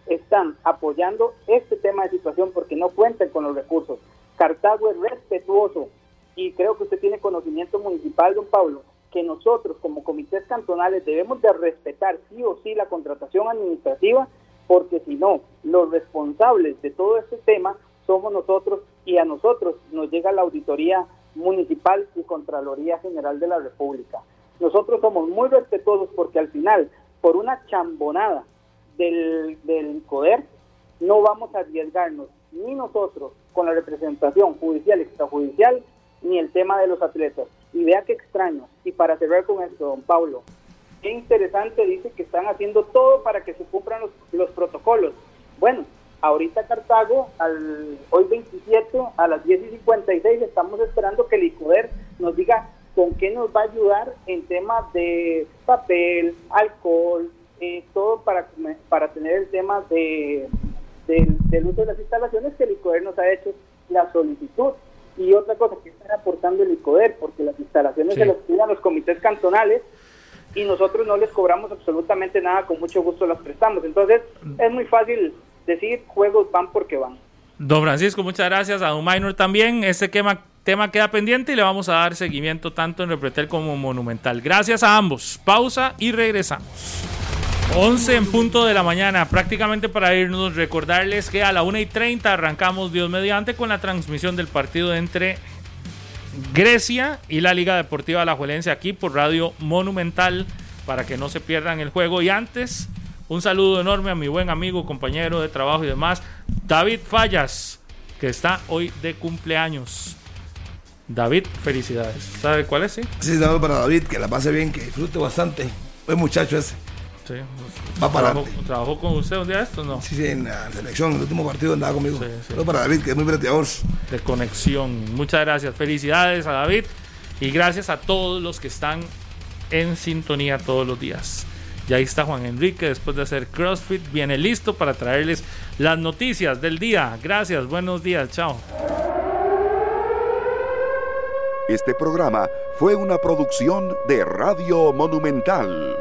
están apoyando este tema de situación porque no cuentan con los recursos. Cartago es respetuoso y creo que usted tiene conocimiento municipal, don Pablo, que nosotros como comités cantonales debemos de respetar sí o sí la contratación administrativa, porque si no, los responsables de todo este tema somos nosotros y a nosotros nos llega la auditoría municipal y Contraloría General de la República. Nosotros somos muy respetuosos porque al final, por una chambonada del, del poder, no vamos a arriesgarnos ni nosotros con la representación judicial extrajudicial, ni el tema de los atletas. Y vea qué extraño. Y para cerrar con esto, don Pablo, qué interesante dice que están haciendo todo para que se cumplan los, los protocolos. Bueno, ahorita Cartago, al, hoy 27 a las 10 y 56, estamos esperando que el ICODER nos diga con qué nos va a ayudar en temas de papel, alcohol, eh, todo para, para tener el tema de, del uso de las instalaciones que el ICODER nos ha hecho la solicitud. Y otra cosa que están aportando el ICODER, porque las instalaciones se las cuidan los comités cantonales y nosotros no les cobramos absolutamente nada, con mucho gusto las prestamos. Entonces es muy fácil decir juegos van porque van. Don Francisco, muchas gracias. A Don Minor también. Este tema, tema queda pendiente y le vamos a dar seguimiento tanto en Repretel como Monumental. Gracias a ambos. Pausa y regresamos. 11 en punto de la mañana, prácticamente para irnos, recordarles que a la 1 y 30 arrancamos Dios mediante con la transmisión del partido entre Grecia y la Liga Deportiva Alajuelense aquí por Radio Monumental para que no se pierdan el juego. Y antes, un saludo enorme a mi buen amigo, compañero de trabajo y demás, David Fallas, que está hoy de cumpleaños. David, felicidades. ¿Sabe cuál es? Sí, sí para David, que la pase bien, que disfrute bastante. Buen muchacho ese. Sí. Va para ¿Trabajó, ¿Trabajó con usted un día esto no? Sí, sí, en la selección, en el último partido andaba conmigo. Sí, sí. para David, que es muy breteador. De conexión. Muchas gracias. Felicidades a David y gracias a todos los que están en sintonía todos los días. Y ahí está Juan Enrique, después de hacer CrossFit, viene listo para traerles las noticias del día. Gracias, buenos días, chao. Este programa fue una producción de Radio Monumental.